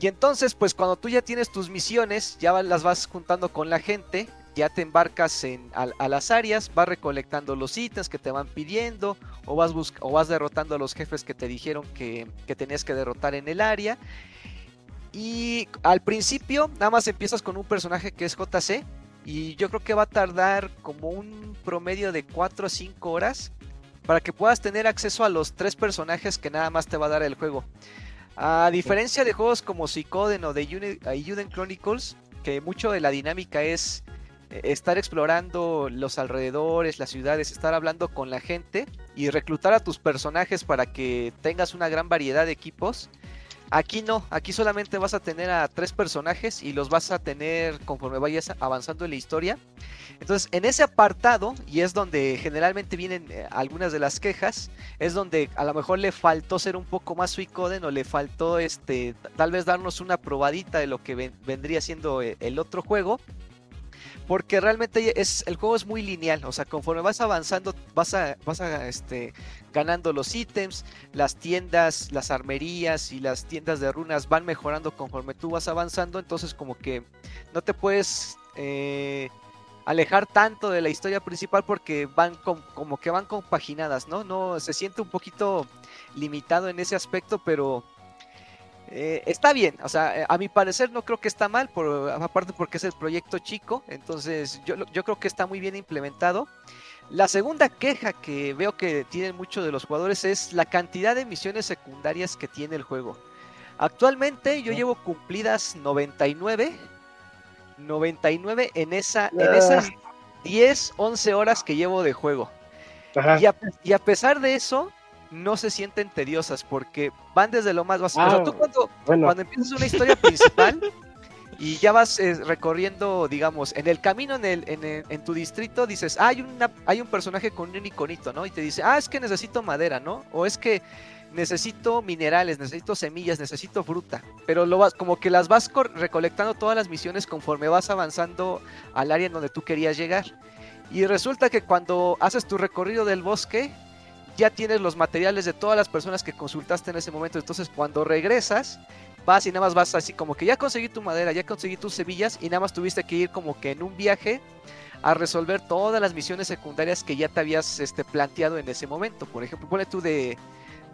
Y entonces, pues cuando tú ya tienes tus misiones, ya las vas juntando con la gente, ya te embarcas en, a, las áreas, vas recolectando los ítems que te van pidiendo, o vas, o vas derrotando a los jefes que te dijeron que, que tenías que derrotar en el área. Y al principio nada más empiezas con un personaje que es JC. Y yo creo que va a tardar como un promedio de 4 o 5 horas para que puedas tener acceso a los tres personajes que nada más te va a dar el juego. A diferencia de juegos como Psychoden o de Juden Chronicles, que mucho de la dinámica es eh, estar explorando los alrededores, las ciudades, estar hablando con la gente y reclutar a tus personajes para que tengas una gran variedad de equipos. Aquí no, aquí solamente vas a tener a tres personajes y los vas a tener conforme vayas avanzando en la historia. Entonces, en ese apartado, y es donde generalmente vienen eh, algunas de las quejas, es donde a lo mejor le faltó ser un poco más Suicoden o le faltó este tal vez darnos una probadita de lo que vendría siendo eh, el otro juego. Porque realmente es el juego es muy lineal, o sea, conforme vas avanzando, vas a, vas a este, ganando los ítems, las tiendas, las armerías y las tiendas de runas van mejorando conforme tú vas avanzando, entonces como que no te puedes eh, alejar tanto de la historia principal porque van como que van compaginadas, ¿no? No se siente un poquito limitado en ese aspecto, pero eh, está bien, o sea, eh, a mi parecer no creo que está mal, por, aparte porque es el proyecto chico, entonces yo, yo creo que está muy bien implementado. La segunda queja que veo que tienen muchos de los jugadores es la cantidad de misiones secundarias que tiene el juego. Actualmente yo llevo cumplidas 99, 99 en, esa, en ah. esas 10, 11 horas que llevo de juego. y a pesar de eso, no se sienten tediosas porque van desde lo más básico. Ah, tú cuando, cuando, empiezas una historia principal y ya vas eh, recorriendo, digamos, en el camino en, el, en, tu distrito, dices, ah, hay, una, hay un personaje con un iconito, ¿no? Y te dice, ah, es que necesito madera, ¿no? O es que necesito minerales, necesito semillas, necesito fruta. Pero lo vas, como que las vas recolectando todas las misiones conforme vas avanzando al área en donde tú querías llegar. Y resulta que cuando haces tu recorrido del bosque, ya tienes los materiales de todas las personas que consultaste en ese momento. Entonces, cuando regresas, vas y nada más vas así como que ya conseguí tu madera, ya conseguí tus semillas y nada más tuviste que ir como que en un viaje a resolver todas las misiones secundarias que ya te habías este, planteado en ese momento. Por ejemplo, pone tú de,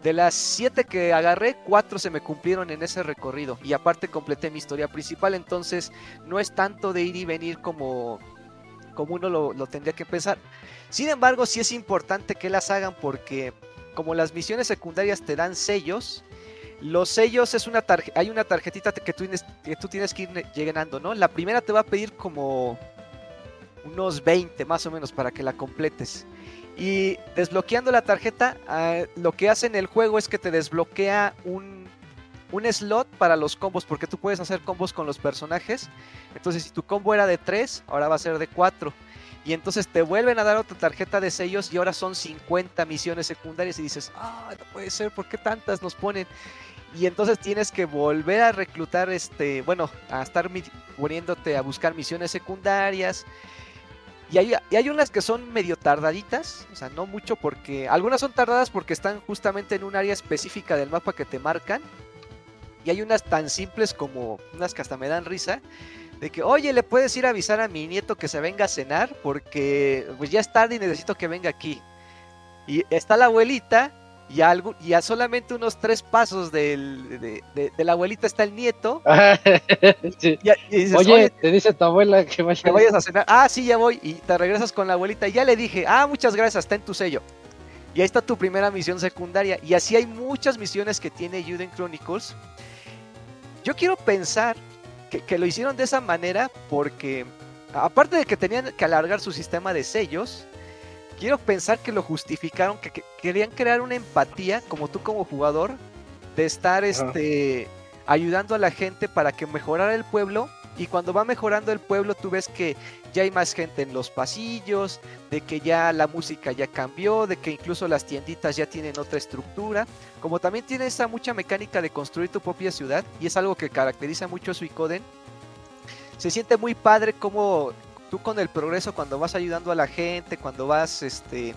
de las siete que agarré, cuatro se me cumplieron en ese recorrido y aparte completé mi historia principal. Entonces, no es tanto de ir y venir como, como uno lo tendría que pensar. Sin embargo, sí es importante que las hagan porque como las misiones secundarias te dan sellos, los sellos es una hay una tarjetita que tú, que tú tienes que ir llenando, ¿no? La primera te va a pedir como unos 20 más o menos para que la completes. Y desbloqueando la tarjeta, ah, lo que hace en el juego es que te desbloquea un, un slot para los combos, porque tú puedes hacer combos con los personajes. Entonces, si tu combo era de 3, ahora va a ser de 4 y entonces te vuelven a dar otra tarjeta de sellos y ahora son 50 misiones secundarias y dices, ah, no puede ser, ¿por qué tantas nos ponen? Y entonces tienes que volver a reclutar, este, bueno, a estar poniéndote a buscar misiones secundarias. Y hay, y hay unas que son medio tardaditas, o sea, no mucho porque... Algunas son tardadas porque están justamente en un área específica del mapa que te marcan. Y hay unas tan simples como unas que hasta me dan risa, de que, oye, le puedes ir a avisar a mi nieto que se venga a cenar porque pues ya es tarde y necesito que venga aquí. Y está la abuelita y, algo, y a solamente unos tres pasos de, la abuelita está el nieto. *laughs* oye, te dice tu abuela que, vayas a cenar. Ah, sí, ya voy. Y te regresas con la abuelita. Y ya le dije, ah, muchas gracias, está en tu sello. Y ahí está tu primera misión secundaria. Y así hay muchas misiones que tiene Juden Chronicles. Yo quiero pensar que, lo hicieron de esa manera porque, aparte de que tenían que alargar su sistema de sellos, quiero pensar que lo justificaron, que, querían crear una empatía, como tú como jugador, de estar este, ayudando a la gente para que mejorara el pueblo. Y cuando va mejorando el pueblo, tú ves que ya hay más gente en los pasillos, de que ya la música ya cambió, de que incluso las tienditas ya tienen otra estructura, como también tiene esa mucha mecánica de construir tu propia ciudad, y es algo que caracteriza mucho a Suicoden, se siente muy padre como tú con el progreso, cuando vas ayudando a la gente, cuando vas este,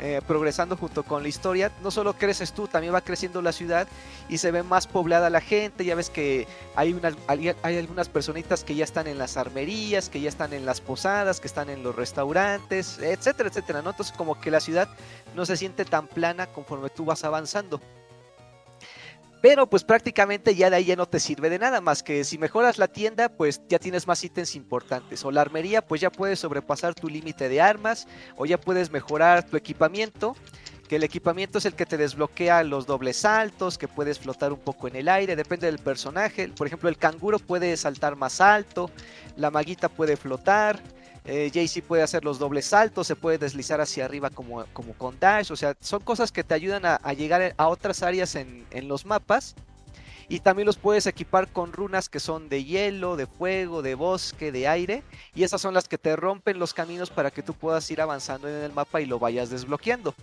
eh, progresando junto con la historia, no solo creces tú, también va creciendo la ciudad y se ve más poblada la gente. Ya ves que hay, unas, hay, algunas personitas que ya están en las armerías, que ya están en las posadas, que están en los restaurantes, etcétera, etcétera. ¿no? Entonces, como que la ciudad no se siente tan plana conforme tú vas avanzando. Pero pues prácticamente ya de ahí ya no te sirve de nada más que si mejoras la tienda pues ya tienes más ítems importantes o la armería pues ya puedes sobrepasar tu límite de armas o ya puedes mejorar tu equipamiento que el equipamiento es el que te desbloquea los dobles saltos, que puedes flotar un poco en el aire, depende del personaje. Por ejemplo, el canguro puede saltar más alto, la maguita puede flotar, eh, Jaycee puede hacer los dobles saltos, se puede deslizar hacia arriba como, como con Dash. O sea, son cosas que te ayudan a, llegar a otras áreas en, los mapas. Y también los puedes equipar con runas que son de hielo, de fuego, de bosque, de aire. Y esas son las que te rompen los caminos para que tú puedas ir avanzando en el mapa y lo vayas desbloqueando.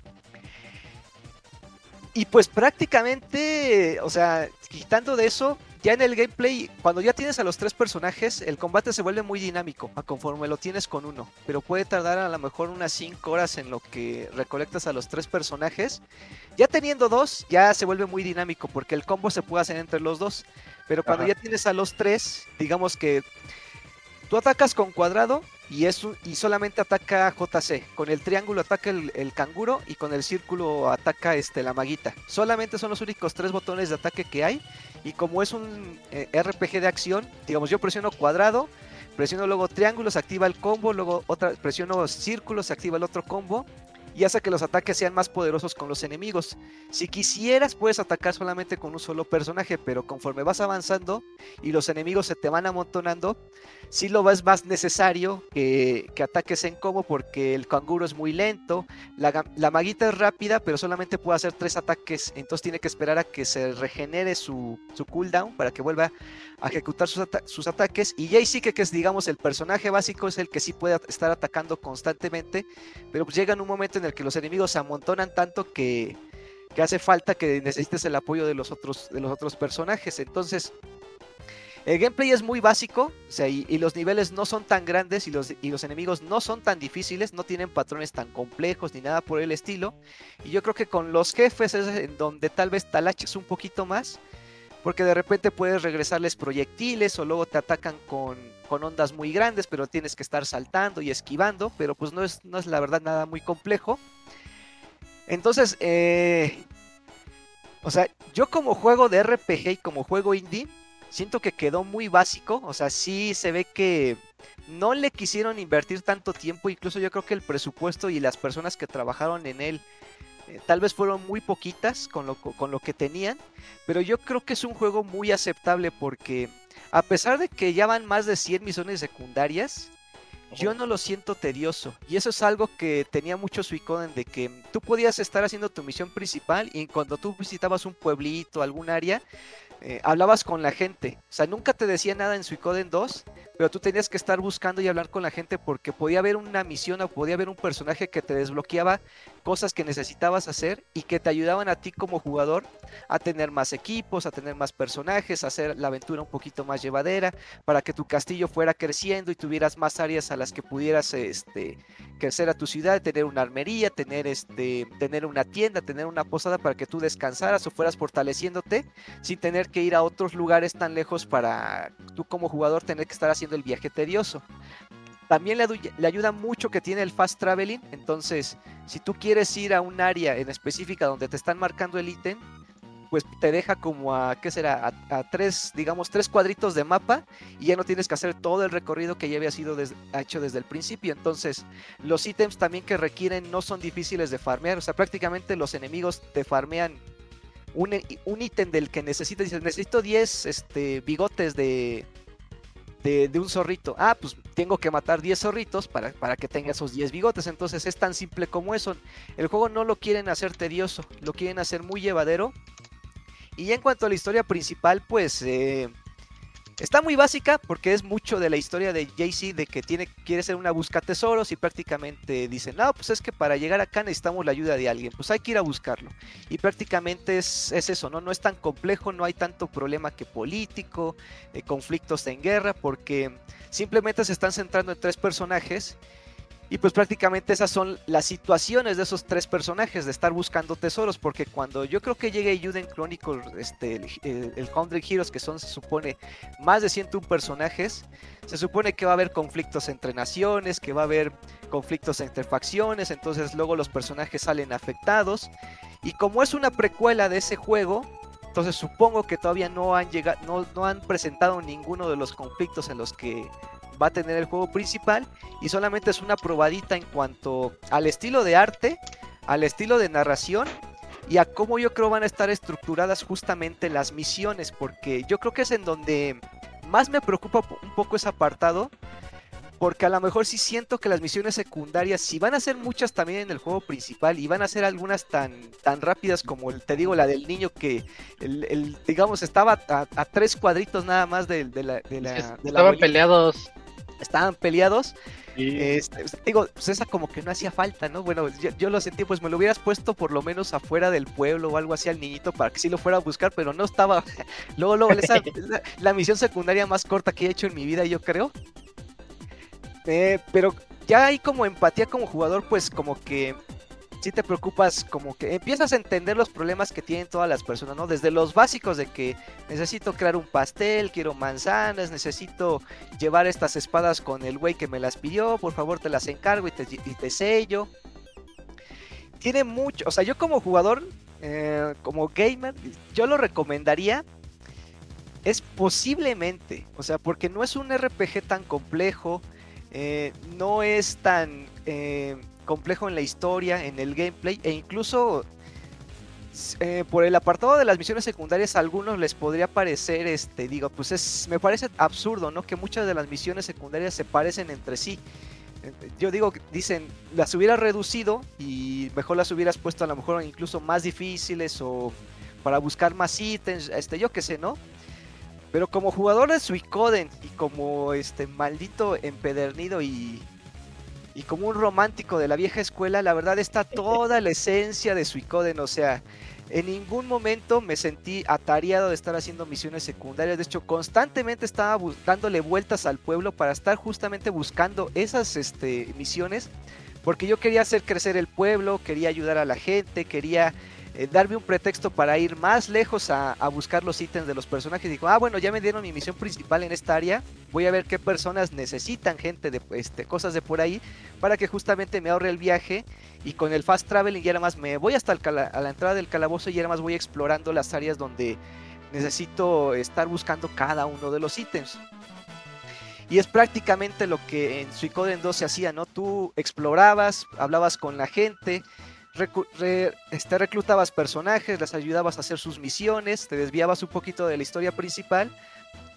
Y pues prácticamente, o sea, quitando de eso, ya en el gameplay, cuando ya tienes a los tres personajes, el combate se vuelve muy dinámico a conforme lo tienes con uno. Pero puede tardar a lo mejor unas 5 horas en lo que recolectas a los tres personajes. Ya teniendo dos, ya se vuelve muy dinámico porque el combo se puede hacer entre los dos. Pero cuando ya tienes a los tres, digamos que tú atacas con cuadrado y, es y solamente ataca JC. Con el triángulo ataca el, canguro y con el círculo ataca este, la maguita. Solamente son los únicos tres botones de ataque que hay. Y como es un eh, RPG de acción, digamos, yo presiono cuadrado, presiono luego triángulo, se activa el combo, luego otra, presiono círculo, se activa el otro combo y hace que los ataques sean más poderosos con los enemigos. Si quisieras puedes atacar solamente con un solo personaje, pero conforme vas avanzando y los enemigos se te van amontonando, sí lo ves más necesario que, ataques en combo porque el canguro es muy lento, la, maguita es rápida, pero solamente puede hacer tres ataques, entonces tiene que esperar a que se regenere su, su cooldown para que vuelva a ejecutar sus, sus ataques. Y Jay que, que es digamos el personaje básico, es el que sí puede estar atacando constantemente, pero pues llega en un momento en el que los enemigos se amontonan tanto que, hace falta que necesites el apoyo de los otros, de los otros personajes. Entonces, el gameplay es muy básico, y, los niveles no son tan grandes y los, y los enemigos no son tan difíciles, no tienen patrones tan complejos ni nada por el estilo. Y yo creo que con los jefes es en donde tal vez talaches un poquito más, porque de repente puedes regresarles proyectiles o luego te atacan con, con ondas muy grandes, pero tienes que estar saltando y esquivando, pero pues no es, no es la verdad nada muy complejo. Entonces, eh, o sea, yo como juego de RPG y como juego indie, siento que quedó muy básico, o sea, sí se ve que no le quisieron invertir tanto tiempo, incluso yo creo que el presupuesto y las personas que trabajaron en él eh, tal vez fueron muy poquitas con lo, con lo que tenían, pero yo creo que es un juego muy aceptable porque a pesar de que ya van más de 100 misiones secundarias, yo no lo siento tedioso. Y eso es algo que tenía mucho Suicoden de que tú podías estar haciendo tu misión principal y cuando tú visitabas un pueblito, algún área, eh, hablabas con la gente. O sea, nunca te decía nada en Suicoden 2, pero tú tenías que estar buscando y hablar con la gente porque podía haber una misión o podía haber un personaje que te desbloqueaba cosas que necesitabas hacer y que te ayudaban a ti como jugador a tener más equipos, a tener más personajes, a hacer la aventura un poquito más llevadera, para que tu castillo fuera creciendo y tuvieras más áreas a las que pudieras este, crecer a tu ciudad, tener una armería, tener, este, tener una tienda, tener una posada para que tú descansaras o fueras fortaleciéndote sin tener que ir a otros lugares tan lejos para tú como jugador tener que estar haciendo el viaje tedioso. También le, ayuda mucho que tiene el fast traveling. Entonces, si tú quieres ir a un área en específica donde te están marcando el ítem, pues te deja como a, ¿qué será? A, tres, digamos, tres cuadritos de mapa y ya no tienes que hacer todo el recorrido que ya había sido hecho desde el principio. Entonces, los ítems también que requieren no son difíciles de farmear. O sea, prácticamente los enemigos te farmean un, un ítem del que necesitas. Dices, necesito 10 este, bigotes de, de, un zorrito. Ah, pues tengo que matar 10 zorritos para, para que tenga esos 10 bigotes. Entonces es tan simple como eso. El juego no lo quieren hacer tedioso, lo quieren hacer muy llevadero. Y en cuanto a la historia principal, pues eh, Está muy básica porque es mucho de la historia de Jay-Z de que tiene, quiere ser una busca tesoros y prácticamente dicen, no, pues es que para llegar acá necesitamos la ayuda de alguien, pues hay que ir a buscarlo. Y prácticamente es, eso, ¿no? No es tan complejo, no hay tanto problema que político, eh, conflictos en guerra, porque simplemente se están centrando en tres personajes y pues prácticamente esas son las situaciones de esos tres personajes de estar buscando tesoros, porque cuando yo creo que llegue Juden Chronicles, este, el, el Hundred Heroes, que son, se supone, más de 101 personajes, se supone que va a haber conflictos entre naciones, que va a haber conflictos entre facciones, entonces luego los personajes salen afectados. Y como es una precuela de ese juego, entonces supongo que todavía no han llegado, no, no han presentado ninguno de los conflictos en los que va a tener el juego principal y solamente es una probadita en cuanto al estilo de arte, al estilo de narración y a cómo yo creo van a estar estructuradas justamente las misiones, porque yo creo que es en donde más me preocupa un poco ese apartado, porque a lo mejor sí siento que las misiones secundarias, si van a ser muchas también en el juego principal y van a ser algunas tan, tan rápidas como el, te digo la del niño que el, digamos estaba a, tres cuadritos nada más de, la, de estaban peleados estaban peleados. Este, pues, digo, pues esa como que no hacía falta, ¿no? Bueno, yo, lo sentí, pues me lo hubieras puesto por lo menos afuera del pueblo o algo así al niñito para que sí lo fuera a buscar, pero no estaba. *laughs* luego, luego, esa, *laughs* la, la, misión secundaria más corta que he hecho en mi vida, yo creo. Eh, pero ya hay como empatía como jugador, pues como que si te preocupas, como que empiezas a entender los problemas que tienen todas las personas, ¿no? Desde los básicos de que necesito crear un pastel, quiero manzanas, necesito llevar estas espadas con el güey que me las pidió, por favor te las encargo y te, sello. Tiene mucho, o sea, yo como jugador, eh, como gamer, yo lo recomendaría. Es posiblemente, o sea, porque no es un RPG tan complejo, eh, no es tan... Eh, complejo en la historia, en el gameplay e incluso eh, por el apartado de las misiones secundarias a algunos les podría parecer, este, digo, pues es, me parece absurdo, ¿no? Que muchas de las misiones secundarias se parecen entre sí. Yo digo, dicen, las hubieras reducido y mejor las hubieras puesto a lo mejor incluso más difíciles o para buscar más ítems, este, yo qué sé, ¿no? Pero como jugador de Suicoden y como este maldito empedernido y y como un romántico de la vieja escuela, la verdad está toda la esencia de Suicoden, o sea, en ningún momento me sentí atareado de estar haciendo misiones secundarias, de hecho constantemente estaba dándole vueltas al pueblo para estar justamente buscando esas este, misiones, porque yo quería hacer crecer el pueblo, quería ayudar a la gente, quería eh, darme un pretexto para ir más lejos a, buscar los ítems de los personajes. Digo, ah, bueno, ya me dieron mi misión principal en esta área. Voy a ver qué personas necesitan gente de este, cosas de por ahí para que justamente me ahorre el viaje. Y con el fast traveling ya nada más me voy hasta a la entrada del calabozo y ya nada más voy explorando las áreas donde necesito estar buscando cada uno de los ítems. Y es prácticamente lo que en Suicoden 2 se hacía, ¿no? Tú explorabas, hablabas con la gente, este, reclutabas personajes, les ayudabas a hacer sus misiones, te desviabas un poquito de la historia principal,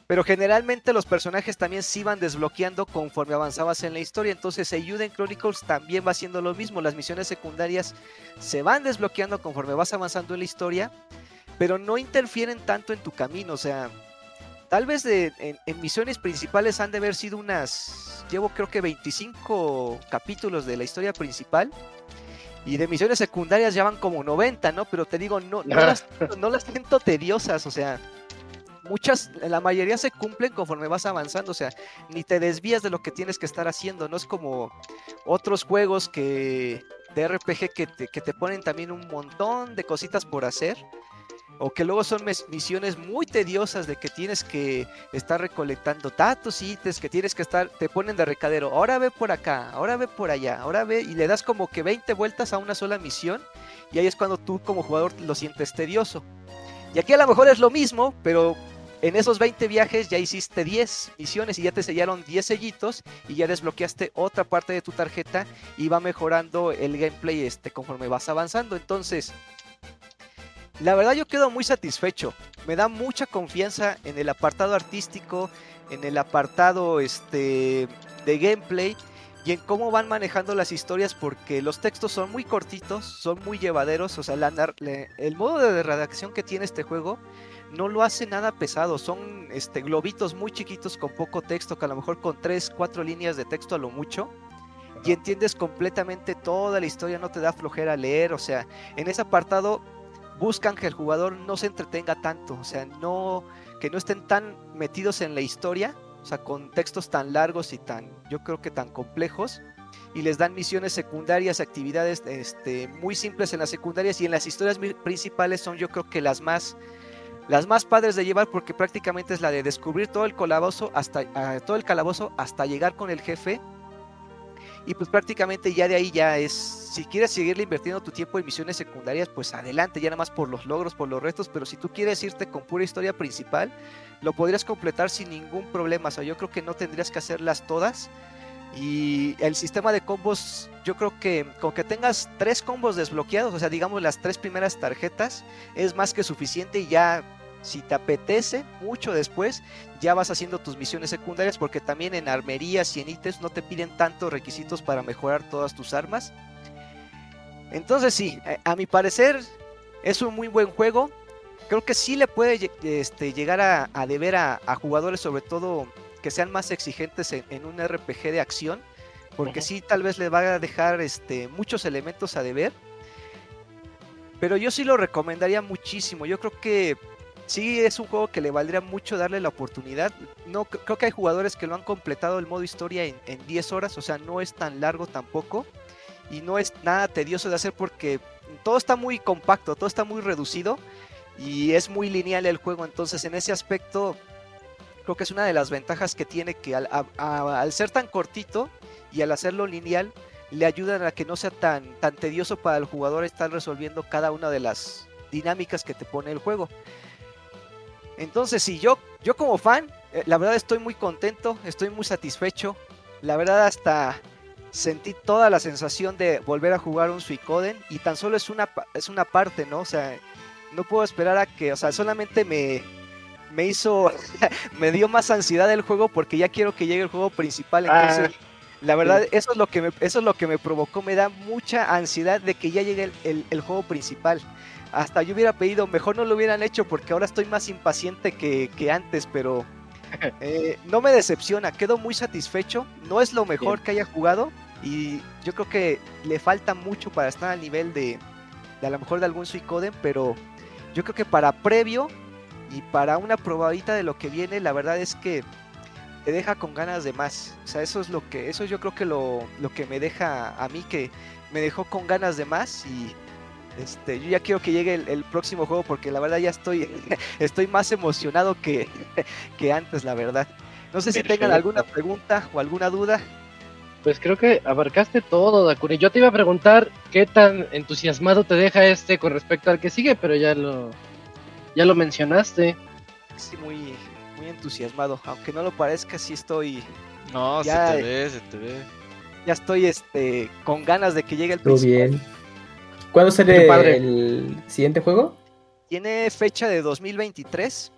pero generalmente los personajes también se iban desbloqueando conforme avanzabas en la historia, entonces Ayuden Chronicles también va haciendo lo mismo, las misiones secundarias se van desbloqueando conforme vas avanzando en la historia, pero no interfieren tanto en tu camino, o sea, tal vez en, en, misiones principales han de haber sido unas, llevo creo que 25 capítulos de la historia principal, y de misiones secundarias ya van como 90, ¿no? Pero te digo, no, no, las, no las siento tediosas, o sea, muchas, la mayoría se cumplen conforme vas avanzando, o sea, ni te desvías de lo que tienes que estar haciendo, no es como otros juegos que de RPG que te, que te ponen también un montón de cositas por hacer o que luego son misiones muy tediosas de que tienes que estar recolectando datos, ítems, que tienes que estar, te ponen de recadero, ahora ve por acá, ahora ve por allá, ahora ve y le das como que 20 vueltas a una sola misión y ahí es cuando tú como jugador lo sientes tedioso. Y aquí a lo mejor es lo mismo, pero en esos 20 viajes ya hiciste 10 misiones y ya te sellaron 10 sellitos y ya desbloqueaste otra parte de tu tarjeta y va mejorando el gameplay este conforme vas avanzando. Entonces, la verdad yo quedo muy satisfecho. Me da mucha confianza en el apartado artístico, en el apartado este, de gameplay y en cómo van manejando las historias porque los textos son muy cortitos, son muy llevaderos. O sea, el modo de redacción que tiene este juego no lo hace nada pesado. Son este, globitos muy chiquitos con poco texto, que a lo mejor con 3, 4 líneas de texto a lo mucho y entiendes completamente toda la historia, no te da flojera leer, o sea, en ese apartado buscan que el jugador no se entretenga tanto, o sea, no que no estén tan metidos en la historia, o sea, con textos tan largos y tan, yo creo que tan complejos, y les dan misiones secundarias, actividades este, muy simples en las secundarias y en las historias principales son yo creo que las más las más padres de llevar porque prácticamente es la de descubrir todo el calabozo hasta ah, todo el calabozo hasta llegar con el jefe y pues prácticamente ya de ahí ya es, si quieres seguirle invirtiendo tu tiempo en misiones secundarias, pues adelante, ya nada más por los logros, por los retos, pero si tú quieres irte con pura historia principal, lo podrías completar sin ningún problema, o sea, yo creo que no tendrías que hacerlas todas. Y el sistema de combos, yo creo que con que tengas tres combos desbloqueados, o sea, digamos las tres primeras tarjetas, es más que suficiente y ya si te apetece mucho después, ya vas haciendo tus misiones secundarias porque también en armerías y en ítems no te piden tantos requisitos para mejorar todas tus armas. Entonces sí, a mi parecer es un muy buen juego. Creo que sí le puede este, llegar a, deber a, jugadores, sobre todo que sean más exigentes en, un RPG de acción, porque sí tal vez le va a dejar este, muchos elementos a deber. Pero yo sí lo recomendaría muchísimo. Yo creo que sí es un juego que le valdría mucho darle la oportunidad. No creo que hay jugadores que lo han completado el modo historia en, en 10 horas, o sea, no es tan largo tampoco y no es nada tedioso de hacer porque todo está muy compacto, todo está muy reducido y es muy lineal el juego, entonces en ese aspecto creo que es una de las ventajas que tiene que al, ser tan cortito y al hacerlo lineal le ayudan a que no sea tan, tan tedioso para el jugador estar resolviendo cada una de las dinámicas que te pone el juego. Entonces, si yo, yo como fan, eh, la verdad estoy muy contento, estoy muy satisfecho. La verdad hasta sentí toda la sensación de volver a jugar un Suicoden y tan solo es una, es una parte, ¿no? O sea, no puedo esperar a que, o sea, solamente me, me hizo, *laughs* me dio más ansiedad el juego porque ya quiero que llegue el juego principal. Entonces, ah, la verdad, eso, es lo que me, eso es lo que me provocó, me da mucha ansiedad de que ya llegue el, juego principal. Hasta yo hubiera pedido, mejor no lo hubieran hecho porque ahora estoy más impaciente que, que antes, pero eh, no me decepciona, quedo muy satisfecho. No es lo mejor que haya jugado y yo creo que le falta mucho para estar al nivel de, de a lo mejor de algún Suicoden, pero yo creo que para previo y para una probadita de lo que viene, la verdad es que te deja con ganas de más. O sea, eso es lo que, eso yo creo que lo, lo que me deja a mí, que me dejó con ganas de más y este, yo ya quiero que llegue el, próximo juego porque la verdad ya estoy, *laughs* estoy más emocionado que, *laughs* que antes, la verdad. No sé si tengan alguna pregunta o alguna duda. Pues creo que abarcaste todo, Dakuni. Yo te iba a preguntar qué tan entusiasmado te deja este con respecto al que sigue, pero ya lo, ya lo mencionaste. Sí, muy, muy entusiasmado. Aunque no lo parezca, sí estoy. No, se te ve, se te ve. Ya estoy este, con ganas de que llegue el Muy bien. ¿Cuándo sale el siguiente juego? Tiene fecha de 2023.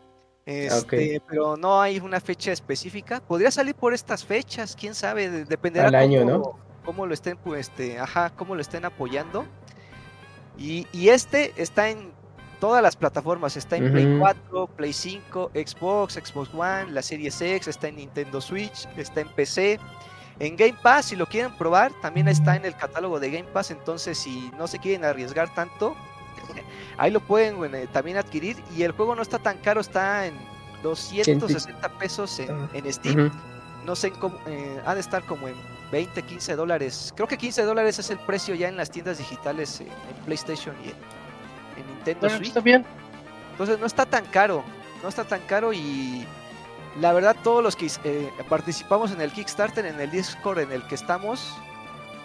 Este, pero no hay una fecha específica. Podría salir por estas fechas, quién sabe, dependerá Al año, ¿no? cómo lo estén, pues, este, ajá, cómo lo estén apoyando. Y, este está en todas las plataformas, está en Play 4, Play 5, Xbox, Xbox One, la Series X, está en Nintendo Switch, está en PC. En Game Pass, si lo quieren probar, también está en el catálogo de Game Pass, entonces si no se quieren arriesgar tanto, *laughs* ahí lo pueden eh, también adquirir y el juego no está tan caro, está en 260 pesos en, Steam. No sé cómo, eh, ha de estar como en 20, 15 dólares. Creo que 15 dólares es el precio ya en las tiendas digitales eh, en PlayStation y en, Nintendo Switch. Está bien. Entonces no está tan caro, no está tan caro y la verdad todos los que participamos en el Kickstarter, en el Discord en el que estamos,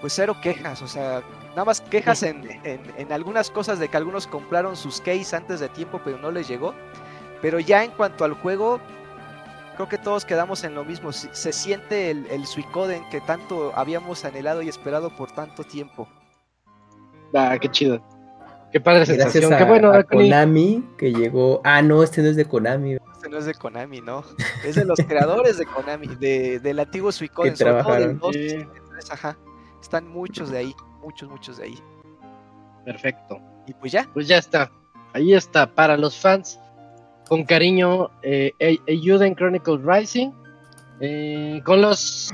pues cero quejas, o sea, nada más quejas en, en, algunas cosas de que algunos compraron sus case antes de tiempo pero no les llegó. Pero ya en cuanto al juego, creo que todos quedamos en lo mismo. Se, siente el, el Suicoden que tanto habíamos anhelado y esperado por tanto tiempo. Ah, qué chido. Qué padre sensación. qué bueno, a Konami que llegó. Ah, no, este no es de Konami. Este no es de Konami, no. Es de los creadores de Konami, de, del antiguo Suicoden. Que trabajaron. ajá. Están muchos de ahí muchos, muchos de ahí. Perfecto. Y pues ya. Pues ya está. Ahí está. Para los fans, con cariño, eh, Ayuden Chronicles Rising. Eh, con los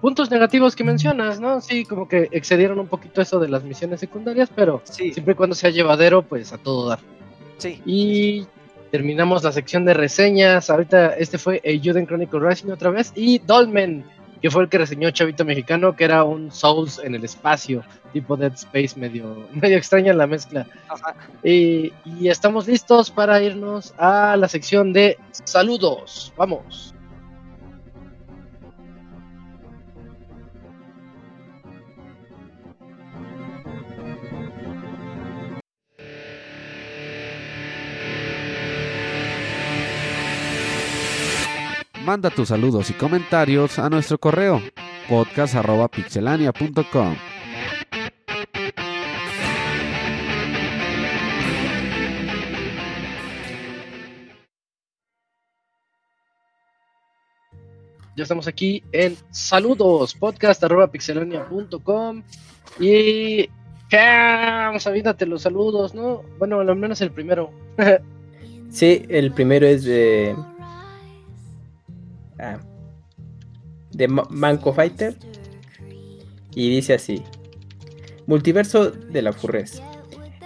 puntos negativos que mencionas, ¿no? Sí, como que excedieron un poquito eso de las misiones secundarias, pero siempre y cuando sea llevadero, pues a todo dar. Sí. Y terminamos la sección de reseñas. Ahorita este fue Ayuden Chronicles Rising otra vez. Y Dolmen que fue el que reseñó Chavito Mexicano, que era un Souls en el espacio, tipo Dead Space, medio, *laughs* medio extraña la mezcla. Y, y estamos listos para irnos a la sección de saludos. Vamos. Manda tus saludos y comentarios a nuestro correo podcast.pixelania.com. Ya estamos aquí en saludos, podcast.pixelania.com y vamos avídate los saludos, ¿no? Bueno, al menos el primero. *laughs* sí, el primero es de Ah, de Manco Fighter. Y dice así: Multiverso de la Furres.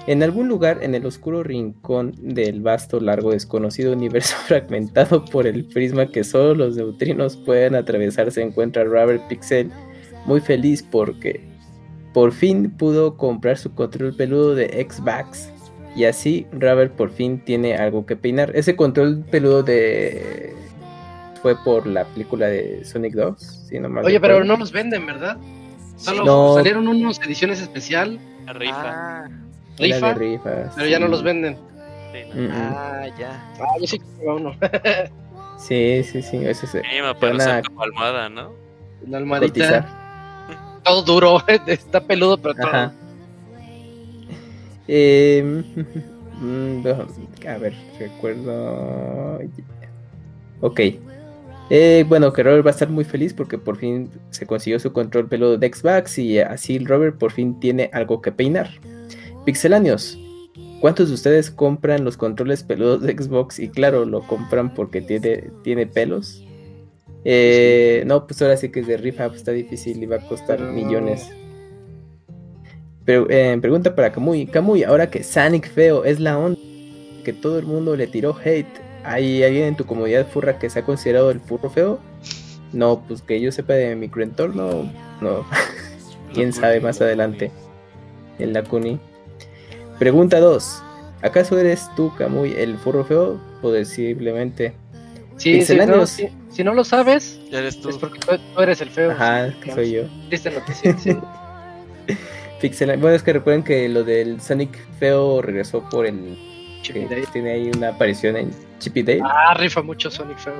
En algún lugar en el oscuro rincón del vasto, largo, desconocido universo *laughs* fragmentado por el prisma que solo los neutrinos pueden atravesar, se encuentra Robert Pixel muy feliz porque por fin pudo comprar su control peludo de Xbox. Y así Robert por fin tiene algo que peinar. Ese control peludo de fue por la película de Sonic 2. Oye, pero no los venden, ¿verdad? Solo salieron unas ediciones especial. rifa. Ah. rifa. Pero ya no los venden. Ah, ya. Ah, yo sí que uno. *laughs* sí, sí, sí. Eso es. Sí, una... como almohada, ¿no? Una almohadita. *laughs* Todo duro. *laughs* Está peludo, pero todo. Eh, a ver, recuerdo. Ok. Eh, bueno, que Robert va a estar muy feliz porque por fin se consiguió su control peludo de Xbox y así Robert por fin tiene algo que peinar. Pixelanios, ¿cuántos de ustedes compran los controles peludos de Xbox y claro, lo compran porque tiene, tiene pelos? Eh, no, pues ahora sí que es de rifa, está difícil y va a costar millones. Pero eh, pregunta para Kamui. Kamui, ahora que Sonic Feo es la onda que todo el mundo le tiró hate, ¿hay alguien en tu comunidad furra que se ha considerado el furro feo? No, pues que yo sepa de mi microentorno, no. *laughs* Quién sabe más adelante. El Lakuni. Pregunta 2. ¿Acaso eres tú, Kamui, el furro feo? Posiblemente. Sí, si no, si, no, lo sabes, eres tú. es porque tú, eres el feo. Ajá, que soy yo. Triste noticia, sí. *laughs* Bueno, es que recuerden que lo del Sonic feo regresó por el. Tiene ahí una aparición en Chippy Dale. Ah, rifa mucho Sonic feo.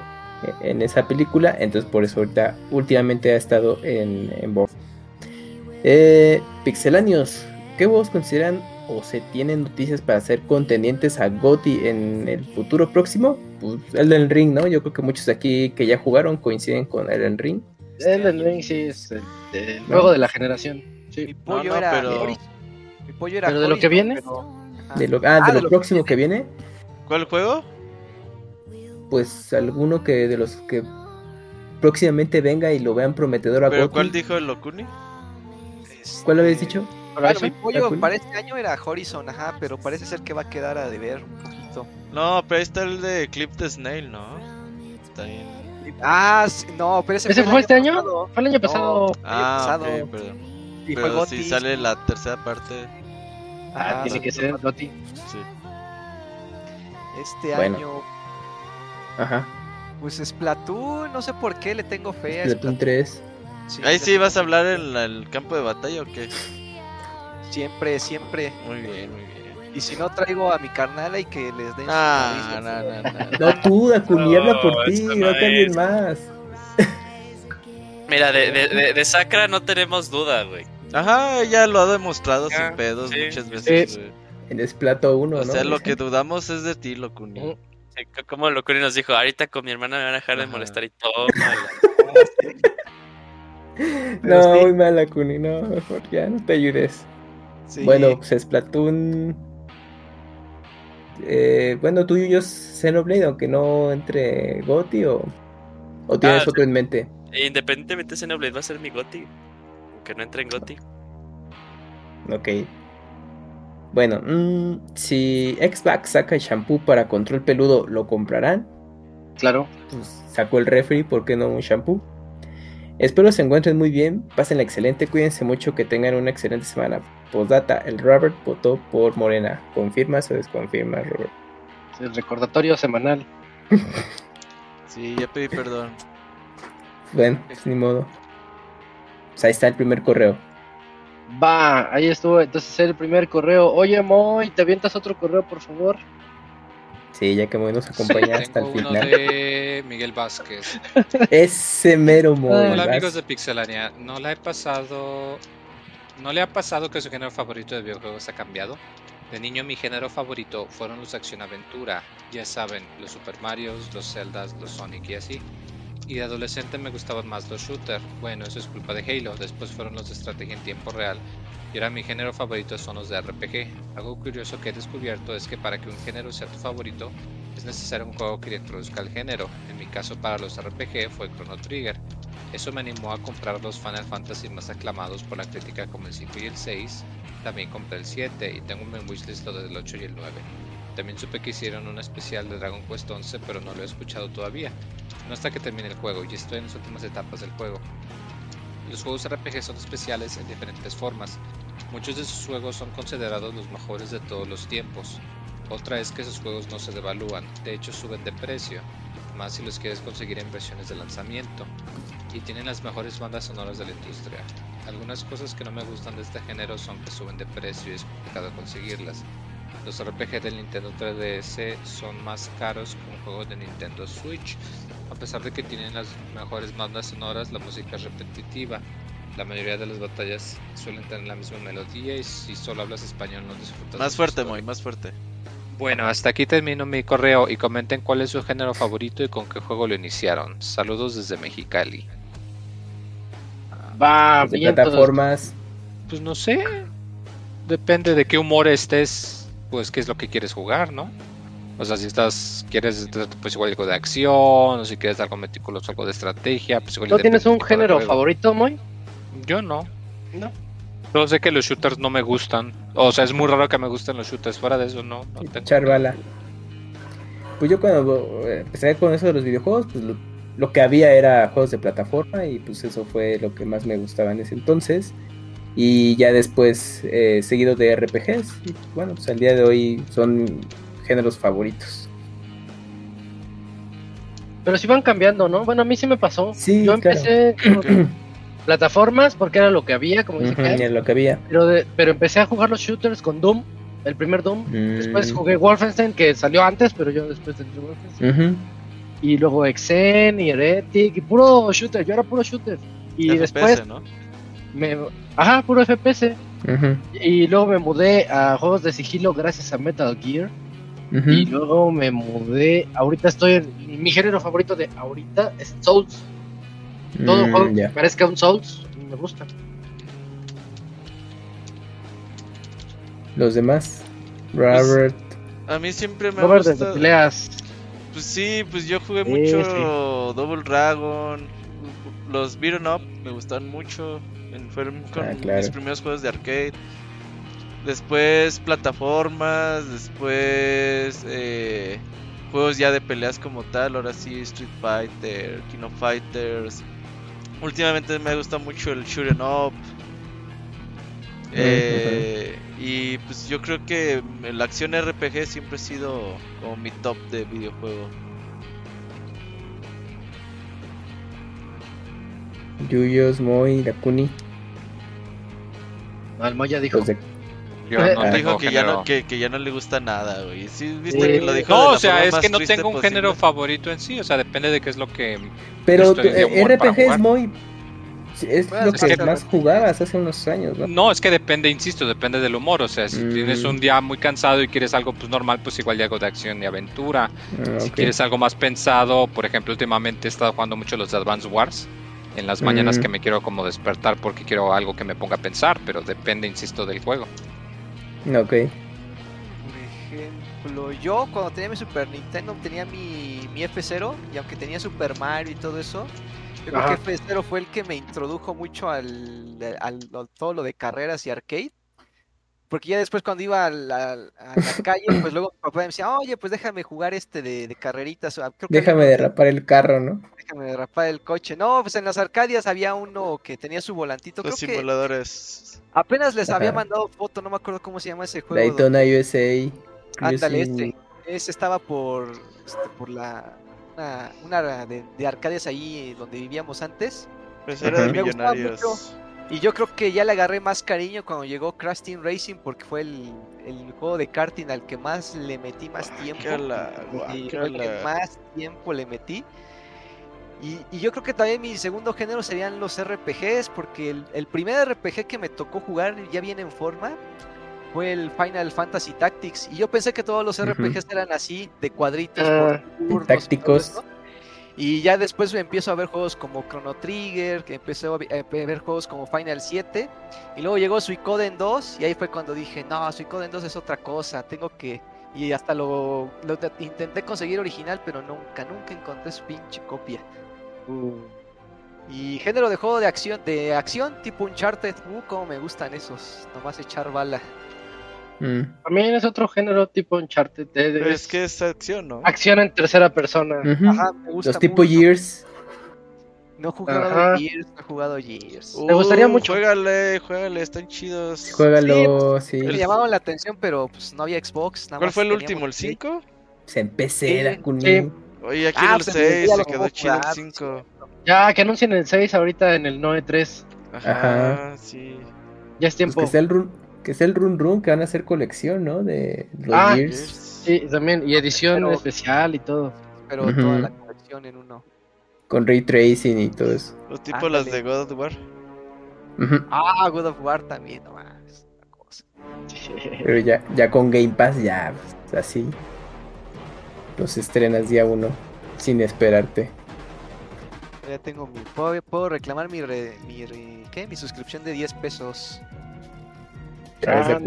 En esa película, entonces por eso ahorita últimamente ha estado en, en Eh, Pixelanios, ¿qué vos consideran o se tienen noticias para ser contendientes a GOTY en el futuro próximo? Pues el del Ring, ¿no? Yo creo que muchos de aquí que ya jugaron coinciden con el Ring. El Ring sí es el, juego de la generación. Mi pollo era. Pero... Mi pollo era. ¿Pero de lo que viene? De lo, ah, de, ah, lo, próximo que viene. ¿Cuál juego? Pues alguno que de los que próximamente venga y lo vean prometedor a ¿Pero cuál dijo el Locuni? ¿Cuál habéis dicho? Bueno, mi pollo para este año era Horizon, ajá, pero parece ser que va a quedar a deber un poquito. No, pero ahí está el de Clip the Snail, ¿no? Está bien. Ah, no, pero ese, ¿Ese fue, este año? Fue el año pasado. ah, pasado. perdón. Pero si sale la tercera parte. Ah, tiene que ser Gotti. Sí. Este año. Ajá. Pues Splatoon, no sé por qué le tengo fe a Splatoon 3. Ahí sí vas a hablar en el campo de batalla o qué? Siempre, siempre. Muy bien, muy bien. Y si no traigo a mi carnal y que les den. Ah, no, no, no, no. tú, Dakuni, habla por ti, no, no más. Mira, de, de, de, Sakra no tenemos duda, güey. Ajá, ya lo ha demostrado sin pedos muchas veces, güey. En Splato 1, ¿no? O sea, lo que dudamos es de ti, Locuni. Mm. como Locuni nos dijo, ahorita con mi hermana me van a dejar de molestar y todo. *laughs* *laughs* no, muy mal, Locuni, no, mejor ya no te ayudes. Bueno, pues Splatoon. Eh, bueno, tú y yo Xenoblade, aunque no entre Goti o, o tienes ah, otro en mente. Independientemente Xenoblade va a ser mi Goti que no entre en Goti. Ok. Bueno, mm, si Xbox saca el shampoo para control peludo, ¿lo comprarán? Claro. Pues sacó el refri, ¿por qué no un shampoo? Espero se encuentren muy bien, pasen excelente, cuídense mucho, que tengan una excelente semana. Postdata, el Robert votó por Morena. ¿Confirmas o desconfirmas, Robert? El recordatorio semanal. sí, ya pedí perdón. *laughs* Bueno, pues ni modo. Pues ahí está el primer correo. Va, ahí estuvo entonces el primer correo. Oye, Moy, ¿te avientas otro correo, por favor? Sí, ya que Moy nos acompaña hasta el final. de Miguel Vázquez. *laughs* Ese mero Moy. Hola, amigos de Pixelania. No le ha pasado. ¿No le ha pasado que su género favorito de videojuegos ha cambiado? De niño mi género favorito fueron los de acción-aventura, ya saben, los Super Marios, los Zeldas, los Sonic y así. Y de adolescente me gustaban más los shooters. Bueno, eso es culpa de Halo. Después fueron los de estrategia en tiempo real. Y ahora mi género favorito son los de RPG. Algo curioso que he descubierto es que para que un género sea tu favorito, es necesario un juego que introduzca el género. En mi caso para los RPG fue Chrono Trigger. Eso me animó a comprar los Final Fantasy más aclamados por la crítica como el 5 y el 6. También compré el 7 y tengo un wishlist lo del 8 y el 9. También supe que hicieron un especial de Dragon Quest 11, pero no lo he escuchado todavía. No hasta que termine el juego y estoy en las últimas etapas del juego. Los juegos RPG son especiales en diferentes formas. Muchos de sus juegos son considerados los mejores de todos los tiempos. Otra es que esos juegos no se devalúan, de hecho suben de precio, más si los quieres conseguir en versiones de lanzamiento, y tienen las mejores bandas sonoras de la industria. Algunas cosas que no me gustan de este género son que suben de precio y es complicado conseguirlas. Los RPG del Nintendo 3DS son más caros que un juego de Nintendo Switch, a pesar de que tienen las mejores bandas sonoras, la música es repetitiva. La mayoría de las batallas suelen tener la misma melodía y si solo hablas español no disfrutas. Más fuerte, muy, más fuerte. Bueno, hasta aquí termino mi correo y comenten cuál es su género favorito y con qué juego lo iniciaron. Saludos desde Mexicali. Va, de plataformas. Pues no sé. Depende de qué humor estés, pues qué es lo que quieres jugar, ¿no? O sea, si estás, quieres pues igual algo de acción, o si quieres algo meticuloso, algo de estrategia, pues igual ¿No tienes un género favorito, Moy? Yo no. No. Solo sé que los shooters no me gustan. O sea, es muy raro que me gusten los shooters. Fuera de eso, no. no tengo Charvala. Pues yo cuando eh, empecé con eso de los videojuegos, pues lo, lo, que había era juegos de plataforma y pues eso fue lo que más me gustaba en ese entonces. Y ya después eh, seguido de RPGs. Y bueno, pues al día de hoy son géneros favoritos. Pero si van cambiando, ¿no? Bueno, a mí sí me pasó. Sí, Yo empecé con *clears throat* plataformas porque era lo que había, como dice lo que había. pero, de- pero empecé a jugar los shooters con Doom, el primer Doom. Mm. Después jugué Wolfenstein, que salió antes, pero yo después del Wolfenstein. Y luego Exen y Heretic, y puro shooter, yo era puro shooter. Y FPS, después, ¿no? me, ajá, puro FPS. Y luego me mudé a juegos de sigilo gracias a Metal Gear. Y luego me mudé. Ahorita estoy en. Mi género favorito de ahorita es Souls. Todo Mm, juego que parezca un Souls, me gusta. Los demás. Robert. A mí siempre me ha Robert, gustado. peleas. Pues sí, pues yo jugué Sí, mucho sí. Double Dragon. Los Beaten Up me gustaban mucho. Fueron con Ah, claro. mis primeros juegos de arcade. Después plataformas. Después eh, juegos ya de peleas como tal. Ahora sí, Street Fighter, King of Fighters. Últimamente me gusta mucho el Shooting Up. Eh, y pues yo creo que la acción RPG siempre ha sido como mi top de videojuego. Yuyos, Moy, Dakuni. No, el Moya dijo. Yo no dijo que ya, no, que, que ya no le gusta nada, güey. Sí, viste Sí. que lo dijo. de No, o sea, es que no tengo un posible. género favorito en sí, o sea, depende de qué es lo que... Pero eh, RPG es muy. Es Bueno, lo es que más jugabas hace unos años, ¿no? No, es que depende, insisto, depende del humor, o sea, si Mm. tienes un día muy cansado y quieres algo pues normal, pues igual ya algo de acción y aventura. Ah, Si quieres algo más pensado, por ejemplo, últimamente he estado jugando mucho los Advance Wars. En las mañanas Mm. que me quiero como despertar porque quiero algo que me ponga a pensar, pero depende, insisto, del juego. Ok. Por ejemplo, yo cuando tenía mi Super Nintendo tenía mi, mi F0 y aunque tenía Super Mario y todo eso, yo creo que F0 fue el que me introdujo mucho al, al- a todo lo de carreras y arcade. Porque ya después cuando iba a la, a la calle, pues luego mi papá me decía, oye, pues déjame jugar este de, de carreritas. Ah, creo que Déjame derrapar el carro, ¿no? déjame derrapar el coche. No, pues en las arcadias había uno que tenía su volantito. Los Creo que simuladores. apenas les había mandado foto, no me acuerdo cómo se llama ese juego. donde- Daytona USA. Ándale, este. Ese estaba por, este, por la. Una, una de, de arcades ahí donde vivíamos antes. Pues era de Ajá. Me gustaba millonarios. Y yo creo que ya le agarré más cariño cuando llegó Crash Team Racing porque fue el, el juego de karting al que más le metí más tiempo. Que la y que guácala. más tiempo le metí. Y, y yo creo que también mi segundo género serían los RPGs, porque el, el primer RPG que me tocó jugar ya viene en forma fue el Final Fantasy Tactics. Y yo pensé que todos los. RPGs eran así, de cuadritos, Ah, por turnos todo tácticos. Y ya después empiezo a ver juegos como Chrono Trigger, que empecé a ver juegos como Final 7. Y luego llegó Suicoden 2 y ahí fue cuando dije, no, Suicoden 2 es otra cosa, tengo que... Y hasta lo, lo te- intenté conseguir original, pero nunca, nunca encontré su pinche copia. Uh, Y género de juego de acción, de acción tipo Uncharted, uh, como me gustan esos, nomás echar bala. Mm. También es otro género tipo Uncharted. es que es acción, ¿no? Acción en tercera persona. Ajá, me gusta Los tipo Years. No he jugado Gears, no he jugado Gears. me gustaría mucho. Juégale, juégale, están chidos. Juégalo, sí. Me llamaban la atención, pero pues no había Xbox. ¿Cuál fue el último, el 5? Se empecé, era con Oye, aquí ah, el 6, pues, se quedó chido el 5. Ya, que anuncien el 6 ahorita en el 9.3. Ajá, sí. Ya es tiempo. Pues que sea el que sea el run run que van a hacer colección, ¿no? De los ah, Gears. Sí, también, y edición especial y todo. Pero toda la colección en uno. Con ray tracing y todo eso. Los tipos las de God of War. Ah, God of War también, no más. Cosa. *laughs* Pero ya, ya con Game Pass, ya, pues, así. Los estrenas día uno, sin esperarte. Ya tengo mi. Puedo, reclamar mi, mi, ¿qué? mi suscripción de 10 pesos. Ah,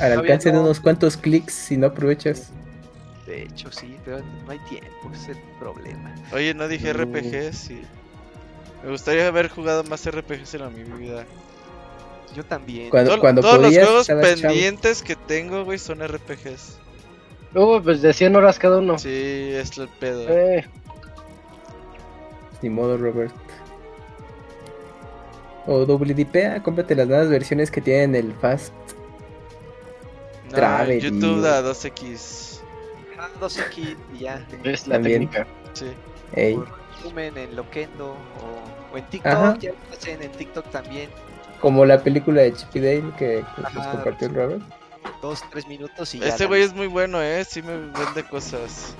al alcance de unos cuantos clics si no aprovechas. De hecho, sí, pero no hay tiempo, ese es el problema. Oye, no dije RPGs y... Me gustaría haber jugado más RPGs en mi vida. Yo también. Cuando, cuando todos los juegos pendientes que tengo, güey, son RPGs. Uh, pues de 100 horas cada uno. Sí, es el pedo. Eh. Ni modo, Robert. O WDP, cómprate las nuevas versiones que tienen el Fast no, Travel. YouTube da 2X. 2X y ya. Es la técnica. Sí. Ey. resumen en Loquendo o, en TikTok, ya en, en TikTok también. Como la película de Chippy Dale que, nos compartió el Robert. Dos, tres minutos y ya. Este güey es muy bueno, eh. Sí me vende cosas.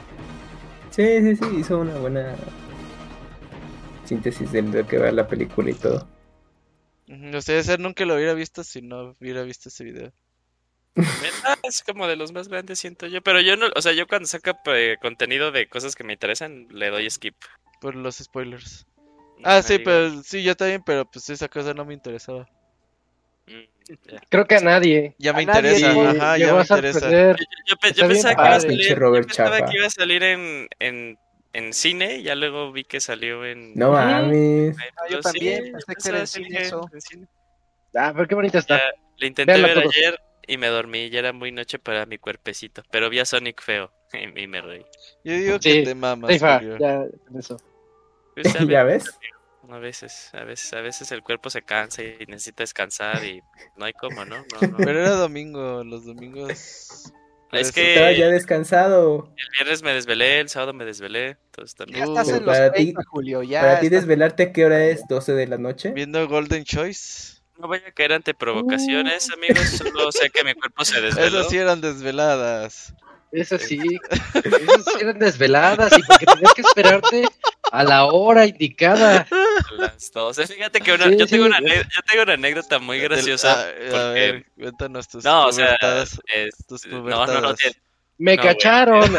Sí, sí, sí. Hizo una buena síntesis de lo que va la película y todo. No sé, ese nunca lo hubiera visto si no hubiera visto ese video. es como de los más grandes, siento yo. Pero yo no, o sea, yo cuando saca eh, contenido de cosas que me interesan, le doy skip. Por los spoilers. ah, sí, pero sí, yo también, pero pues esa cosa no me interesaba. Mm, Creo que a nadie. Ya me interesa, ajá, ya me interesa. Yo, pensaba, que, iba a salir, que iba a salir en, en, en cine, ya luego vi que salió en. No mames. Ah, yo también, pensé que cine eso. Ah, pero qué bonita está. le intenté ver ayer y me dormí, ya era muy noche para mi cuerpecito, pero vi a Sonic feo *laughs* y, me reí. Yo digo que te mamas. Sí, ya, eso. Pues, *laughs* ¿Ya ves? A veces, a veces, a veces el cuerpo se cansa y necesita descansar y no hay cómo, ¿no? Pero era domingo, los domingos. Es que estaba ya descansado. El viernes me desvelé, el sábado me desvelé, entonces también. Ya estás en los para ti, Julio, ya. Para ti desvelarte, ¿qué hora es? ¿12 de la noche? Viendo Golden Choice. No voy a caer ante provocaciones, amigos. Solo sé que mi cuerpo se *laughs* desveló. Esas sí eran desveladas. Eso sí, esas eran desveladas y porque tenías que esperarte a la hora indicada. Las 12. Fíjate que una, yo, tengo una, yo tengo una anécdota muy graciosa. A, porque... a ver, cuéntanos tus no, o sea, es, tus no, no, no, me cacharon. *laughs*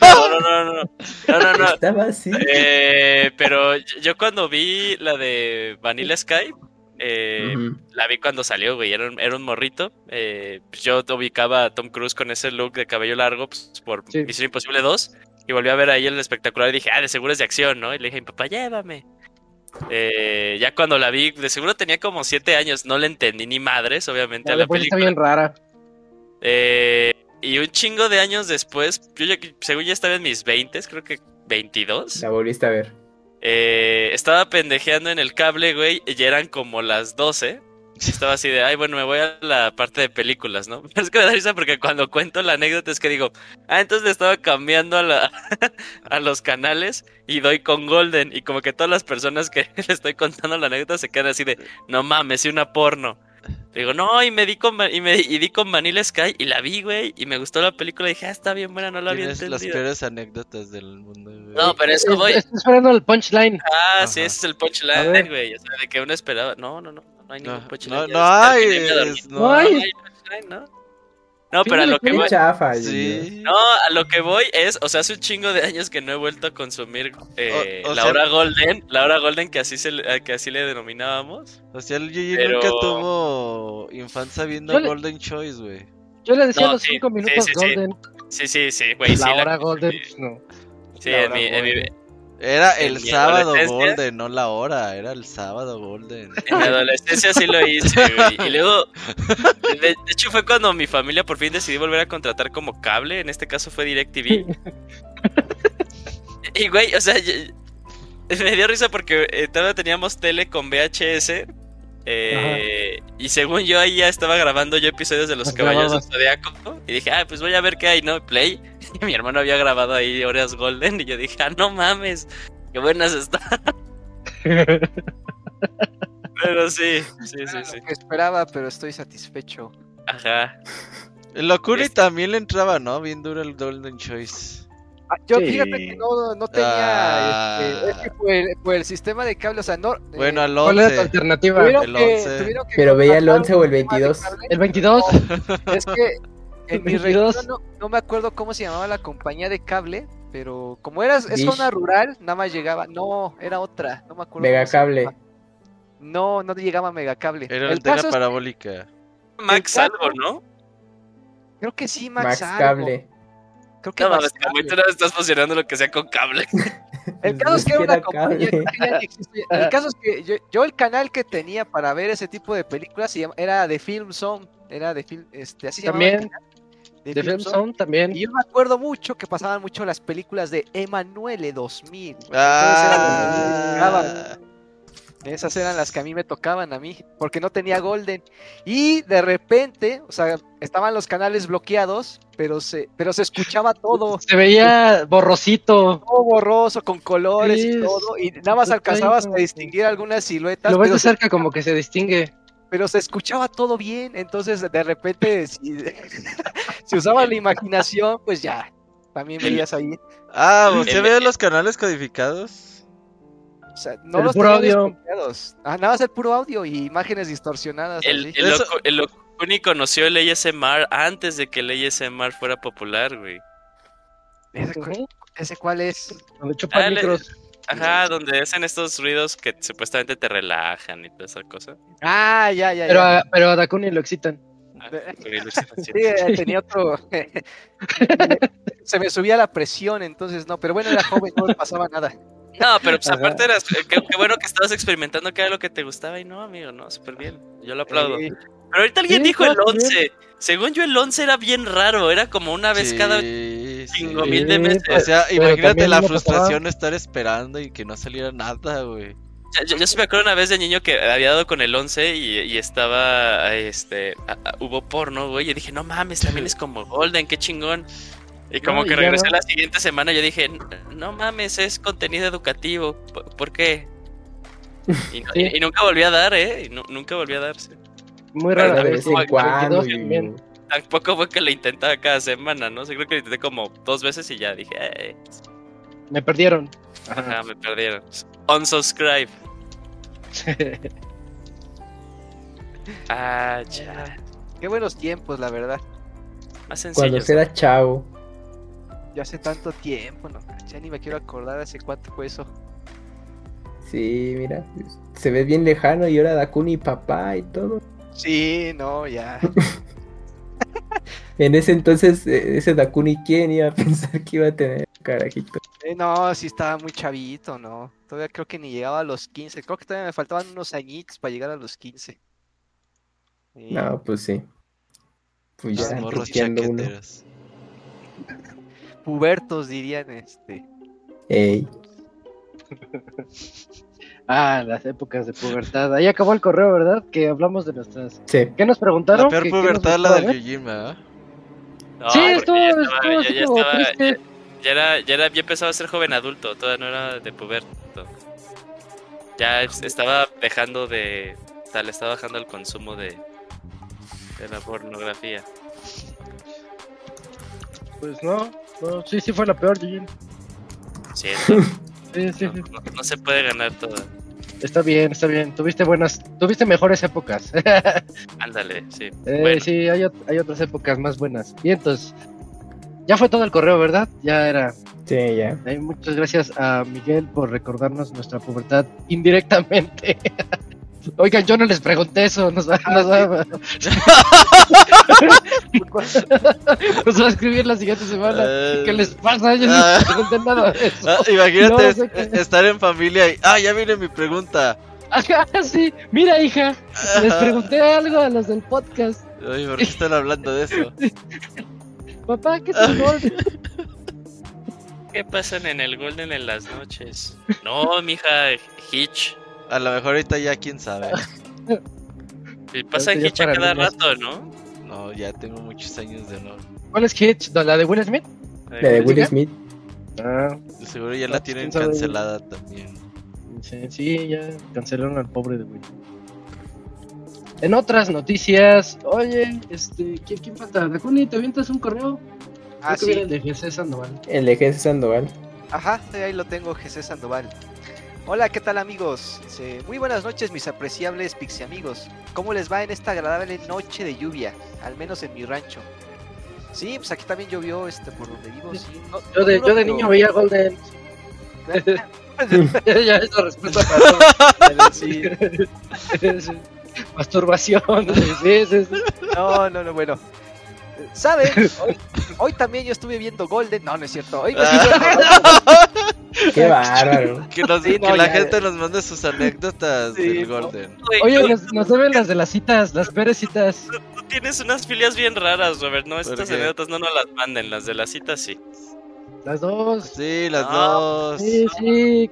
No, no, no, no, no, no, Estaba así. Eh, pero yo cuando vi la de Vanilla Sky, eh, La vi cuando salió, güey. Era un, era un morrito. Eh, pues yo ubicaba a Tom Cruise con ese look de cabello largo pues, por Misión Imposible 2. Y volví a ver ahí el espectacular y dije, ah, de seguro es de acción, ¿no? Y le dije a mi papá, llévame. Eh, ya cuando la vi, de seguro tenía como 7 años. No le entendí ni madres, obviamente, a la película. Está bien rara. Eh, y un chingo de años después, yo ya, según ya estaba en mis 20, creo que 22. La volviste a ver. Eh, estaba pendejeando en el cable, güey, y eran como las 12. Estaba así de, ay, bueno, me voy a la parte de películas, ¿no? *laughs* Pero es que me da risa porque cuando cuento la anécdota es que digo, ah, entonces le estaba cambiando a, la, *laughs* a los canales y doy con Golden. Y como que todas las personas que *laughs* le estoy contando la anécdota se quedan así de, no mames, y una porno. Digo, no, y me di con, y me, y di con Vanilla Sky y la vi, güey, y me gustó la película. Y dije, ah, está bien buena, no la había entendido. las peores anécdotas del mundo, güey. No, pero eso voy. Estoy esperando el punchline. Ah, sí, ese es el punchline, güey. O sea, de que uno esperaba. No, no, no, no hay ningún punchline. No, no hay, no, hay. No hay punchline, ¿no? No, pero a lo que voy. No, a lo que voy es, o sea, hace un chingo de años que no he vuelto a consumir eh, la hora golden, la hora golden que así se que así le denominábamos. O sea, el Gigi nunca tuvo infancia viendo Golden Choice, güey. Yo le decía los 5 minutos sí, golden. Sí, sí, sí, güey. La hora golden, no. Sí, en mi, en mi, Era el sábado Golden, no la hora, era el sábado Golden. En mi adolescencia sí lo hice, güey. Y luego, de, hecho fue cuando mi familia por fin decidió volver a contratar como cable, en este caso fue DirecTV. y güey, o sea, me dio risa porque eh, todavía teníamos tele con VHS. Eh, y según yo ahí ya estaba grabando yo episodios de los Caballeros del Zodiaco. Y dije, ah, pues voy a ver qué hay, ¿no? Play. *laughs* Y mi hermano había grabado ahí Horas Golden. Y yo dije, ah, no mames, qué buenas están. *laughs* pero sí, sí, sí, sí. esperaba, pero estoy satisfecho. Ajá. El Locuri este también le entraba, ¿no? Bien duro el Golden Choice. Ah, yo fíjate que no, no tenía. Este, es que fue, el sistema de cable, o sea, no. Bueno, al 11. ¿Cuál era tu alternativa? El 11. Pero veía el 11 o el 22. El 22. es que en mi región no, no, me acuerdo cómo se llamaba la compañía de cable, pero como era es zona rural, nada más llegaba. No, era otra, no me acuerdo. Megacable. No, no llegaba Megacable. Era el Tega parabólica. Max algo, ¿no? Creo que sí, Max, Max Cable. Creo que no, no estás funcionando lo que sea con cable. *laughs* *laughs* El caso es que era una compañía El caso es que yo, el canal que tenía para ver ese tipo de películas era de Film Zone. Era de film, este, así También. De, Film, Zone, también. Y yo me acuerdo mucho que pasaban mucho las películas de Emanuele 2000. Ah. Esas eran las que a mí me tocaban a mí, porque no tenía Golden. Y de repente, o sea, estaban los canales bloqueados, pero se, pero se escuchaba *laughs* todo. Se veía borrosito. Todo borroso, con colores y todo. Y nada más alcanzabas a distinguir algunas siluetas. Lo ves de cerca como que se distingue. Pero se escuchaba todo bien, entonces de repente, si, *laughs* si usaba la imaginación, pues ya, también veías ahí. Ah, *laughs* ¿usted ve los canales codificados? O sea, no el los puro audio. Ah, nada más el puro audio y imágenes distorsionadas. El, el, el conoció el ASMR antes de que el ASMR fuera popular, güey. ¿Ese, cuál es? Donde chupan ah, micros. Ajá, donde hacen estos ruidos que supuestamente te relajan y toda esa cosa. Ah, ya, ya. Pero, A, pero a Dakuni lo excitan. Ah, *laughs* sí, eh, tenía otro. *laughs* Se me subía la presión, entonces no. Pero bueno, era joven, no le pasaba nada. No, pero pues aparte eras, eh, qué, bueno que estabas experimentando que era lo que te gustaba y no, amigo, no, súper bien. Yo lo aplaudo. Pero ahorita alguien dijo el 11. Según yo el 11 era bien raro, era como una vez cada cinco mil de meses. O sea, imagínate la frustración de estar esperando y que no saliera nada, güey. Yo, yo, sí me acuerdo una vez de niño que había dado con el 11 y, estaba, este, hubo porno, güey, y dije, no mames, también *laughs* es como Golden, qué chingón. Y como que regresé la siguiente semana, yo dije, no mames, es contenido educativo. ¿Por, qué? *laughs* Y, nunca volví a dar, ¿eh? nunca volví a darse. Muy rara vez. Tampoco fue que lo intentaba cada semana, ¿no? creo que lo intenté como dos veces y ya dije, eh. Me perdieron. Ajá, me perdieron. Unsubscribe. *laughs* ah, ya. Qué buenos tiempos, la verdad. Más sencillo. Cuando será chao. Ya hace tanto tiempo, no, ya ni me quiero acordar hace cuánto fue eso. Sí, mira, se ve bien lejano y ahora Dakuni papá y todo. Sí, no, ya. *laughs* en ese entonces, eh, ese Dakuni, ¿quién iba a pensar que iba a tener carajito? Eh, no, sí estaba muy chavito, ¿no? Todavía creo que ni llegaba a los 15. Creo que todavía me faltaban unos añitos para llegar a los 15. No, pues sí. Pues ya, uno pubertos dirían este. Ey. *laughs* ah, las épocas de pubertad. Ahí acabó el correo, ¿verdad? Que hablamos de nuestras. Sí. ¿Qué nos preguntaron? La peor pubertad la del Yujin, ¿verdad? sí, estuvo, ya, estaba, ya, estaba, ya, era, ya era, ya empezaba a ser joven adulto, todavía no era de puberto. Ya estaba dejando de, tal, estaba bajando el consumo de, de la pornografía. Pues no, no, sí, sí fue la peor, Jin. Cierto. sí, sí, no, se puede ganar todo. Está bien, está bien. Tuviste buenas, tuviste mejores épocas. *laughs* Ándale, sí. Eh, Sí, hay, hay, otras épocas más buenas. Y entonces, ya fue todo el correo, ¿verdad? Ya era. Sí, ya. muchas gracias a Miguel por recordarnos nuestra pubertad indirectamente. *laughs* Oigan, yo no les pregunté eso, nos, nos, Nos va a escribir la siguiente semana. ¿Qué les pasa? Yo no Ah. pregunté nada. de eso. Ah, imagínate No, sé qué- estar en familia y. Ah, ya viene mi pregunta. Ajá, sí. Mira, hija, les pregunté algo a los del podcast. Oye, ¿por qué están hablando de eso? *laughs* Papá, ¿qué es el gol? ¿Qué pasan en el Golden en las noches? No, mija, Hitch. A lo mejor ahorita ya quién sabe. Pasan ya Hitch a cada rato, ¿no? No, ya tengo muchos años de no. ¿Cuál es Hitch? ¿La de Will Smith? La de Will Smith. Ah, De seguro ya la pues, tienen sabe. cancelada también. sí, sí, ya cancelaron al pobre de Will. En otras noticias, oye, este, ¿quién, quién falta? Dakuni, ¿te avientas un correo? Ah, sí. el de GC Sandoval. El de Jesús Sandoval. Ajá, sí, ahí lo tengo, Jesús Sandoval. Hola, ¿qué tal amigos? Muy buenas noches mis apreciables pixie amigos. ¿Cómo les va en esta agradable noche de lluvia? Al menos en mi rancho. Sí, pues aquí también llovió este por donde vivo, sí. No- Yo de, no, yo de niño veía Golden. ya, *laughs* *laughs* ya, eso respeto para Sí. *laughs* Masturbación. Sí. No, no, no, bueno. ¿Saben? *laughs* Hoy, hoy también yo estuve viendo Golden. No, no es cierto. Hoy me Qué bárbaro. Que, nos- Sí, que no, la ya, gente nos mande sus anécdotas Sí, del no. Golden. Oye, nos, nos deben las de las citas, las peores citas. tú tienes unas filias bien raras, Robert. No, estas qué? anécdotas no nos las manden, las de las citas sí. Las dos. Sí, las No, dos. Sí, sí.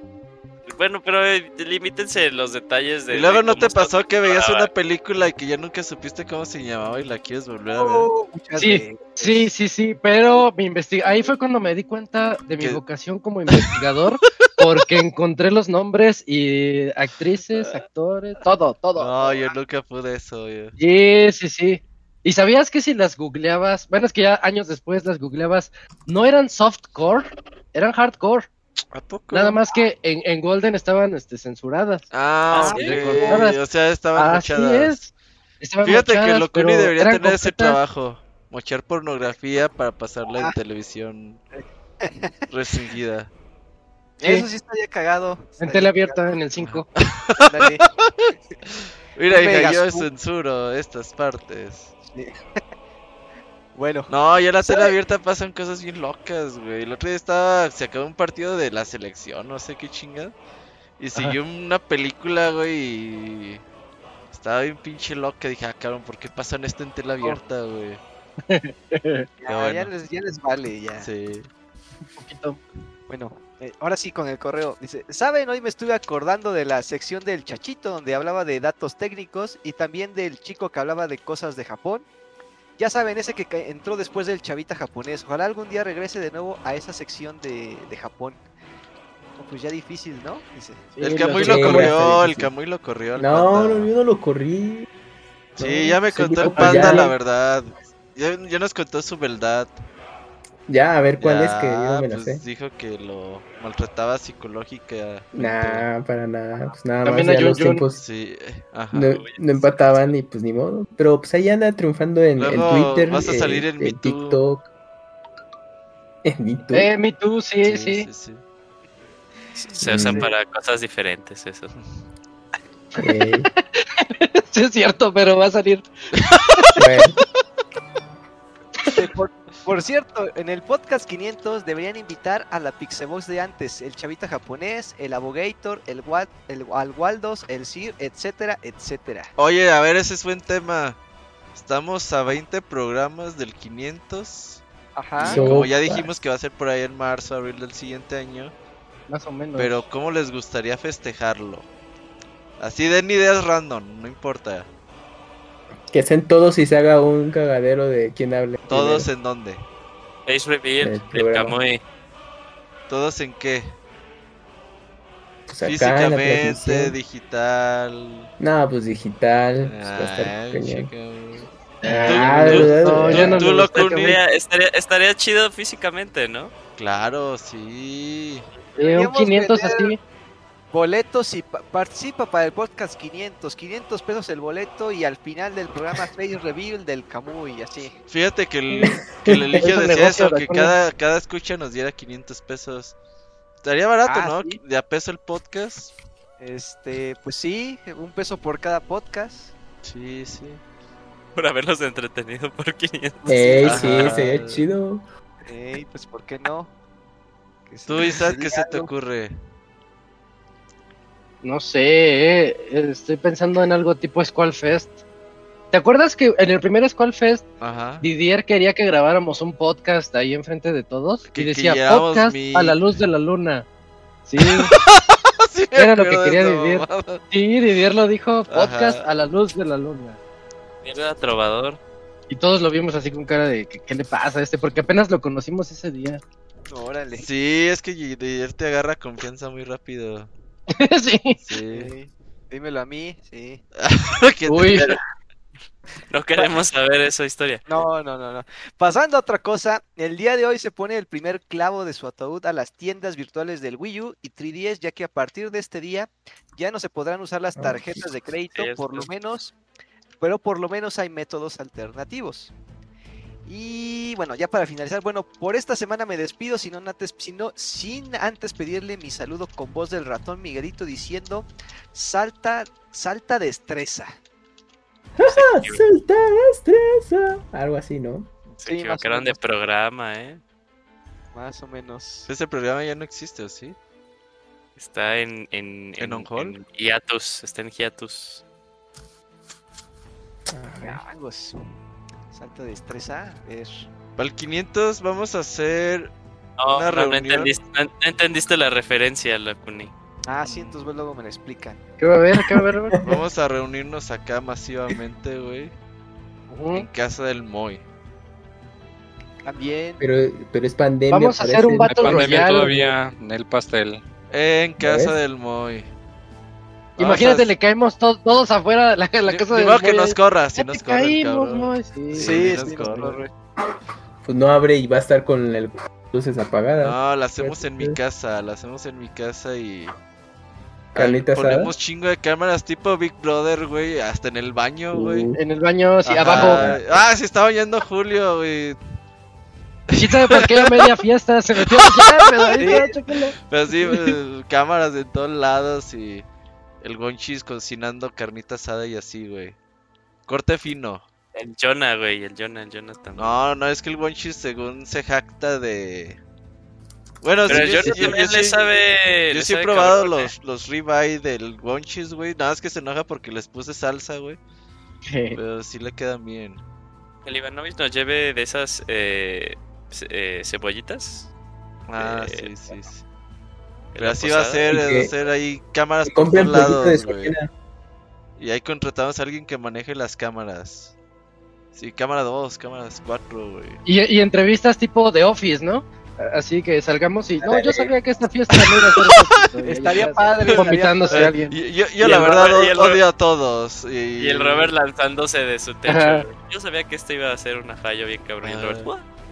Bueno, pero eh, limítense los detalles de. Y luego de no te pasó que veías una película y que ya nunca supiste cómo se llamaba y la quieres volver a ver. Oh, Sí. veces. Sí, sí, sí, pero me investiga ahí fue cuando me di cuenta de mi ¿Qué? vocación como investigador, *laughs* porque encontré los nombres y actrices, actores, todo, todo. No, yo nunca pude eso. yo. Sí, sí, sí. ¿Y sabías que si las googleabas, bueno, es que ya años después las googleabas, no eran softcore, eran hardcore, ¿A poco? nada más que en, en Golden estaban este, censuradas. Ah, Ah, sí. O sea, estaban Así mochadas. es. Estaban Fíjate que Locuni debería tener ese completas. trabajo. Mochar pornografía para pasarla en Ah. televisión restringida. Eso sí estaría cagado. En tele abierta, en el 5. cagado, *laughs* ándale. *laughs* Mira, hija, yo censuro estas partes. Bueno, No, ya en la ¿Sabe? abierta pasan cosas bien locas, güey. El otro día estaba, se acabó un partido de la selección, no sé qué chingada. Y siguió una película, güey, y estaba bien pinche loca. Dije, ah, cabrón, ¿por qué pasan esto en tele abierta, güey? *laughs* ya, bueno. ya les, ya les vale, ya. Sí. Un poquito. Bueno, eh, ahora sí con el correo. Dice, ¿saben? Hoy me estuve acordando de la sección del chachito donde hablaba de datos técnicos y también del chico que hablaba de cosas de Japón. Ya saben, ese que entró después del chavita japonés. Ojalá algún día regrese de nuevo a esa sección de, de Japón. Pues ya difícil, ¿no? Dice. El Camuy lo corrió, el. Camuy lo corrió. No, no, yo no lo corrí. Sí, ya me contó el panda ya. la verdad. Ya, ya nos contó su verdad. Ya, a ver cuál Ya, es que yo me la pues, sé. dijo que lo maltrataba psicológica. Nah, para nada. Pues nada También más ya los Jun. tiempos Sí, ajá. no, no empataban y pues ni modo. Pero pues ahí anda triunfando en, en Twitter, vas a salir eh, en Me Too. TikTok. *laughs* En Me Too. Eh, Me Too, sí, sí. sí. Se usan para cosas diferentes, eso. Eh, *laughs* Sí, es cierto, pero va a salir. *laughs* bueno, Por, cierto, en el podcast 500 deberían invitar a la Pixebox de antes, el chavita japonés, el Abogator, el, Wal, el al Waldos, el Sir, etcétera, etcétera. Oye, a ver, ese es buen tema. Estamos a 20 programas del 500. Ajá. So- Como ya dijimos que va a ser por ahí en marzo, abril del siguiente año. Más o menos. Pero ¿cómo les gustaría festejarlo? Así den ideas random, no importa. Que estén todos y se haga un cagadero de quién hable. ¿Todos primero. en dónde? Face reveal, El. Kamui. ¿Todos en qué? Pues acá en la Físicamente, digital. No, pues digital. Pues va a estar. Ah, tú- lo Estaría, estaría, chido físicamente, ¿no? Claro, sí. Eh, un Deberíamos 500 vender- así. Boletos y pa- participa para el podcast 500, 500 pesos el boleto y al final del programa *laughs* Face Reveal del Camuy, así. Fíjate que el, que el *laughs* Eligio decía negocio, eso, que cada, cada escucha nos diera 500 pesos. Estaría barato, Ah, ¿no? sí. De a peso el podcast. Este, pues sí, un peso por cada podcast. Sí, sí. por haberlos entretenido por 500. Ey, sí, sería chido. Ey, pues ¿por qué no? Tú, Isaac, ¿qué se te ocurre? No sé, eh, estoy pensando en algo tipo Squall Fest. ¿Te acuerdas que en el primer Squall Fest Didier quería que grabáramos un podcast ahí enfrente de todos? y decía podcast a la luz de la luna. Sí. Era lo que quería Didier. Sí, Didier lo dijo, podcast a la luz de la luna. Era trovador. Y todos lo vimos así con cara de ¿qué le pasa a este? Porque apenas lo conocimos ese día. Órale. Sí, es que Didier te agarra confianza muy rápido. *laughs* sí. sí. Dímelo a mí, sí. *laughs* Uy. No queremos saber esa historia. No, no, no, no. Pasando a otra cosa, el día de hoy se pone el primer clavo de su ataúd a las tiendas virtuales del Wii U y 3DS, ya que a partir de este día ya no se podrán usar las tarjetas de crédito, por lo menos, pero por lo menos hay métodos alternativos. Y bueno, ya para finalizar, bueno, por esta semana me despido, sino antes, sino, sin antes pedirle mi saludo con voz del ratón Miguelito diciendo, salta, salta destreza. salta destreza. Algo así, ¿no? Se equivocaron de programa, ¿eh? Más o menos. Ese programa ya no existe, ¿o sí? Está en... ¿En, en, on hold? En hiatus, está en hiatus. Ah, Salto de destreza, es. Para el 500 vamos a hacer. No, una no, entendiste, no, entendiste, la referencia, Lacuni. Ah, sí, entonces luego me la explican. ¿Qué va a haber? ¿Qué va a haber? vamos a reunirnos acá masivamente, güey. En casa del Moy. También. Pero, pero es pandemia. Vamos a hacer un Battle pandemia todavía en el pastel. En casa del Moy. Imagínate, le caemos todos afuera de la, la casa de que nos corra, si nos corre caímos, Sí, sí, sí nos corre. Pues no abre y va a estar con el luces apagadas. No, la hacemos en mi casa, la hacemos en mi casa y... Carnitas Ponemos chingo de cámaras tipo Big Brother, güey, hasta en el baño, güey. En el baño, sí, abajo. Ah, se estaba yendo Julio, güey. ¿Quién sabe por qué a media fiesta se metió allá, pero ahí *laughs* Pero sí, pues, cámaras de todos lados y... El Gonchis cocinando carnita asada y así, güey. Corte fino. El Jonah, güey, el Jonah, el Jonah también. No, no, es que el Gonchis según se jacta de... Bueno, Pero sí, yo, yo, le sabe. Yo sí he probado los, los ribeye del Gonchis, güey. Nada más que se enoja porque les puse salsa, güey. *laughs* Pero sí le quedan bien. El Ivanovich nos lleve de esas eh, eh, cebollitas. Ah, sí, sí, sí. Pero así va a ser, va a ser ahí cámaras por todos lados, güey. Y ahí contratamos a alguien que maneje las cámaras. Sí, cámara 2, cámaras 4, güey. Y, y entrevistas tipo de Office, ¿no? Así que salgamos y. No, yo sabía que esta fiesta no iba a ser. *laughs* Estaría padre. Vomitándose a alguien. Yo, yo la verdad odio a todos. Y... y... el Robert lanzándose de su techo. Yo sabía que esto iba a ser una fallo bien cabrón. Y el Robert,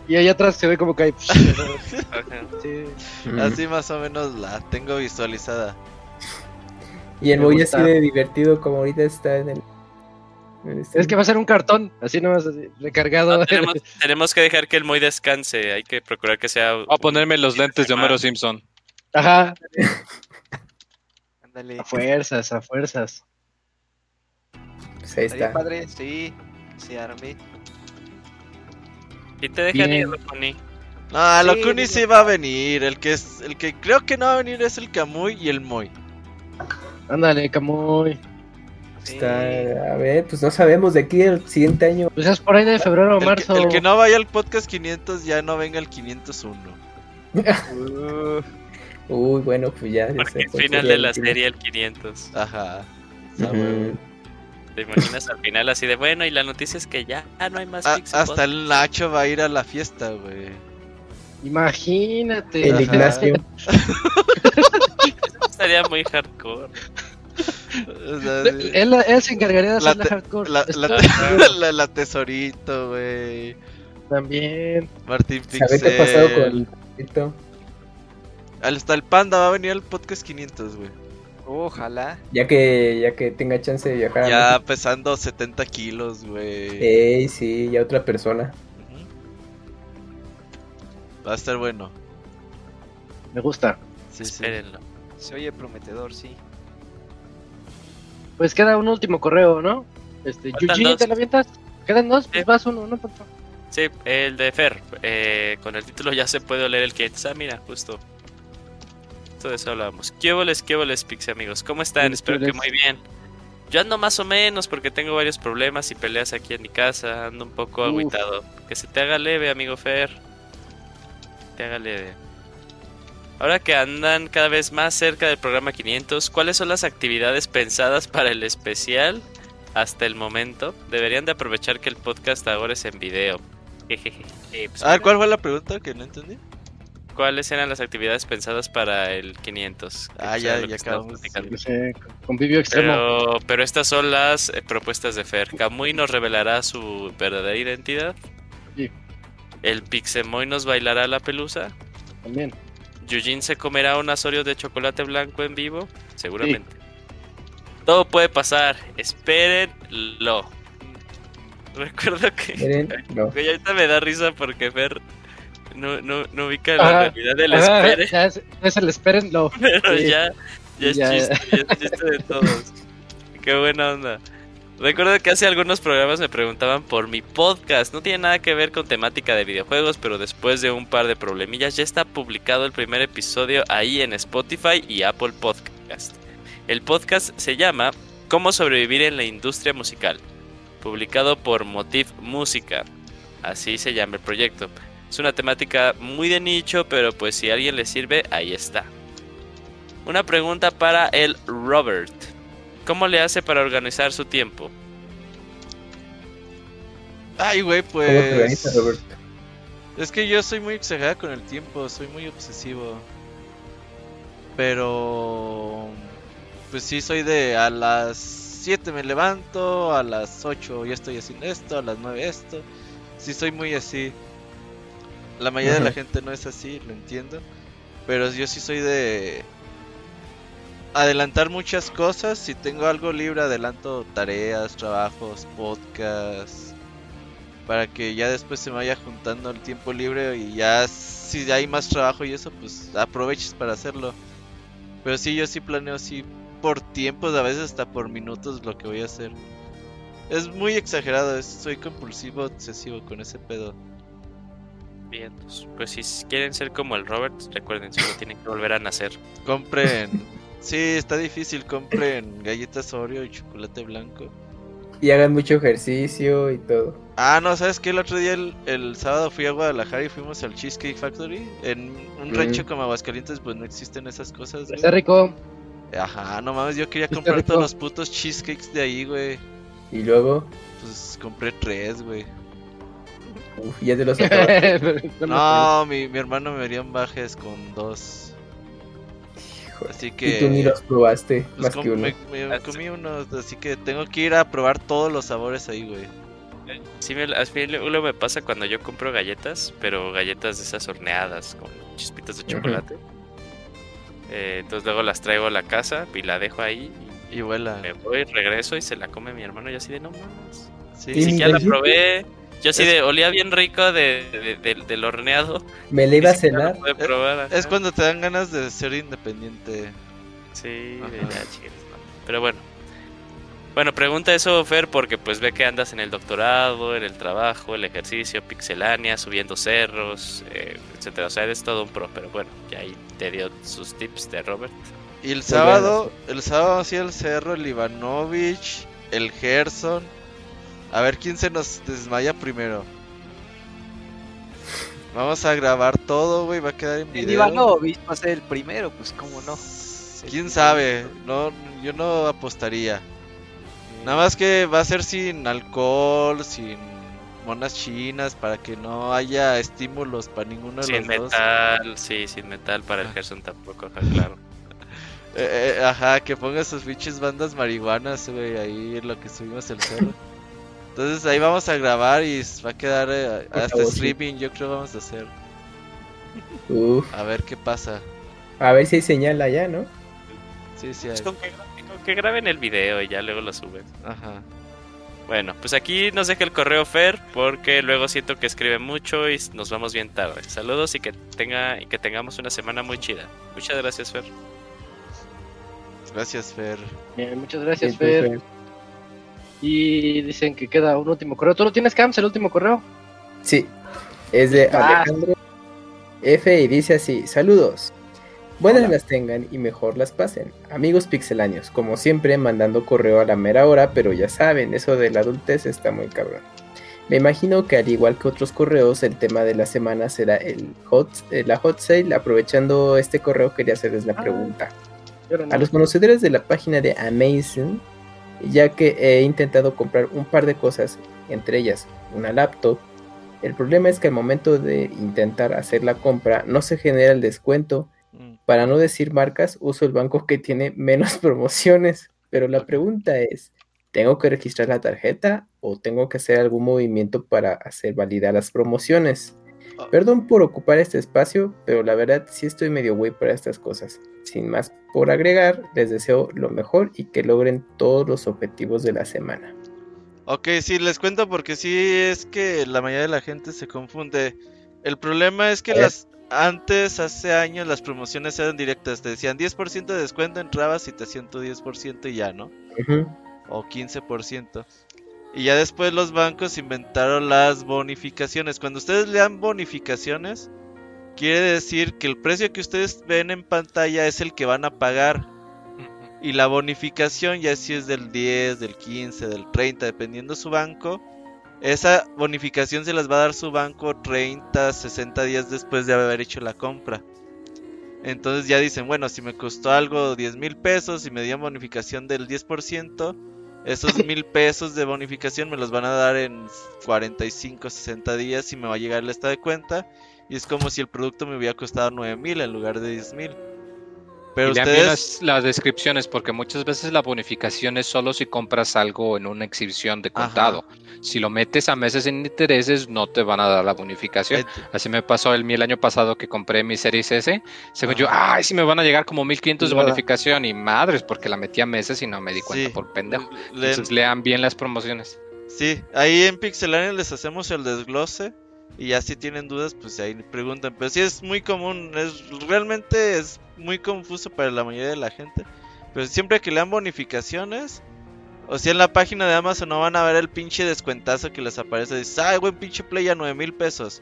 y allá atrás se ve como que hay. *laughs* Así más o menos la tengo visualizada. Y el muy así de divertido como ahorita está en el. Es que va a ser un cartón, así nomás recargado. *laughs* tenemos, que dejar que el Moy descanse, hay que procurar que sea. a ponerme los lentes de Homero Simpson. Ajá. Ándale. A fuerzas, a fuerzas. Pues ahí está. padre, sí, se arme. Y te dejan ir, Locuni. No, Locuni sí va a venir. El que es, el que creo que no va a venir es el Camuy y el Moy. Ándale, Camuy. Está, a ver, pues no sabemos de aquí el siguiente año. Pues es por ahí de febrero o marzo. el que no vaya al podcast 500 ya no venga al 501. *laughs* Uy, bueno, pues ya. Porque el final de la serie el 500. Ajá. ¿Te imaginas al final así de bueno? Y la noticia es que ya no hay más Hasta el Nacho va a ir a la fiesta, güey. Imagínate. El Ignacio. *laughs* estaría muy hardcore. él, él, se encargaría de hacer la, hardcore. *laughs* La, la, tesorito, güey. También. Martín Pixel. ¿Sabes qué ha pasado con el tesorito? Hasta el panda va a venir al podcast 500, güey. Ojalá. Ya que, ya que tenga chance de viajar. Ya pesando 70 kilos, güey. Ey, sí, ya otra persona. Va a estar bueno. Me gusta. Sí, Espérenlo. Se oye prometedor, sí. Pues queda un último correo, ¿no? Este, Yuji, ¿te lo avientas? Quedan dos, pues vas uno, ¿no? Por favor. Sí, el de Fer. Eh, con el título ya se puede leer el que Ah, mira, justo. Todo eso hablábamos. ¿Qué boles, qué boles, Pixie amigos? ¿Cómo están? Espero que muy bien. Yo ando más o menos porque tengo varios problemas y peleas aquí en mi casa. Ando un poco aguitado. Que se te haga leve, amigo Fer. Te haga leve. Ahora que andan cada vez más cerca del programa 500, ¿cuáles son las actividades pensadas para el especial hasta el momento? Deberían de aprovechar que el podcast ahora es en video. Pues, ah, ¿cuál fue la pregunta que no entendí? ¿Cuáles eran las actividades pensadas para el 500? Ah, ya, ya acabamos. convivio extremo. Pero, pero, estas son las eh, propuestas de Fer. Kamui nos revelará su verdadera identidad. Sí. El Pixemoy nos bailará la pelusa. También. Yujin se comerá un asorio de chocolate blanco en vivo. Seguramente. Todo puede pasar. Espérenlo. *laughs* Recuerdo que. Espérenlo. *laughs* ahorita me da risa porque Fer no, no, no ubica la realidad del espere. Ya es, el espérenlo. *laughs* Pero ya, ya es chiste, ya es chiste de todos. Qué buena onda. Recuerdo que hace algunos programas me preguntaban por mi podcast. No tiene nada que ver con temática de videojuegos, pero después de un par de problemillas ya está publicado el primer episodio ahí en Spotify y Apple Podcast. El podcast se llama Cómo sobrevivir en la industria musical, publicado por Motif Música. Así se llama el proyecto. Es una temática muy de nicho, pero pues si a alguien le sirve, ahí está. Una pregunta para el Robert. ¿Cómo le hace para organizar su tiempo? Ay, güey, pues... Es que yo soy muy exagerado con el tiempo, soy muy obsesivo. Pero... Pues sí, soy de a las 7 me levanto, a las 8 ya estoy haciendo esto, a las 9 esto. Sí, soy muy así. La mayoría de la gente no es así, lo entiendo. Pero yo sí soy de adelantar muchas cosas. Si tengo algo libre, adelanto tareas, trabajos, podcasts. Para que ya después se me vaya juntando el tiempo libre y ya si hay más trabajo y eso, pues aproveches para hacerlo. Pero sí, yo sí planeo así por tiempos, a veces hasta por minutos lo que voy a hacer. Es muy exagerado, soy compulsivo, obsesivo con ese pedo. Bien, pues si quieren ser como el Robert, recuerden, solo tienen que volver a nacer. Compren. *laughs* sí, está difícil, compren galletas Oreo y chocolate blanco. Y hagan mucho ejercicio y todo. Ah, no, ¿sabes qué? El otro día, el, sábado fui a Guadalajara y fuimos al Cheesecake Factory. En un mm. rancho como Aguascalientes, pues no existen esas cosas. Está rico. Ajá, no mames, yo quería comprar todos los putos cheesecakes de ahí, güey. ¿Y luego? Pues compré tres, güey. Uf, ya te los *laughs* No, *laughs* mi, mi hermano me haría un bajes con dos. Así que. Y tú ni los probaste, pues más que uno. Me, comí uno, así que tengo que ir a probar todos los sabores ahí, güey. Sí, me, luego me pasa cuando yo compro galletas, pero galletas de esas horneadas con chispitas de chocolate. Eh, entonces luego las traigo a la casa y la dejo ahí. Y, vuela. Me voy, regreso y se la come mi hermano. Y así de no más. Sí, sí, ya la probé. Yo sí, de, olía bien rico de, del horneado. Me le iba a cenar. es, cuando te dan ganas de ser independiente. Sí, ya, Pero bueno. Bueno, pregunta eso, Fer, porque pues ve que andas en el doctorado, en el trabajo, el ejercicio, pixelania, subiendo cerros, eh, etcétera. O sea, eres todo un pro, pero bueno, ya ahí te dio sus tips de Robert. Y el sábado, el sábado hacía el cerro, el Ivanovich, el Gerson. A ver quién se nos desmaya primero. Vamos a grabar todo, güey, va a quedar en video. El va a ser el primero, pues cómo no. ¿Quién sabe? No, yo no apostaría. Nada más que va a ser sin alcohol, sin monas chinas, para que no haya estímulos para ninguno de sin los metal, sí, sin metal para el ah. Gerson tampoco, claro. *laughs* Eh, eh, ajá, que ponga sus pinches bandas marihuanas, güey, ahí en lo que subimos el cerro. *laughs* Entonces ahí vamos a grabar y va a quedar eh, hasta streaming, yo creo vamos a hacer. A ver qué pasa. A ver si hay señal allá, ¿no? Sí, sí hay. con, que, graben el video y ya luego lo suben. Ajá. Bueno, pues aquí nos deja el correo Fer porque luego siento que escribe mucho y nos vamos bien tarde. Saludos y que tenga y que tengamos una semana muy chida. Muchas gracias, Fer. Gracias, Fer. muchas gracias, Fer. Y dicen que queda un último correo. ¿Tú lo tienes, Camps, el último correo? Sí, es de ah. Alejandro F y dice así, saludos. Buenas las tengan y mejor las pasen. Amigos pixelaños, como siempre mandando correo a la mera hora, pero ya saben, eso de la adultez está muy cabrón. Me imagino que al igual que otros correos, el tema de la semana será el hot, eh, la hot sale. Aprovechando este correo, quería hacerles la ah, pregunta. A los conocedores de la página de Amazon, ya que he intentado comprar un par de cosas, entre ellas una laptop, el problema es que al momento de intentar hacer la compra no se genera el descuento. Mm. Para no decir marcas, uso el banco que tiene menos *laughs* promociones. Pero la pregunta es, ¿tengo que registrar la tarjeta o tengo que hacer algún movimiento para hacer validar las promociones? Ah. Perdón por ocupar este espacio, pero la verdad sí estoy medio güey para estas cosas. Sin más por agregar, les deseo lo mejor y que logren todos los objetivos de la semana. Ok, sí, les cuento porque sí es que la mayoría de la gente se confunde. El problema es que las antes, hace años, las promociones eran directas. Te decían 10% de descuento, entrabas y te hacían tu 10% y ya, ¿no? O 15%. Y ya después los bancos inventaron las bonificaciones. Cuando ustedes le dan bonificaciones, quiere decir que el precio que ustedes ven en pantalla es el que van a pagar. Y la bonificación ya si es del 10, del 15, del 30, dependiendo su banco. Esa bonificación se las va a dar su banco 30, 60 días después de haber hecho la compra. Entonces ya dicen, bueno, si me costó algo 10 mil pesos y me dieron bonificación del 10%, esos *laughs* mil pesos de bonificación me los van a dar en 45, 60 días y me va a llegar el estado de cuenta. Y es como si el producto me hubiera costado 9 mil en lugar de 10 mil. Pero y ustedes... las, descripciones, porque muchas veces la bonificación es solo si compras algo en una exhibición de contado. Si lo metes a meses sin intereses, no te van a dar la bonificación. Así me pasó el, el año pasado que compré mi Series S. Según yo, ay, sí me van a llegar como 1500 de bonificación. Y madres, porque la metí a meses y no me di cuenta por pendejo. Entonces lean bien las promociones. Sí, ahí en Pixelania les hacemos el desglose y ya si tienen dudas, pues ahí preguntan. Pero sí es muy común, es realmente es muy confuso para la mayoría de la gente. Pero siempre que le dan bonificaciones, o sea, en la página de Amazon no van a ver el pinche descuentazo que les aparece. Dice, ay, güey, pinche play a 9 mil pesos.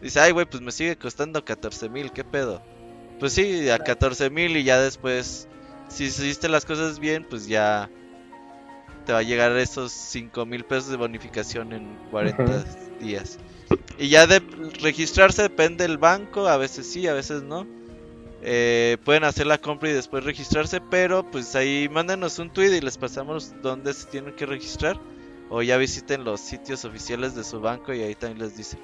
Dice, ay, güey, pues me sigue costando 14 mil, ¿qué pedo? Pues sí, a 14 mil y ya después, si hiciste las cosas bien, pues ya te va a llegar esos 5 mil pesos de bonificación en 40 días. Y ya de registrarse depende del banco, a veces sí, a veces no. Eh, pueden hacer la compra y después registrarse, pero pues ahí mándenos un tweet y les pasamos dónde se tienen que registrar. O ya visiten los sitios oficiales de su banco y ahí también les dice.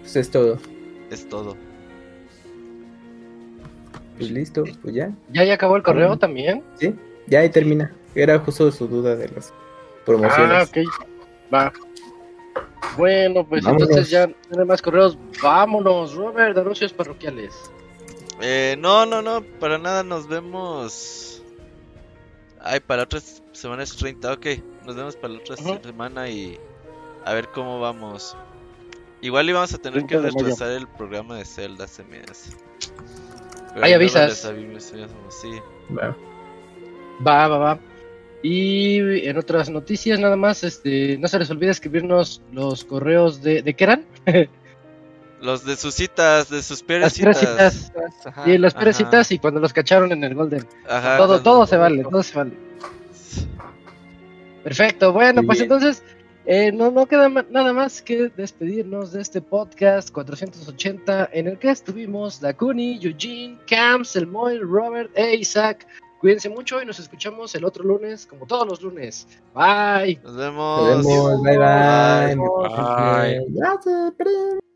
Pues es todo. Es todo. Pues listo, pues ya. ¿Ya, ya acabó el correo también? Sí, ya ahí termina. Era justo su duda de las promociones. Ah, ok. Va. Bueno, pues entonces ya tiene más correos. Vámonos, Robert, anuncios parroquiales. Eh, no, no, no, para nada, nos vemos. Ay, para otra semana es 30, ok. Nos vemos para la otra semana y a ver cómo vamos. Igual íbamos a tener que retrasar el programa de Zelda, se me hace. Ahí avisas. Va, va, va. Y en otras noticias, nada más, este, no se les olvide escribirnos los correos de, ¿de qué eran? los de sus citas, de sus peores citas. y las peores citas y cuando los cacharon en el Golden. todo, todo se vale, todo se vale. Perfecto, bueno, pues entonces eh, no, no queda nada más que despedirnos de este podcast 480 en el que estuvimos Dakuni, Eugene, Camps, El Moy, Robert e Isaac. Cuídense mucho y nos escuchamos el otro lunes, como todos los lunes. Bye. Nos vemos. Nos vemos. Bye, bye. bye. bye.